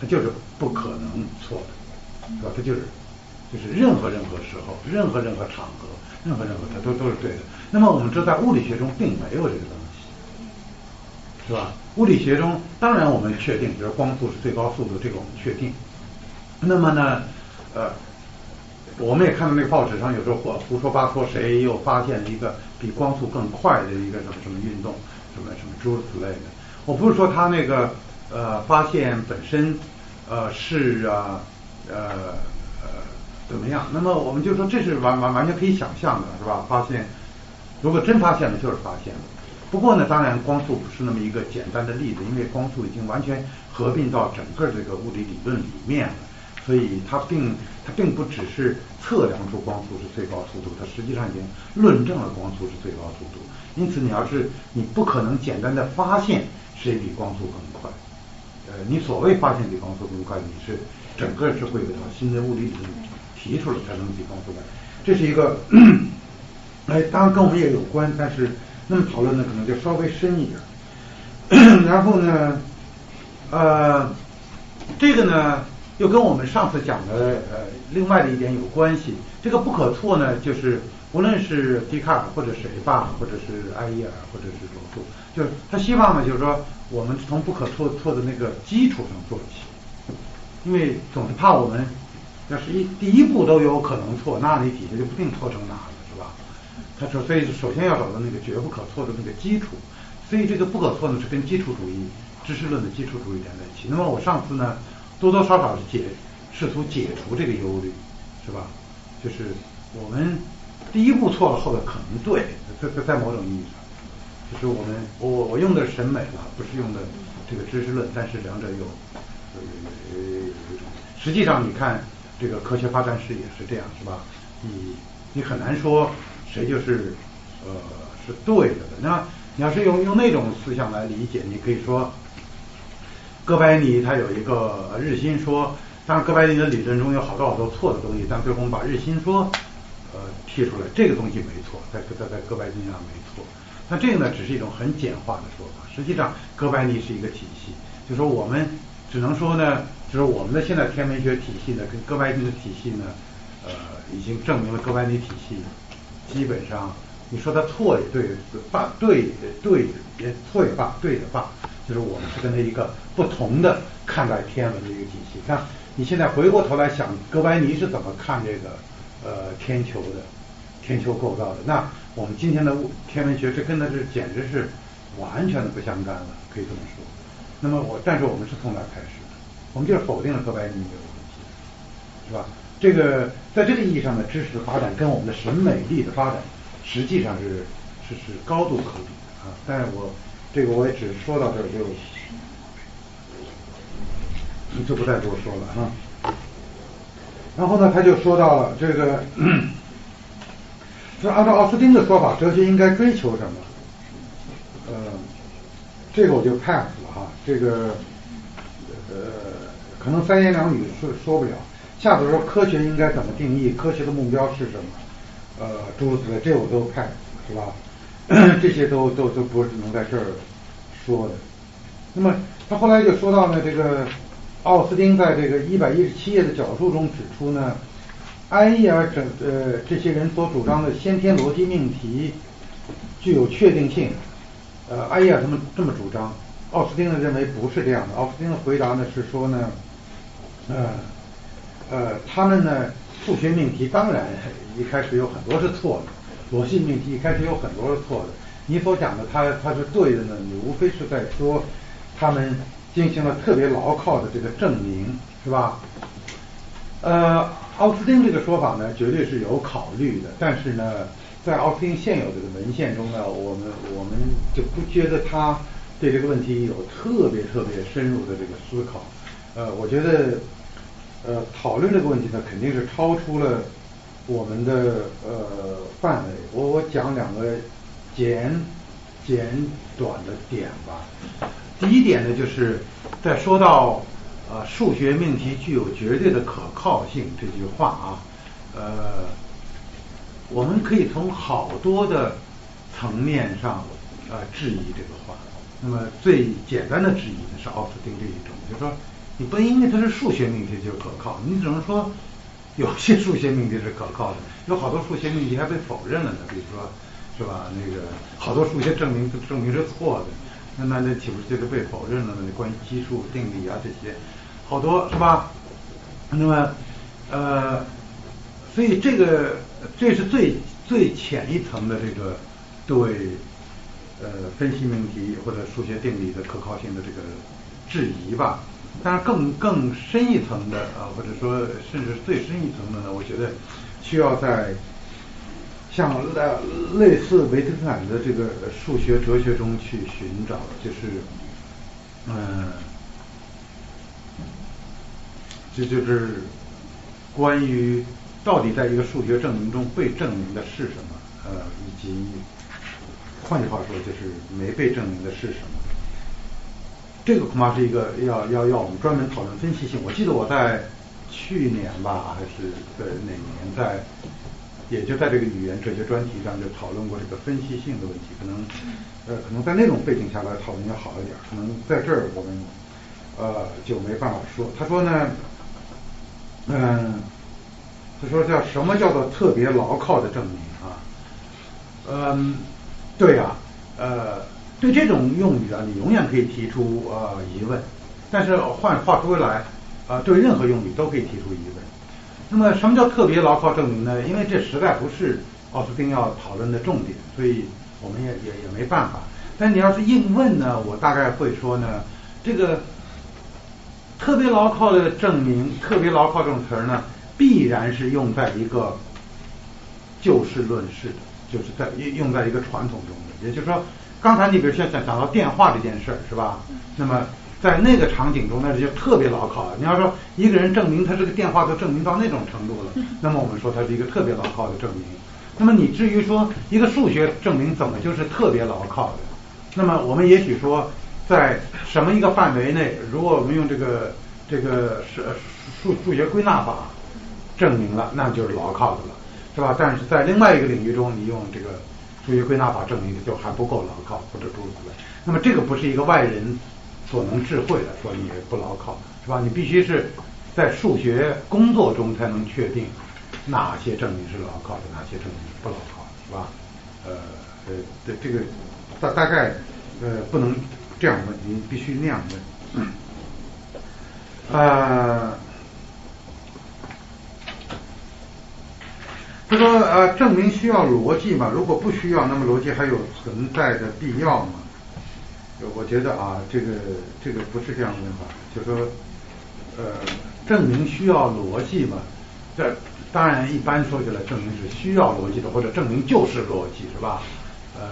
它就是不可能错的，是吧？它就是就是任何任何时候、任何任何场合、任何任何它都都是对的。那么我们知道，在物理学中并没有这个东西，是吧？物理学中当然我们确定，比如光速是最高速度，这个我们确定。那么呢，呃，我们也看到那个报纸上有时候胡胡说八说，谁又发现了一个比光速更快的一个什么什么运动，什么什么诸如此类的。我不是说他那个。呃，发现本身呃是啊呃呃怎么样？那么我们就说这是完完完全可以想象的，是吧？发现如果真发现了，就是发现了。不过呢，当然光速不是那么一个简单的例子，因为光速已经完全合并到整个这个物理理论里面了，所以它并它并不只是测量出光速是最高速度，它实际上已经论证了光速是最高速度。因此，你要是你不可能简单的发现谁比光速更。呃，你所谓发现比光速更快，你是整个是会有套新的物理理论提出来才能比光速快，这是一个，哎，当然跟我们也有关，但是那么讨论呢可能就稍微深一点。然后呢，呃，这个呢又跟我们上次讲的呃另外的一点有关系。这个不可错呢，就是无论是笛卡尔或者谁吧，或者是埃耶尔或者是罗素，就是他希望呢，就是说。我们从不可错错的那个基础上做起，因为总是怕我们要是一第一步都有可能错，那你底下就不定错成哪了，是吧？他说，所以首先要找到那个绝不可错的那个基础，所以这个不可错呢是跟基础主义知识论的基础主义连在一起。那么我上次呢多多少少是解试图解除这个忧虑，是吧？就是我们第一步错了，后边可能对，在在在某种意义上。就是我们，我我用的审美了，不是用的这个知识论，但是两者有呃。实际上，你看这个科学发展史也是这样，是吧？你你很难说谁就是呃是对的。那你要是用用那种思想来理解，你可以说哥白尼他有一个日心说，当然哥白尼的理论中有好多好多错的东西，但最后我们把日心说呃提出来，这个东西没错，在在在哥白尼上没错。那这个呢，只是一种很简化的说法。实际上，哥白尼是一个体系，就说我们只能说呢，就是我们的现在天文学体系呢，跟哥白尼的体系呢，呃，已经证明了哥白尼体系基本上，你说它错也对，罢对对也错也罢，对也罢，就是我们是跟他一个不同的看待天文的一个体系。看你现在回过头来想，哥白尼是怎么看这个呃天球的？天球构造的，那我们今天的天文学，这跟它是简直是完全的不相干了，可以这么说。那么我，但是我们是从哪开始的？我们就是否定了哥白尼这个问题，是吧？这个在这个意义上的知识的发展跟我们的审美力的发展，实际上是是是高度可比的啊。但是我这个我也只说到这儿就就不再多说了啊。然后呢，他就说到了这个。就按照奥斯汀的说法，哲学应该追求什么？呃，这个我就 pass 了哈。这个呃，可能三言两语说说不了。下头说科学应该怎么定义？科学的目标是什么？呃，诸如此类，这我都 pass 是吧？这些都都都不是能在这儿说的。那么他后来就说到呢，这个奥斯汀在这个一百一十七页的角注中指出呢。埃耶尔整呃这些人所主张的先天逻辑命题具有确定性，呃埃耶尔他们这么主张，奥斯汀呢认为不是这样的。奥斯汀的回答呢是说呢，呃呃他们呢数学命题当然一开始有很多是错的，逻辑命题一开始有很多是错的。你所讲的他他是对的呢，你无非是在说他们进行了特别牢靠的这个证明，是吧？呃，奥斯汀这个说法呢，绝对是有考虑的，但是呢，在奥斯汀现有这个文献中呢，我们我们就不觉得他对这个问题有特别特别深入的这个思考。呃，我觉得，呃，讨论这个问题呢，肯定是超出了我们的呃范围。我我讲两个简简短的点吧。第一点呢，就是在说到。啊，数学命题具有绝对的可靠性这句话啊，呃，我们可以从好多的层面上啊质疑这个话。那么最简单的质疑呢是奥斯汀这一种，就是说你不因为它是数学命题就可靠，你只能说有些数学命题是可靠的，有好多数学命题还被否认了呢。比如说，是吧？那个好多数学证明证明是错的，那那那岂不是就是被否认了呢？关于奇数定理啊这些。好多是吧？那么，呃，所以这个这是最最浅一层的这个对呃分析命题或者数学定理的可靠性的这个质疑吧。但是，更更深一层的啊，或者说甚至最深一层的呢，我觉得需要在像类类似维特根斯坦的这个数学哲学中去寻找，就是嗯。这就是关于到底在一个数学证明中被证明的是什么，呃，以及换句话说就是没被证明的是什么。这个恐怕是一个要要要我们专门讨论分析性。我记得我在去年吧，还是在哪年，在也就在这个语言哲学专题上就讨论过这个分析性的问题。可能呃，可能在那种背景下来讨论要好一点。可能在这儿我们呃就没办法说。他说呢。嗯，他说叫什么叫做特别牢靠的证明啊？嗯，对呀，呃，对这种用语啊，你永远可以提出呃疑问。但是换话说回来，啊，对任何用语都可以提出疑问。那么什么叫特别牢靠证明呢？因为这实在不是奥斯汀要讨论的重点，所以我们也也也没办法。但你要是硬问呢，我大概会说呢，这个。特别牢靠的证明，特别牢靠这种词儿呢，必然是用在一个就事论事的，就是在用用在一个传统中的。也就是说，刚才你比如像讲讲到电话这件事儿，是吧？那么在那个场景中，那就特别牢靠了。你要说一个人证明他这个电话都证明到那种程度了，那么我们说他是一个特别牢靠的证明。那么你至于说一个数学证明怎么就是特别牢靠的？那么我们也许说。在什么一个范围内，如果我们用这个这个是数数学归纳法证明了，那就是牢靠的了，是吧？但是在另外一个领域中，你用这个数学归纳法证明的就还不够牢靠，或者诸如此类。那么这个不是一个外人所能智慧的，说你不牢靠，是吧？你必须是在数学工作中才能确定哪些证明是牢靠的，哪些证明不牢靠，是吧？呃呃，这这个大大概呃不能。这样问，你必须那样问。呃，他说呃，证明需要逻辑嘛？如果不需要，那么逻辑还有存在的必要吗？我觉得啊，这个这个不是这样问法，就说呃，证明需要逻辑嘛？这当然一般说起来，证明是需要逻辑的，或者证明就是逻辑，是吧？呃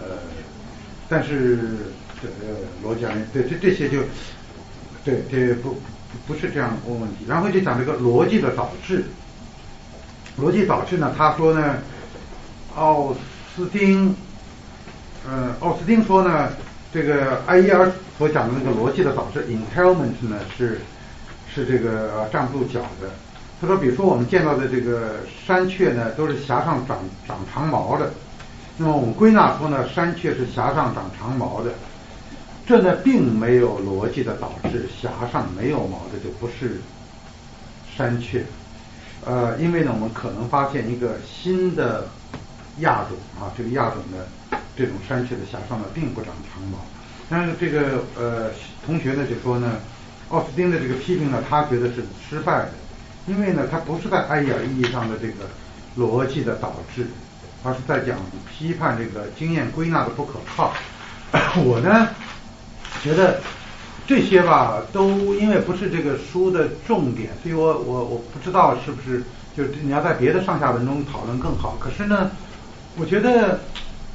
呃，但是。这呃逻辑啊，对这这些就，对这不不是这样问问题，然后就讲这个逻辑的导致，逻辑导致呢，他说呢，奥斯汀，呃，奥斯汀说呢，这个埃耶尔所讲的那个逻辑的导致 entailment 呢是是这个站不住脚的。他说，比如说我们见到的这个山雀呢，都是峡上长长长毛的，那么我们归纳出呢，山雀是峡上长长毛的。这呢，并没有逻辑的导致峡上没有毛的就不是山雀，呃，因为呢，我们可能发现一个新的亚种啊，这个亚种的这种山雀的峡上呢，并不长长毛。但是这个呃同学呢就说呢，奥斯汀的这个批评呢，他觉得是失败的，因为呢，他不是在埃尔意义上的这个逻辑的导致，而是在讲批判这个经验归纳的不可靠。我呢。觉得这些吧，都因为不是这个书的重点，所以我我我不知道是不是就是你要在别的上下文中讨论更好。可是呢，我觉得，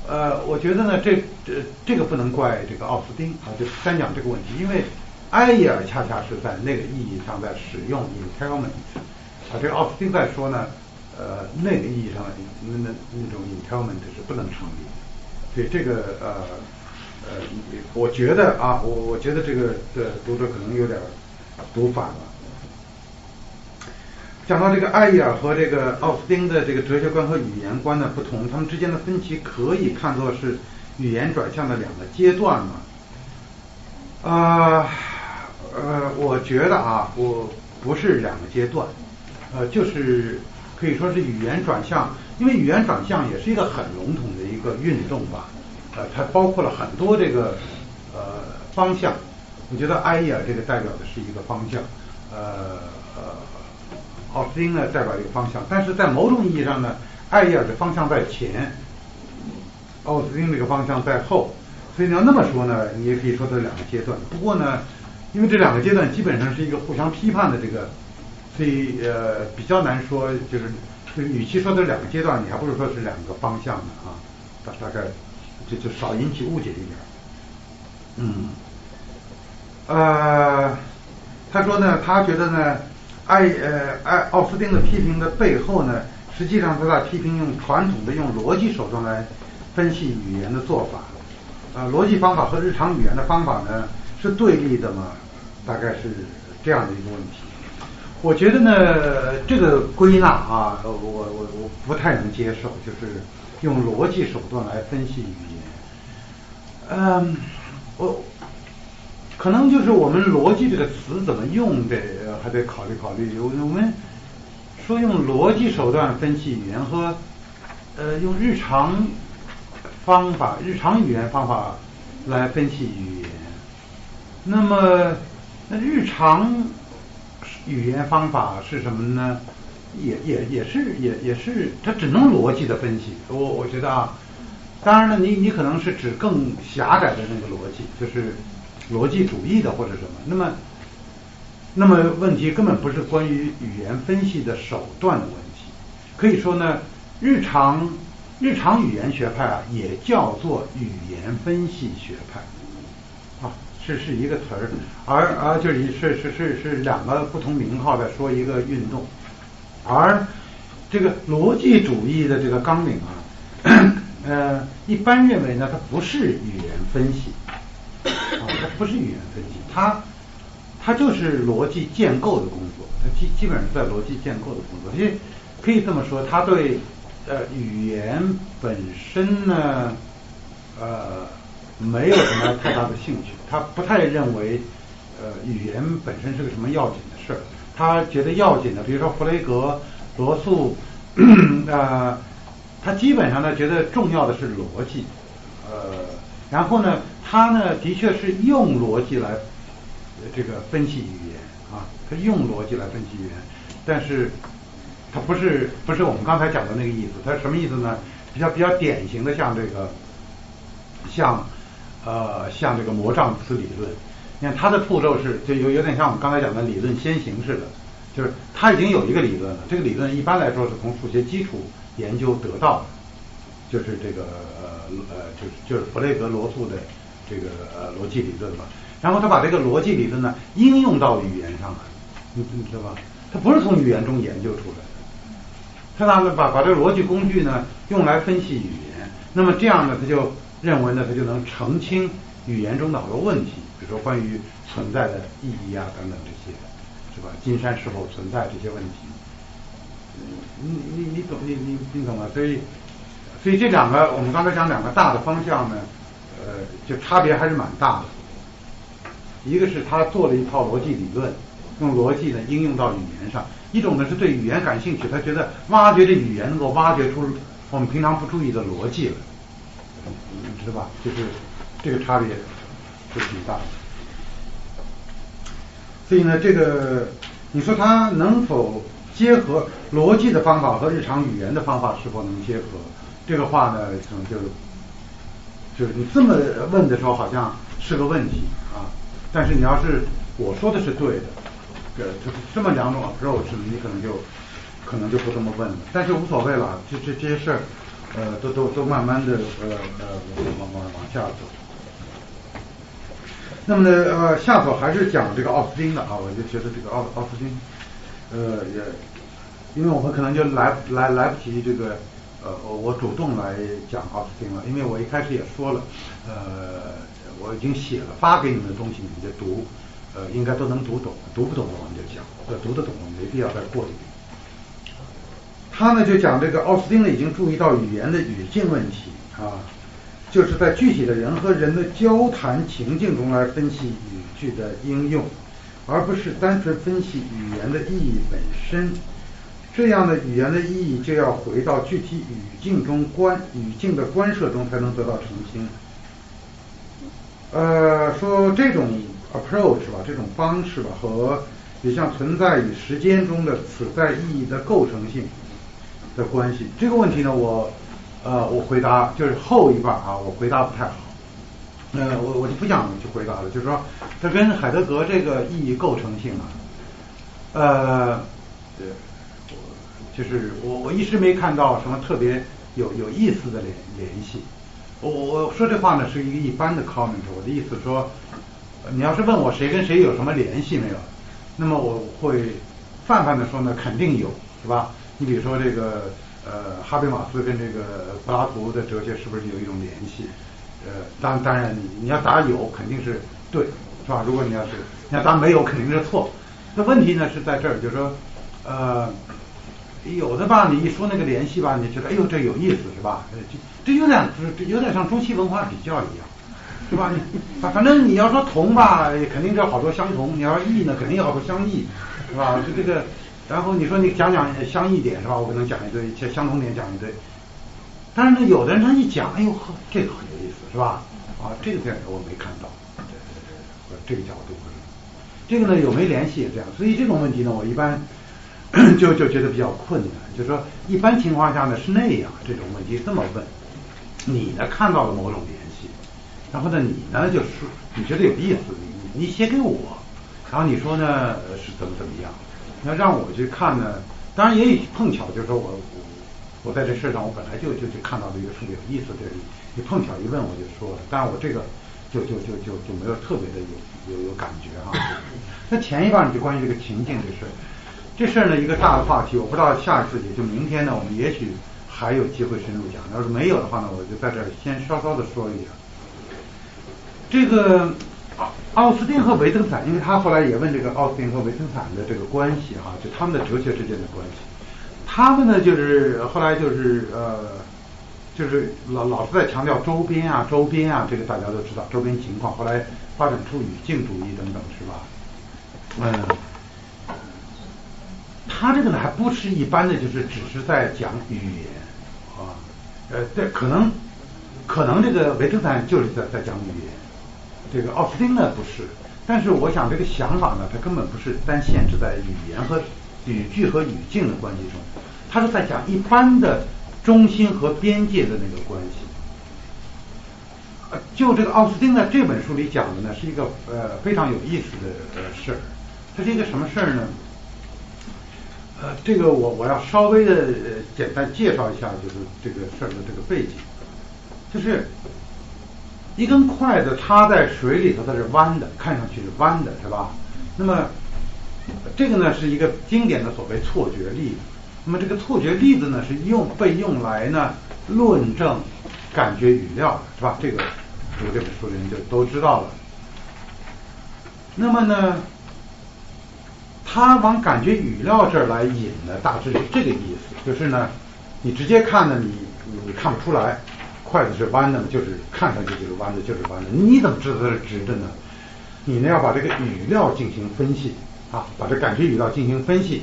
呃，我觉得呢，这这这个不能怪这个奥斯丁啊，就单讲这个问题，因为埃耶尔恰恰是在那个意义上在使用 entailment，啊，这个奥斯丁在说呢，呃，那个意义上的那那那种 entailment 是不能成立的，所以这个呃。呃，我觉得啊，我我觉得这个的读者可能有点读反了。讲到这个艾耶尔和这个奥斯丁的这个哲学观和语言观的不同，他们之间的分歧可以看作是语言转向的两个阶段嘛？啊，呃，我觉得啊，我不是两个阶段，呃，就是可以说是语言转向，因为语言转向也是一个很笼统的一个运动吧。呃，它包括了很多这个呃方向，我觉得埃耶尔这个代表的是一个方向，呃呃，奥斯汀呢代表一个方向，但是在某种意义上呢，埃耶尔的方向在前，奥斯汀这个方向在后，所以你要那么说呢，你也可以说这两个阶段。不过呢，因为这两个阶段基本上是一个互相批判的这个，所以呃比较难说，就是就是与其说这两个阶段，你还不如说是两个方向呢啊，大大概。就少引起误解一点。嗯，呃，他说呢，他觉得呢，爱呃爱奥斯汀的批评的背后呢，实际上他在批评用传统的用逻辑手段来分析语言的做法。呃，逻辑方法和日常语言的方法呢是对立的嘛？大概是这样的一个问题。我觉得呢，这个归纳啊，我我我不太能接受，就是用逻辑手段来分析语。嗯，我可能就是我们“逻辑”这个词怎么用得，还得考虑考虑。我我们说用逻辑手段分析语言和呃用日常方法、日常语言方法来分析语言，那么那日常语言方法是什么呢？也也也是也也是，它只能逻辑的分析。我我觉得啊。当然了，你你可能是指更狭窄的那个逻辑，就是逻辑主义的或者什么。那么，那么问题根本不是关于语言分析的手段的问题。可以说呢，日常日常语言学派啊，也叫做语言分析学派，啊，是是一个词儿，而而就是是是是是两个不同名号在说一个运动，而这个逻辑主义的这个纲领啊。呃，一般认为呢，它不是语言分析，啊，它不是语言分析，它它就是逻辑建构的工作，它基基本上在逻辑建构的工作，因为可以这么说，它对呃语言本身呢，呃，没有什么太大的兴趣，他不太认为呃语言本身是个什么要紧的事儿，他觉得要紧的，比如说弗雷格、罗素啊。他基本上呢，觉得重要的是逻辑，呃，然后呢，他呢，的确是用逻辑来这个分析语言啊，他用逻辑来分析语言，但是他不是不是我们刚才讲的那个意思，他什么意思呢？比较比较典型的，像这个，像呃像这个魔杖词理论，你看他的步骤是就有有点像我们刚才讲的理论先行似的，就是他已经有一个理论了，这个理论一般来说是从数学基础。研究得到的，就是这个呃呃，就是就是弗雷格罗素的这个呃逻辑理论嘛。然后他把这个逻辑理论呢应用到语言上来，你你知道吧？他不是从语言中研究出来的，他拿把把这个逻辑工具呢用来分析语言。那么这样呢，他就认为呢，他就能澄清语言中的好多问题，比如说关于存在的意义啊等等这些，是吧？金山是否存在这些问题？你你你懂你你你懂吗？所以所以这两个我们刚才讲两个大的方向呢，呃，就差别还是蛮大的。一个是他做了一套逻辑理论，用逻辑呢应用到语言上；一种呢是对语言感兴趣，他觉得挖掘这语言能够挖掘出我们平常不注意的逻辑来，你知道吧？就是这个差别是挺大的。所以呢，这个你说他能否？结合逻辑的方法和日常语言的方法是否能结合？这个话呢，可能就就是你这么问的时候，好像是个问题啊。但是你要是我说的是对的，呃，就是这么两种 approach，你可能就可能就不这么问了。但是无所谓了，这这这些事儿，呃，都都都慢慢的呃呃往往往下走。那么呢，呃，下头还是讲这个奥斯汀的啊，我就觉得这个奥奥斯汀，呃，也，因为我们可能就来来来不及这个，呃，我主动来讲奥斯汀了，因为我一开始也说了，呃，我已经写了发给你们的东西，你们就读，呃，应该都能读懂，读不懂的我们就讲，呃，读得懂我没必要再过一遍。他呢就讲这个奥斯汀呢已经注意到语言的语境问题啊。就是在具体的人和人的交谈情境中来分析语句的应用，而不是单纯分析语言的意义本身。这样的语言的意义就要回到具体语境中关语境的关设中才能得到澄清。呃，说这种 approach 吧，这种方式吧，和也像存在于时间中的此在意义的构成性的关系。这个问题呢，我。呃，我回答就是后一半啊，我回答不太好。呃，我我就不想去回答了，就是说，它跟海德格这个意义构成性啊，呃，就是我我一直没看到什么特别有有意思的联联系。我我说这话呢是一个一般的 comment，我的意思说，你要是问我谁跟谁有什么联系没有，那么我会泛泛的说呢，肯定有，是吧？你比如说这个。呃，哈贝马斯跟这个柏拉图的哲学是不是有一种联系？呃，当当然，你你要答有，肯定是对，是吧？如果你要是你要答没有，肯定是错。那问题呢是在这儿，就是说，呃，有的吧，你一说那个联系吧，你觉得哎呦这有意思，是吧？这这有点这有点像中西文化比较一样，是吧？反反正你要说同吧，肯定有好多相同；你要异呢，肯定有好多相异，是吧？就这个。然后你说你讲讲相异点是吧？我可能讲一堆，相相同点讲一堆。但是呢，有的人他一讲，哎呦呵，这个很有意思是吧？啊，这个点我没看到，这个角度，这个呢有没联系也这样？所以这种问题呢，我一般 就就觉得比较困难。就说，一般情况下呢是那样，这种问题这么问，你呢看到了某种联系，然后呢你呢就说你觉得有意思，你你写给我，然后你说呢是怎么怎么样？那让我去看呢，当然也碰巧，就是说我我我在这事上，我本来就就就看到了一个特别有意思的，你碰巧一问我就说了，但是我这个就就就就就没有特别的有有有感觉哈。那前一半就关于这个情境这事儿，这事儿呢一个大的话题，我不知道下一次也就明天呢，我们也许还有机会深入讲，要是没有的话呢，我就在这儿先稍稍的说一点。这个。奥斯汀和维特根斯坦，因为他后来也问这个奥斯汀和维特根斯坦的这个关系哈，就他们的哲学之间的关系。他们呢，就是后来就是呃，就是老老是在强调周边啊，周边啊，这个大家都知道周边情况。后来发展出语境主义等等，是吧？嗯，他这个呢还不是一般的，就是只是在讲语言啊，呃，对，可能可能这个维特坦就是在在讲语言。这个奥斯汀呢不是，但是我想这个想法呢，它根本不是单限制在语言和语句和语境的关系中，它是在讲一般的中心和边界的那个关系。呃，就这个奥斯汀在这本书里讲的呢是一个呃非常有意思的呃事儿，它是一个什么事儿呢？呃，这个我我要稍微的简单介绍一下，就是这个事儿的这个背景，就是。一根筷子插在水里头，它是弯的，看上去是弯的，是吧？那么这个呢是一个经典的所谓错觉例子。那么这个错觉例子呢是用被用来呢论证感觉语料的，是吧？这个读这本书的人就都知道了。那么呢，他往感觉语料这儿来引呢，大致是这个意思，就是呢，你直接看呢，你你看不出来。筷子是弯的，就是看上去就是弯的，就是弯的。你怎么知道它是直的呢？你呢要把这个语料进行分析啊，把这感觉语料进行分析，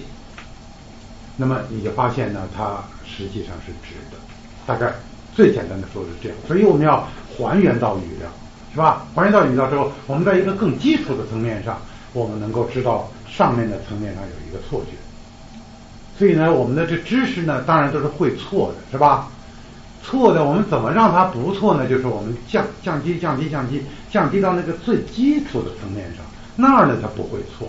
那么你就发现呢，它实际上是直的。大概最简单的说是这样。所以我们要还原到语料，是吧？还原到语料之后，我们在一个更基础的层面上，我们能够知道上面的层面上有一个错觉。所以呢，我们的这知识呢，当然都是会错的，是吧？错的，我们怎么让它不错呢？就是我们降降低降低降低降低到那个最基础的层面上，那儿呢它不会错，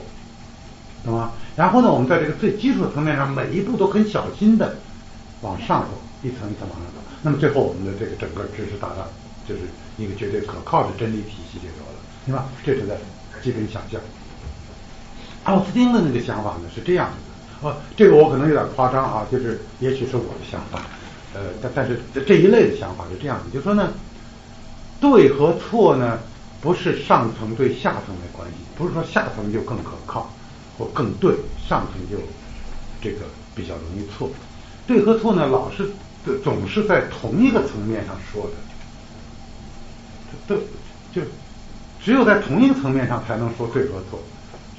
懂吗？然后呢，我们在这个最基础的层面上，每一步都很小心的往上走，一层一层往上走。那么最后我们的这个整个知识达到就是一个绝对可靠的真理体系就有了，对吧？这是在基本想象。奥斯汀的那个想法呢是这样的，哦，这个我可能有点夸张啊，就是也许是我的想法，呃，但但是这一类的想法是这样的，就说呢，对和错呢不是上层对下层的关系，不是说下层就更可靠或更对，上层就这个比较容易错，对和错呢老是总是在同一个层面上说的，都就只有在同一个层面上才能说对和错。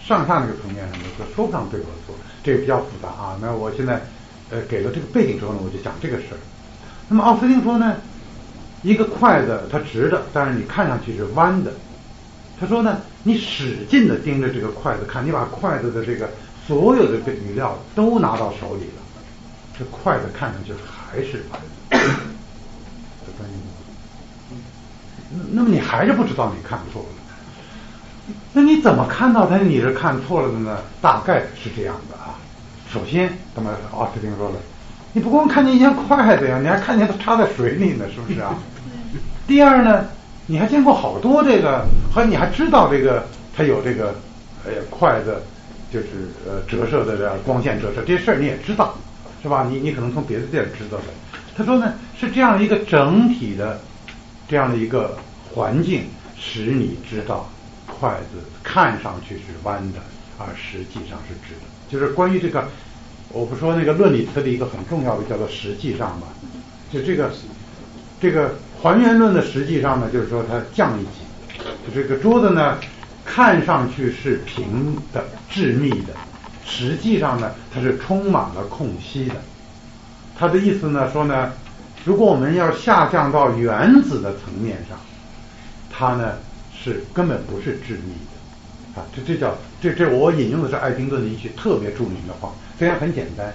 上下那个层面上，就说不上对和错，这个比较复杂啊。那我现在呃给了这个背景之后呢，我就讲这个事儿。那么奥斯汀说呢，一个筷子它直的，但是你看上去是弯的。他说呢，你使劲的盯着这个筷子看，你把筷子的这个所有的这个语料都拿到手里了，这筷子看上去还是弯的。那那么你还是不知道你看错了。那你怎么看到他你是看错了的呢？大概是这样的啊。首先，那么奥斯汀说了，你不光看见一件筷子呀，你还看见它插在水里呢，是不是啊？第二呢，你还见过好多这个，和你还知道这个它有这个呃筷子，就是呃折射的这样光线折射这事儿你也知道，是吧？你你可能从别的地儿知道的。他说呢，是这样一个整体的这样的一个环境，使你知道。筷子看上去是弯的，而实际上是直的。就是关于这个，我不说那个论理词的一个很重要的叫做实际上嘛。就这个这个还原论的实际上呢，就是说它降一级。就这个桌子呢，看上去是平的、致密的，实际上呢，它是充满了空隙的。他的意思呢说呢，如果我们要下降到原子的层面上，它呢。是根本不是致密的啊！这这叫这这我引用的是爱丁顿的一句特别著名的话，虽然很简单，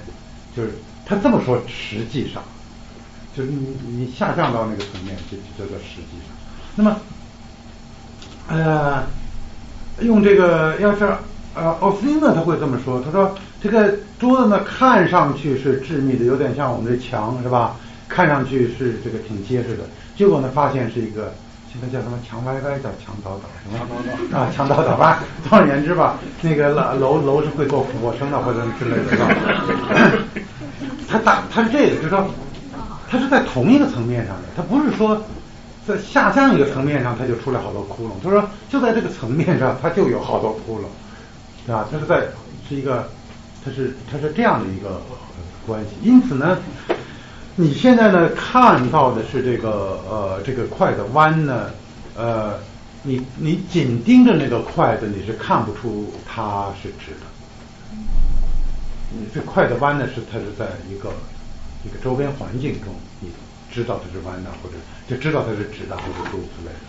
就是他这么说，实际上就是你你下降到那个层面就叫做实际上。那么呃，用这个要是呃奥斯汀呢，他会这么说，他说这个桌子呢看上去是致密的，有点像我们的墙是吧？看上去是这个挺结实的，结果呢发现是一个。现在叫什么墙歪歪，叫墙倒倒，什么啊墙倒倒吧。总而言之吧，那个楼楼是会做俯卧撑的或者之类的。他打他是这个，就是说，他是在同一个层面上的，它不是说在下降一个层面上，它就出来好多窟窿。他说就在这个层面上，它就有好多窟窿，对吧？它是在是一个，它是它是这样的一个关系。因此呢。你现在呢看到的是这个呃这个筷子弯呢，呃你你紧盯着那个筷子，你是看不出它是直的。你这筷子弯呢是它是在一个一个周边环境中，你知道它是弯的，或者就知道它是直的，或者诸如此类的。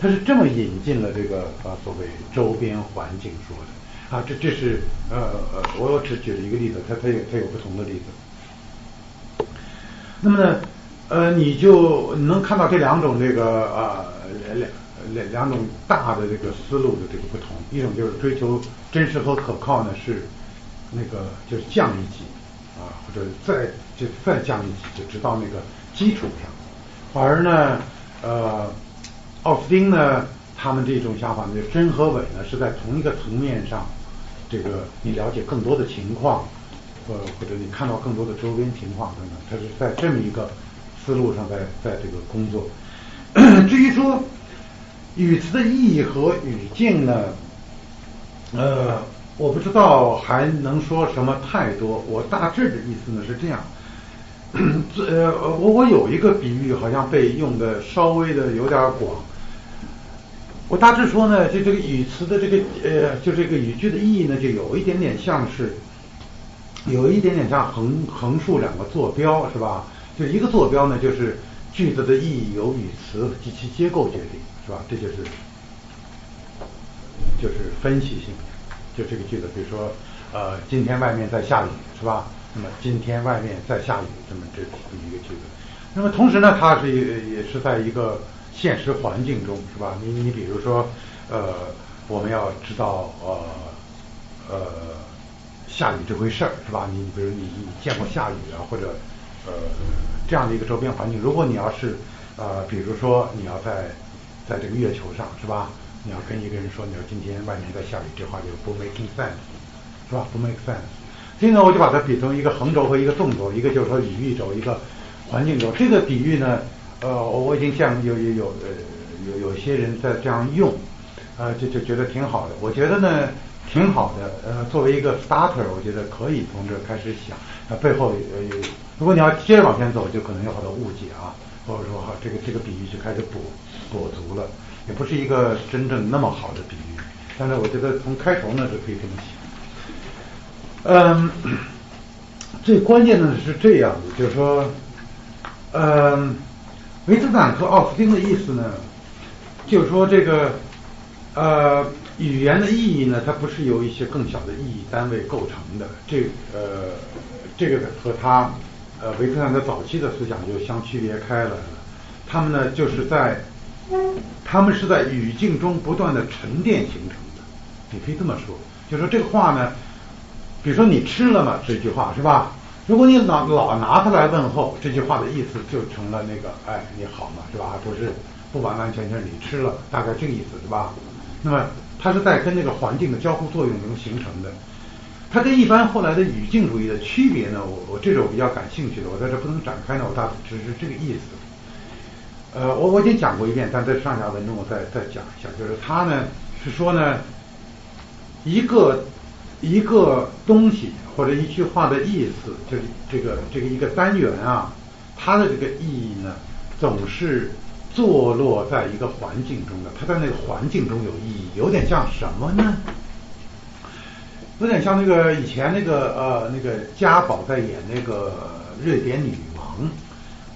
它是这么引进了这个啊所谓周边环境说的啊，这这是呃呃我只举了一个例子，它它有它有不同的例子。那么呢，呃，你就你能看到这两种这个呃两两两种大的这个思路的这个不同。一种就是追求真实和可靠呢，是那个就是降一级啊，或者再就再降一级，就直到那个基础上。而呢，呃，奥斯汀呢，他们这种想法呢，真和伪呢是在同一个层面上，这个你了解更多的情况。呃，或者你看到更多的周边情况等等，他是在这么一个思路上在在这个工作。至于说语词的意义和语境呢，呃，我不知道还能说什么太多。我大致的意思呢是这样，呃，我我有一个比喻，好像被用的稍微的有点广。我大致说呢，就这个语词的这个呃，就这个语句的意义呢，就有一点点像是。有一点点像横横竖两个坐标是吧？就一个坐标呢，就是句子的意义由语词及其结构决定是吧？这就是就是分析性，就这个句子，比如说呃，今天外面在下雨是吧？那么今天外面在下雨，这么这这么一个句子。那么同时呢，它是也也是在一个现实环境中，是吧？你你比如说，呃，我们要知道呃呃下雨这回事儿，是吧？你比如你你见过下雨啊，或者呃这样的一个周边环境，如果你要是呃比如说你要在在这个月球上，是吧？你要跟一个人说，你说今天外面在下雨，这话就不 making sense，是吧？不 make sense。所以呢，我就把它比成一个横轴和一个纵轴，一个就是说语义轴，一个环境轴。这个比喻呢，呃，我已经见有有有呃有有些人在这样用，呃，就就觉得挺好的。我觉得呢，挺好的。呃，作为一个 starter，我觉得可以从这开始想。那背后呃有，如果你要接着往前走，就可能有好多误解啊，或者说哈，这个这个比喻就开始补补足了，也不是一个真正那么好的比喻。但是我觉得从开头呢是可以这么想。嗯，最关键的是这样的，就是说，嗯，维斯坦和奥斯汀的意思呢，就是说这个呃语言的意义呢，它不是由一些更小的意义单位构成的，这呃这个和他呃维斯坦的早期的思想就相区别开了，他们呢就是在他们是在语境中不断的沉淀形成的，你可以这么说，就说这个话呢。比如说你吃了吗？这句话是吧？如果你老老拿它来问候，这句话的意思就成了那个哎你好嘛是吧？不是不完完全全你吃了，大概这个意思是吧？那么它是在跟那个环境的交互作用中形成的。它跟一般后来的语境主义的区别呢？我我这是我比较感兴趣的，我在这不能展开呢，我大只是这个意思。呃，我我已经讲过一遍，但在上下文中我再再讲一下，就是他呢是说呢一个。一个东西或者一句话的意思，就是这个这个一个单元啊，它的这个意义呢，总是坐落在一个环境中的，它在那个环境中有意义，有点像什么呢？有点像那个以前那个呃那个嘉宝在演那个瑞典女王，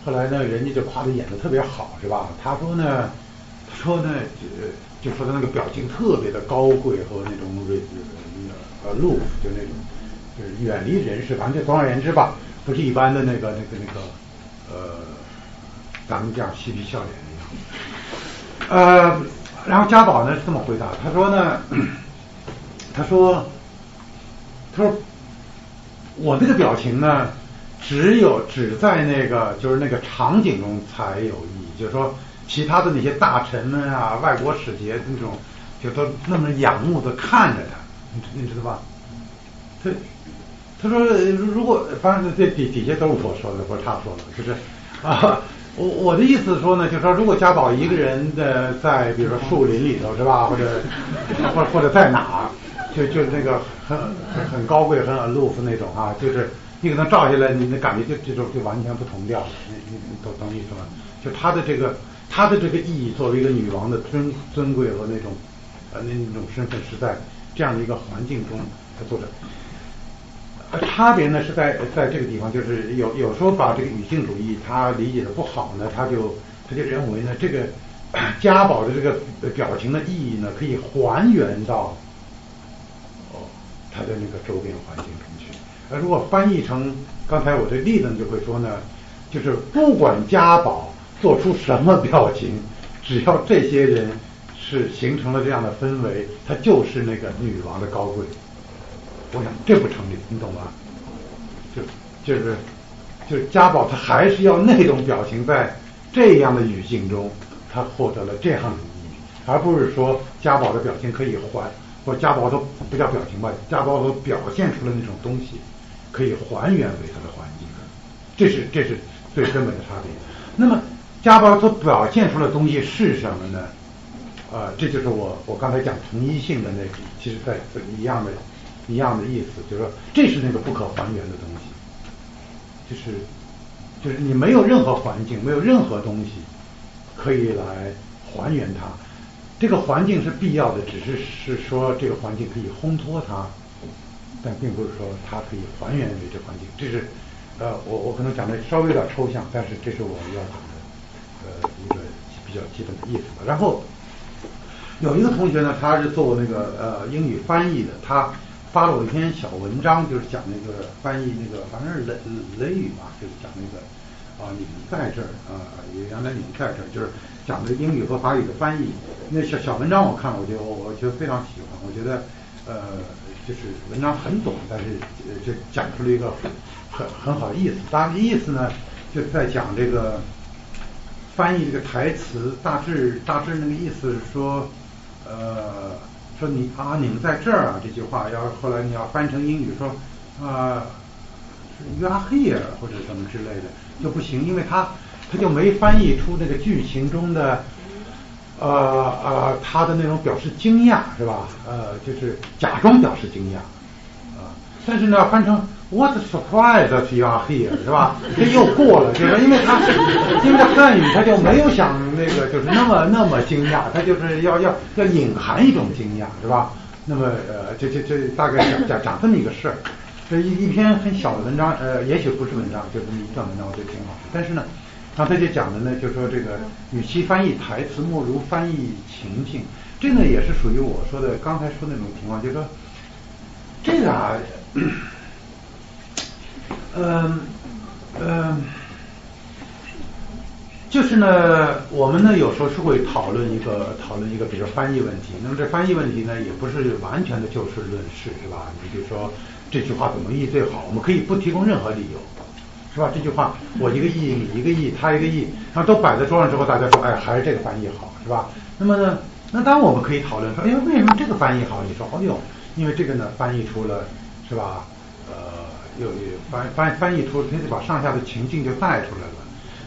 后来呢人家就夸他演的特别好，是吧？他说呢，他说呢就就说他那个表情特别的高贵和那种瑞。呃，露就那种，就是远离人世，反正就总而言之吧，不是一般的那个那个那个，呃，咱们这样嬉皮笑脸那样。呃，然后家宝呢是这么回答，他说呢，他说，他说，我这个表情呢，只有只在那个就是那个场景中才有意义，就是说，其他的那些大臣们啊，外国使节那种，就都那么仰慕的看着他。你你知道吧？他他说如果反正这底底下都是我说的，不是他说的，就是 啊，我我的意思说呢，就是说如果家宝一个人的在比如说树林里头是吧，或者或或者在哪，就就那个很很高贵很 aloof 那种啊，就是你给他照下来，你的感觉就就就完全不同调，你你懂懂意思吗？就他的这个他的这个意义，作为一个女王的尊尊贵和那种呃那种身份是在。这样的一个环境中的作者，差别呢是在在这个地方，就是有有时候把这个女性主义他理解的不好呢，他就他就认为呢，这个家宝的这个表情的意义呢，可以还原到哦他的那个周边环境中如果翻译成刚才我这例子就会说呢，就是不管家宝做出什么表情，只要这些人。是形成了这样的氛围，她就是那个女王的高贵。我想这不成立，你懂吗？就就是就是家宝，他还是要那种表情，在这样的语境中，他获得了这样的意义，而不是说家宝的表情可以还，或家宝都不叫表情吧，家宝都表现出了那种东西，可以还原为他的环境。这是这是最根本的差别。那么家宝所表现出的东西是什么呢？啊，这就是我我刚才讲同一性的那，其实在一样的，一样的意思，就是说这是那个不可还原的东西，就是就是你没有任何环境，没有任何东西可以来还原它，这个环境是必要的，只是是说这个环境可以烘托它，但并不是说它可以还原为这环境，这是呃我我可能讲的稍微有点抽象，但是这是我要讲的呃一个比较基本的意思吧，然后。有一个同学呢，他是做那个呃英语翻译的，他发了我一篇小文章，就是讲那个翻译那个反正是雷雷语嘛，就是讲那个啊，你们在这儿啊，原来你们在这儿，就是讲的英语和法语的翻译。那小小文章我看了，我就我觉得非常喜欢。我觉得呃，就是文章很短，但是就讲出了一个很很好的意思。大致意思呢，就在讲这个翻译这个台词，大致大致那个意思是说，呃，说你啊，你们在这儿啊，这句话要后来你要翻成英语说啊。You are here 或者什么之类的就不行，因为他他就没翻译出那个剧情中的呃呃他的那种表示惊讶是吧？呃，就是假装表示惊讶啊。但是呢，翻成 What surprise that you are here 是吧？这又过了，就是因为他因为汉语他就没有想那个就是那么那么惊讶，他就是要要要隐含一种惊讶是吧？那么呃，这这这大概讲讲讲这么一个事儿。这一一篇很小的文章，呃，也许不是文章，就这么一段文章，我觉得挺好。但是呢，刚才就讲的呢，就说这个与其翻译台词，莫如翻译情境。这呢也是属于我说的刚才说那种情况，就是说这个啊，嗯嗯，就是呢，我们呢有时候是会讨论一个讨论一个，比如翻译问题。那么这翻译问题呢，也不是完全的就事论事，是吧？你比如说。这句话怎么译最好？我们可以不提供任何理由，是吧？这句话我一个亿，你一个亿，他一个亿，然后都摆在桌上之后，大家说，哎，还是这个翻译好，是吧？那么呢，那当然我们可以讨论说，哎，为什么这个翻译好？你说，哦哟，因为这个呢，翻译出了，是吧？呃，又翻翻翻译出，他就把上下的情境就带出来了。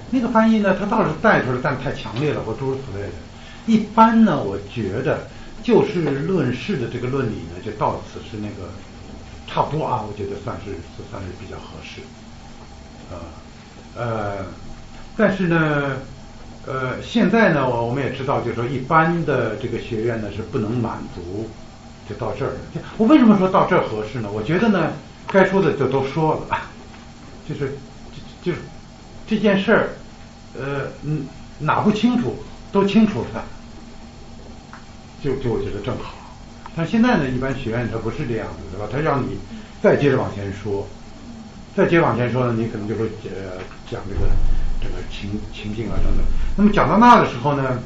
那个翻译呢，他倒是带出来，但太强烈了，或诸如此类的。一般呢，我觉得就事论事的这个论理呢，就到此是那个。差不多啊，我觉得算是算是比较合适，啊呃，但是呢，呃，现在呢，我我们也知道，就是说一般的这个学院呢是不能满足，就到这儿。我为什么说到这儿合适呢？我觉得呢，该说的就都说了，就是就就这件事儿，呃嗯，哪不清楚都清楚了，就就我觉得正好。但现在呢，一般学院它不是这样子，对吧？它让你再接着往前说，再接往前说呢，你可能就会呃讲这个这个情情境啊等等。那么讲到那的时候呢，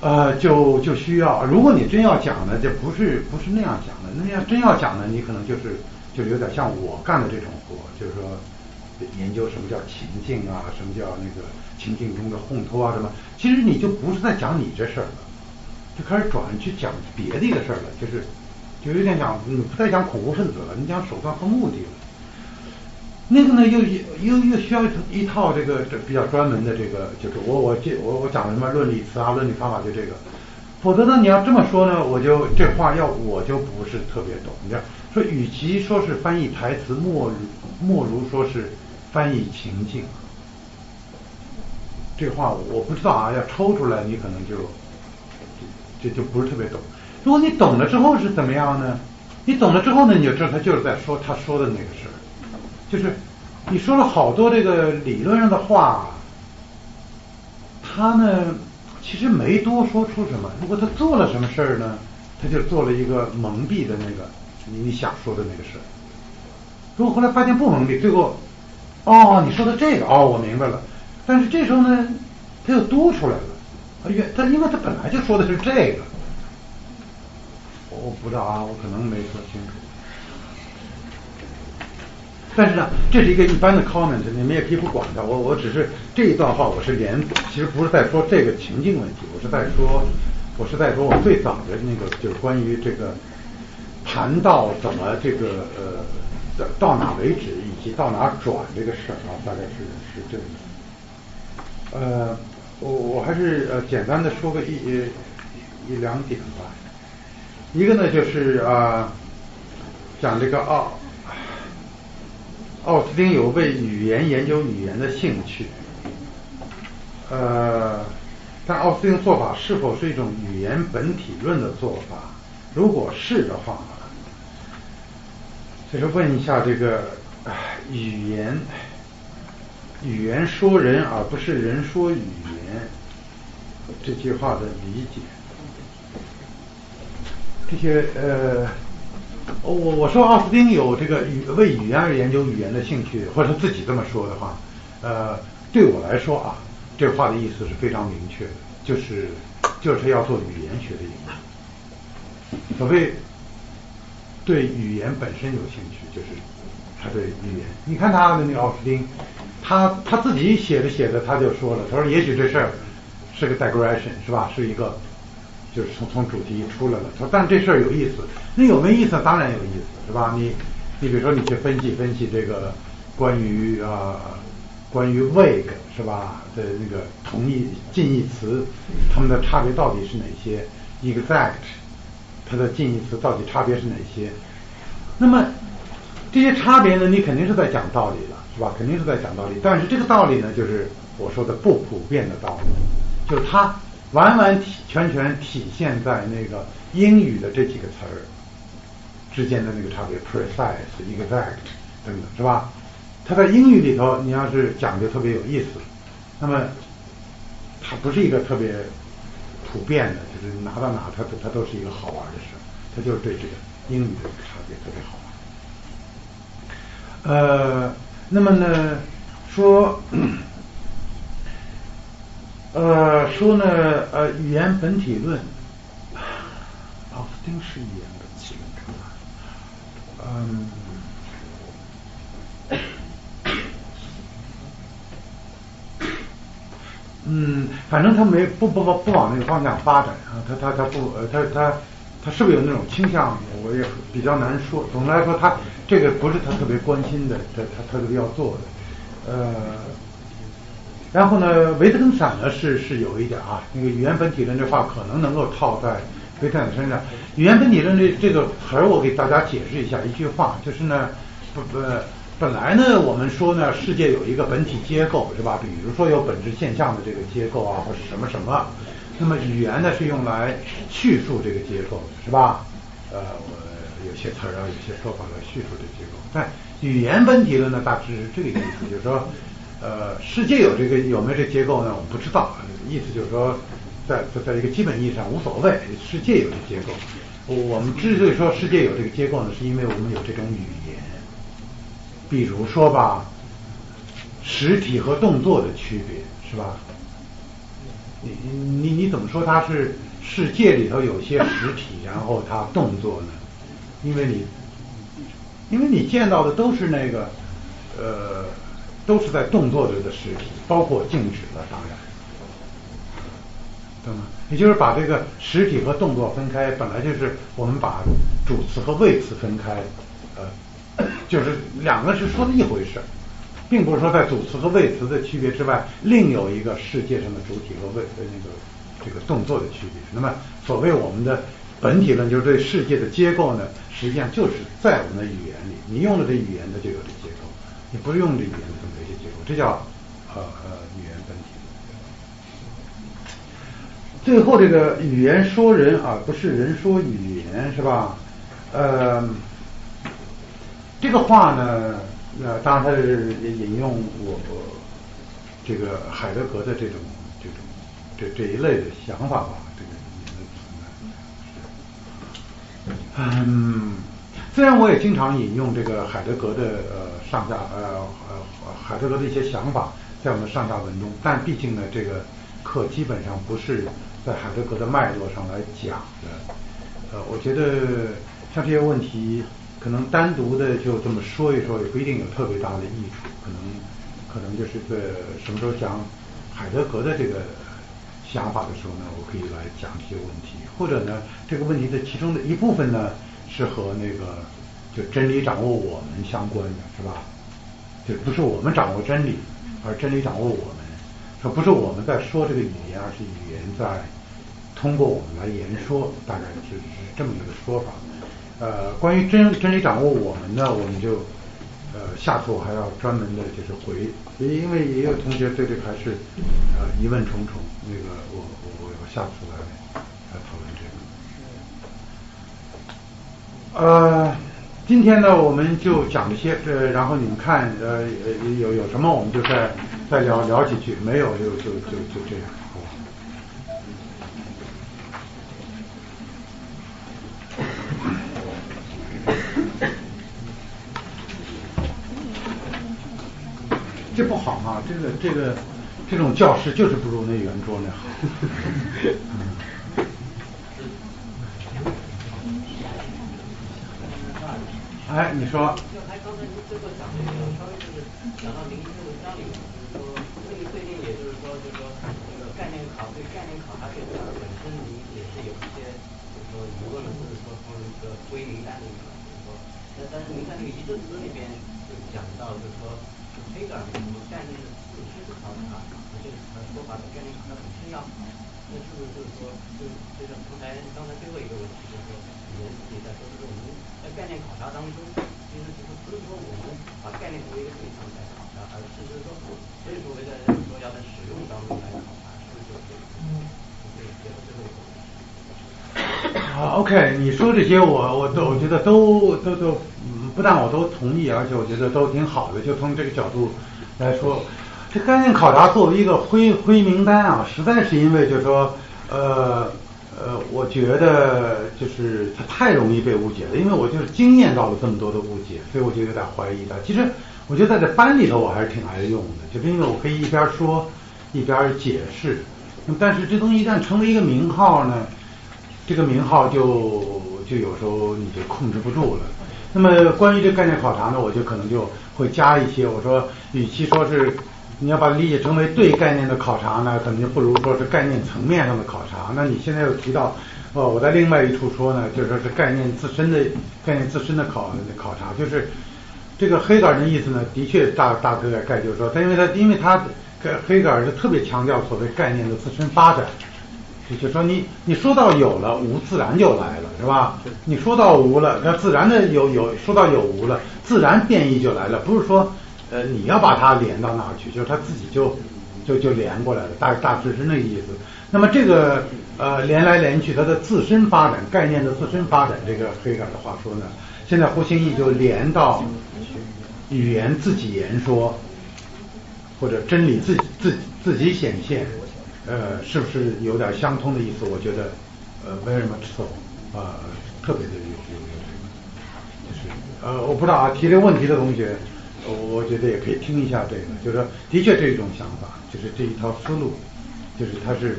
呃，就就需要，如果你真要讲呢，就不是不是那样讲的。那要真要讲呢，你可能就是就有点像我干的这种活，就是说研究什么叫情境啊，什么叫那个情境中的烘托啊什么。其实你就不是在讲你这事儿了。就开始转去讲别的一个事儿了，就是就有点讲，你不再讲恐怖分子了，你讲手段和目的了。那个呢，又又又需要一套这个这比较专门的这个，就是我我这我我讲的什么论理词啊、论理方法就这个。否则呢，你要这么说呢，我就这话要我就不是特别懂。你知道，说与其说是翻译台词，莫莫如说是翻译情境。这话我不知道啊，要抽出来，你可能就。这就不是特别懂。如果你懂了之后是怎么样呢？你懂了之后呢，你就知道他就是在说他说的那个事儿，就是你说了好多这个理论上的话，他呢其实没多说出什么。如果他做了什么事儿呢，他就做了一个蒙蔽的那个你你想说的那个事儿。如果后来发现不蒙蔽，最后哦你说的这个哦我明白了，但是这时候呢他又多出来了。他原他因为他本来就说的是这个，我不知道啊，我可能没说清楚。但是呢，这是一个一般的 comment，你们也可以不管它。我我只是这一段话，我是连，其实不是在说这个情境问题，我是在说，我是在说我最早的那个就是关于这个谈到怎么这个呃到哪为止，以及到哪转这个事儿啊，大概是是这个，呃。我我还是呃简单的说个一一两点吧，一个呢就是啊讲这个奥奥斯汀有为语言研究语言的兴趣，呃，但奥斯汀做法是否是一种语言本体论的做法？如果是的话，就是问一下这个语言。语言说人，而不是人说语言，这句话的理解。这些呃，我我说奥斯汀有这个语为语言而研究语言的兴趣，或者他自己这么说的话，呃，对我来说啊，这话的意思是非常明确的，就是就是要做语言学的研究。所谓对语言本身有兴趣，就是他对语言。你看他的那个奥斯汀，他他自己写着写着他就说了，他说也许这事儿是个 digression 是吧？是一个就是从从主题出来了。他说但这事儿有意思，那有没意思？当然有意思，是吧？你你比如说你去分析分析这个关于啊关于 wake 是吧的那个同义近义词，它们的差别到底是哪些？exact 它的近义词到底差别是哪些？那么这些差别呢，你肯定是在讲道理了，是吧？肯定是在讲道理。但是这个道理呢，就是我说的不普遍的道理，就是它完完全全体现在那个英语的这几个词儿之间的那个差别，precise、exact 等等，是吧？它在英语里头，你要是讲的特别有意思，那么它不是一个特别普遍的，就是拿到哪它它都是一个好玩的事，它就是对这个英语的差别特别好玩。呃，那么呢，说，呃，说呢，呃，语言本体论，奥斯汀是语言本体论，嗯。嗯，反正他没不不不不往那个方向发展啊，他他他不呃他他他是不是有那种倾向？我也比较难说。总的来说，他这个不是他特别关心的，他他他特别要做的。呃，然后呢，维特根斯坦呢是是有一点啊，那个语言本体论这话可能能够套在维特根斯坦身上。语言本体论这这个词儿，我给大家解释一下，一句话就是呢，不不。本来呢，我们说呢，世界有一个本体结构，是吧？比如说有本质现象的这个结构啊，或是什么什么。那么语言呢，是用来叙述这个结构，是吧？呃，我有些词儿啊，有些说法来叙述这结构。但语言本体论呢，大致是这个意思，就是说，呃，世界有这个有没有这结构呢？我们不知道。意思就是说，在在在一个基本意义上无所谓，世界有这结构。我们之所以说世界有这个结构呢，是因为我们有这种语言。比如说吧，实体和动作的区别是吧？你你你怎么说它是世界里头有些实体，然后它动作呢？因为你因为你见到的都是那个呃，都是在动作着的实体，包括静止的，当然，懂吗？也就是把这个实体和动作分开，本来就是我们把主词和谓词分开，呃。就是两个是说的一回事，并不是说在主词和谓词的区别之外，另有一个世界上的主体和谓呃那个这个动作的区别。那么所谓我们的本体论，就是对世界的结构呢，实际上就是在我们的语言里，你用了这语言的就有这结构，你不用这语言这，叫呃呃语言本体。最后这个语言说人啊，不是人说语言，是吧？呃。这个话呢，呃，当然他是引用我这个海德格的这种这种这这一类的想法吧，这个嗯，虽然我也经常引用这个海德格的呃上下呃呃海德格的一些想法在我们上下文中，但毕竟呢，这个课基本上不是在海德格的脉络上来讲的，呃，我觉得像这些问题。可能单独的就这么说一说，也不一定有特别大的益处。可能，可能就是在什么时候讲海德格的这个想法的时候呢，我可以来讲一些问题。或者呢，这个问题的其中的一部分呢，是和那个就真理掌握我们相关的，是吧？就不是我们掌握真理，而真理掌握我们。说不是我们在说这个语言，而是语言在通过我们来言说，大概是是这么一个说法。呃，关于真真理掌握我们呢，我们就呃下次我还要专门的就是回，因为也有同学对这个还是呃疑问重重，那个我我我下次来来讨论这个。呃，今天呢我们就讲这些，呃，然后你们看呃有有什么我们就再再聊聊几句，没有就就就就这样。这不好嘛，这个这个这种教室就是不如那圆桌那好。哎，你说。就他刚才您最后讲的那个，稍微就是讲到明星的文章里面，就是说这个最近也就是说，就是说这个概念考对概念考察这块本身你也是有一些就是说疑问了，或者说从一个归名单里面，就是说，那但是您在那个一致词里边就讲到，就是说黑格尔什么概念的自身考察，这个说法的概念考察本身要，那是不是就是说，就就是刚才刚才最后一个问题，就是说你们自己在说，就是我们在概念考察当中。其实就是不是说我们把概念作为一个对象在考察，而是就是说，所以说为在说要在使用当中来考察，是不是这个？嗯，对，好，OK，你说这些我我都我觉得都都都，不但我都同意，而且我觉得都挺好的。就从这个角度来说，这概念考察作为一个灰灰名单啊，实在是因为就是说，呃。呃，我觉得就是它太容易被误解了，因为我就是经验到了这么多的误解，所以我就有点怀疑它。其实我觉得在这班里头我还是挺爱用的，就是因为我可以一边说一边解释。但是这东西一旦成为一个名号呢，这个名号就就有时候你就控制不住了。那么关于这概念考察呢，我就可能就会加一些，我说与其说是。你要把它理解成为对概念的考察呢，可能就不如说是概念层面上的考察。那你现在又提到，哦，我在另外一处说呢，就说是概念自身的概念自身的考考察，就是这个黑格尔的意思呢，的确大大概概就是说，他因为他因为他黑格尔是特别强调所谓概念的自身发展，就说你你说到有了无，自然就来了，是吧？你说到无了，那自然的有有说到有无了，自然变异就来了，不是说。呃，你要把它连到哪儿去，就是它自己就就就连过来了，大大致是那个意思。那么这个呃连来连去，它的自身发展概念的自身发展，这个黑格尔的话说呢，现在胡心义就连到语言自己言说，或者真理自己自己自己显现，呃，是不是有点相通的意思？我觉得呃，very much so，啊，特别的有有有这个，就是呃，我不知道啊，提这个问题的同学。我我觉得也可以听一下这个，就是说，的确这种想法，就是这一套思路，就是他是，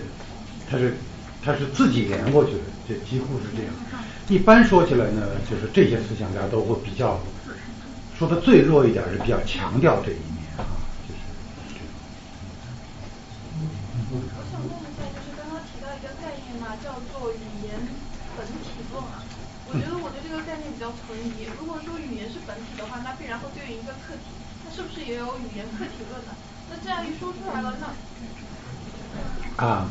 他是，他是自己连过去的，这几乎是这样。一般说起来呢，就是这些思想家都会比较，说的最弱一点是比较强调这一面啊，就是问一下，就是刚刚提到一个概念嘛，叫做语言本体论啊。我觉得我对这个概念比较存疑。如果说语言是本体的话，那必然会对应一个客体，那是不是也有语言客体论呢？那这样啊，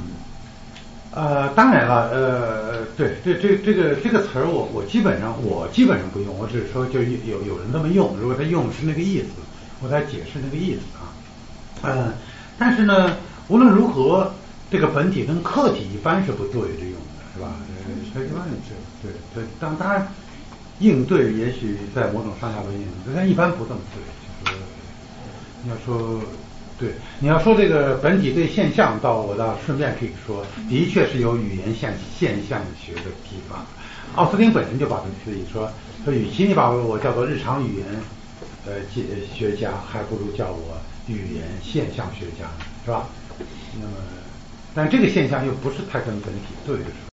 呃，当然了，呃，对，这这这个这个词儿，我我基本上我基本上不用，我只是说就有有人这么用，如果他用是那个意思，我再解释那个意思啊。嗯，但是呢，无论如何，这个本体跟客体一般是不对着用的，是吧？呃，一般是。对对，当当然应对也许在某种上下文应对，但一般不这么对。就是你要说对，你要说这个本体对现象，倒我倒顺便可以说，的确是有语言现现象学的地方。奥斯汀本人就把这自己说说，与其你把我叫做日常语言呃解学家，还不如叫我语言现象学家，是吧？那么，但这个现象又不是太跟本体对着。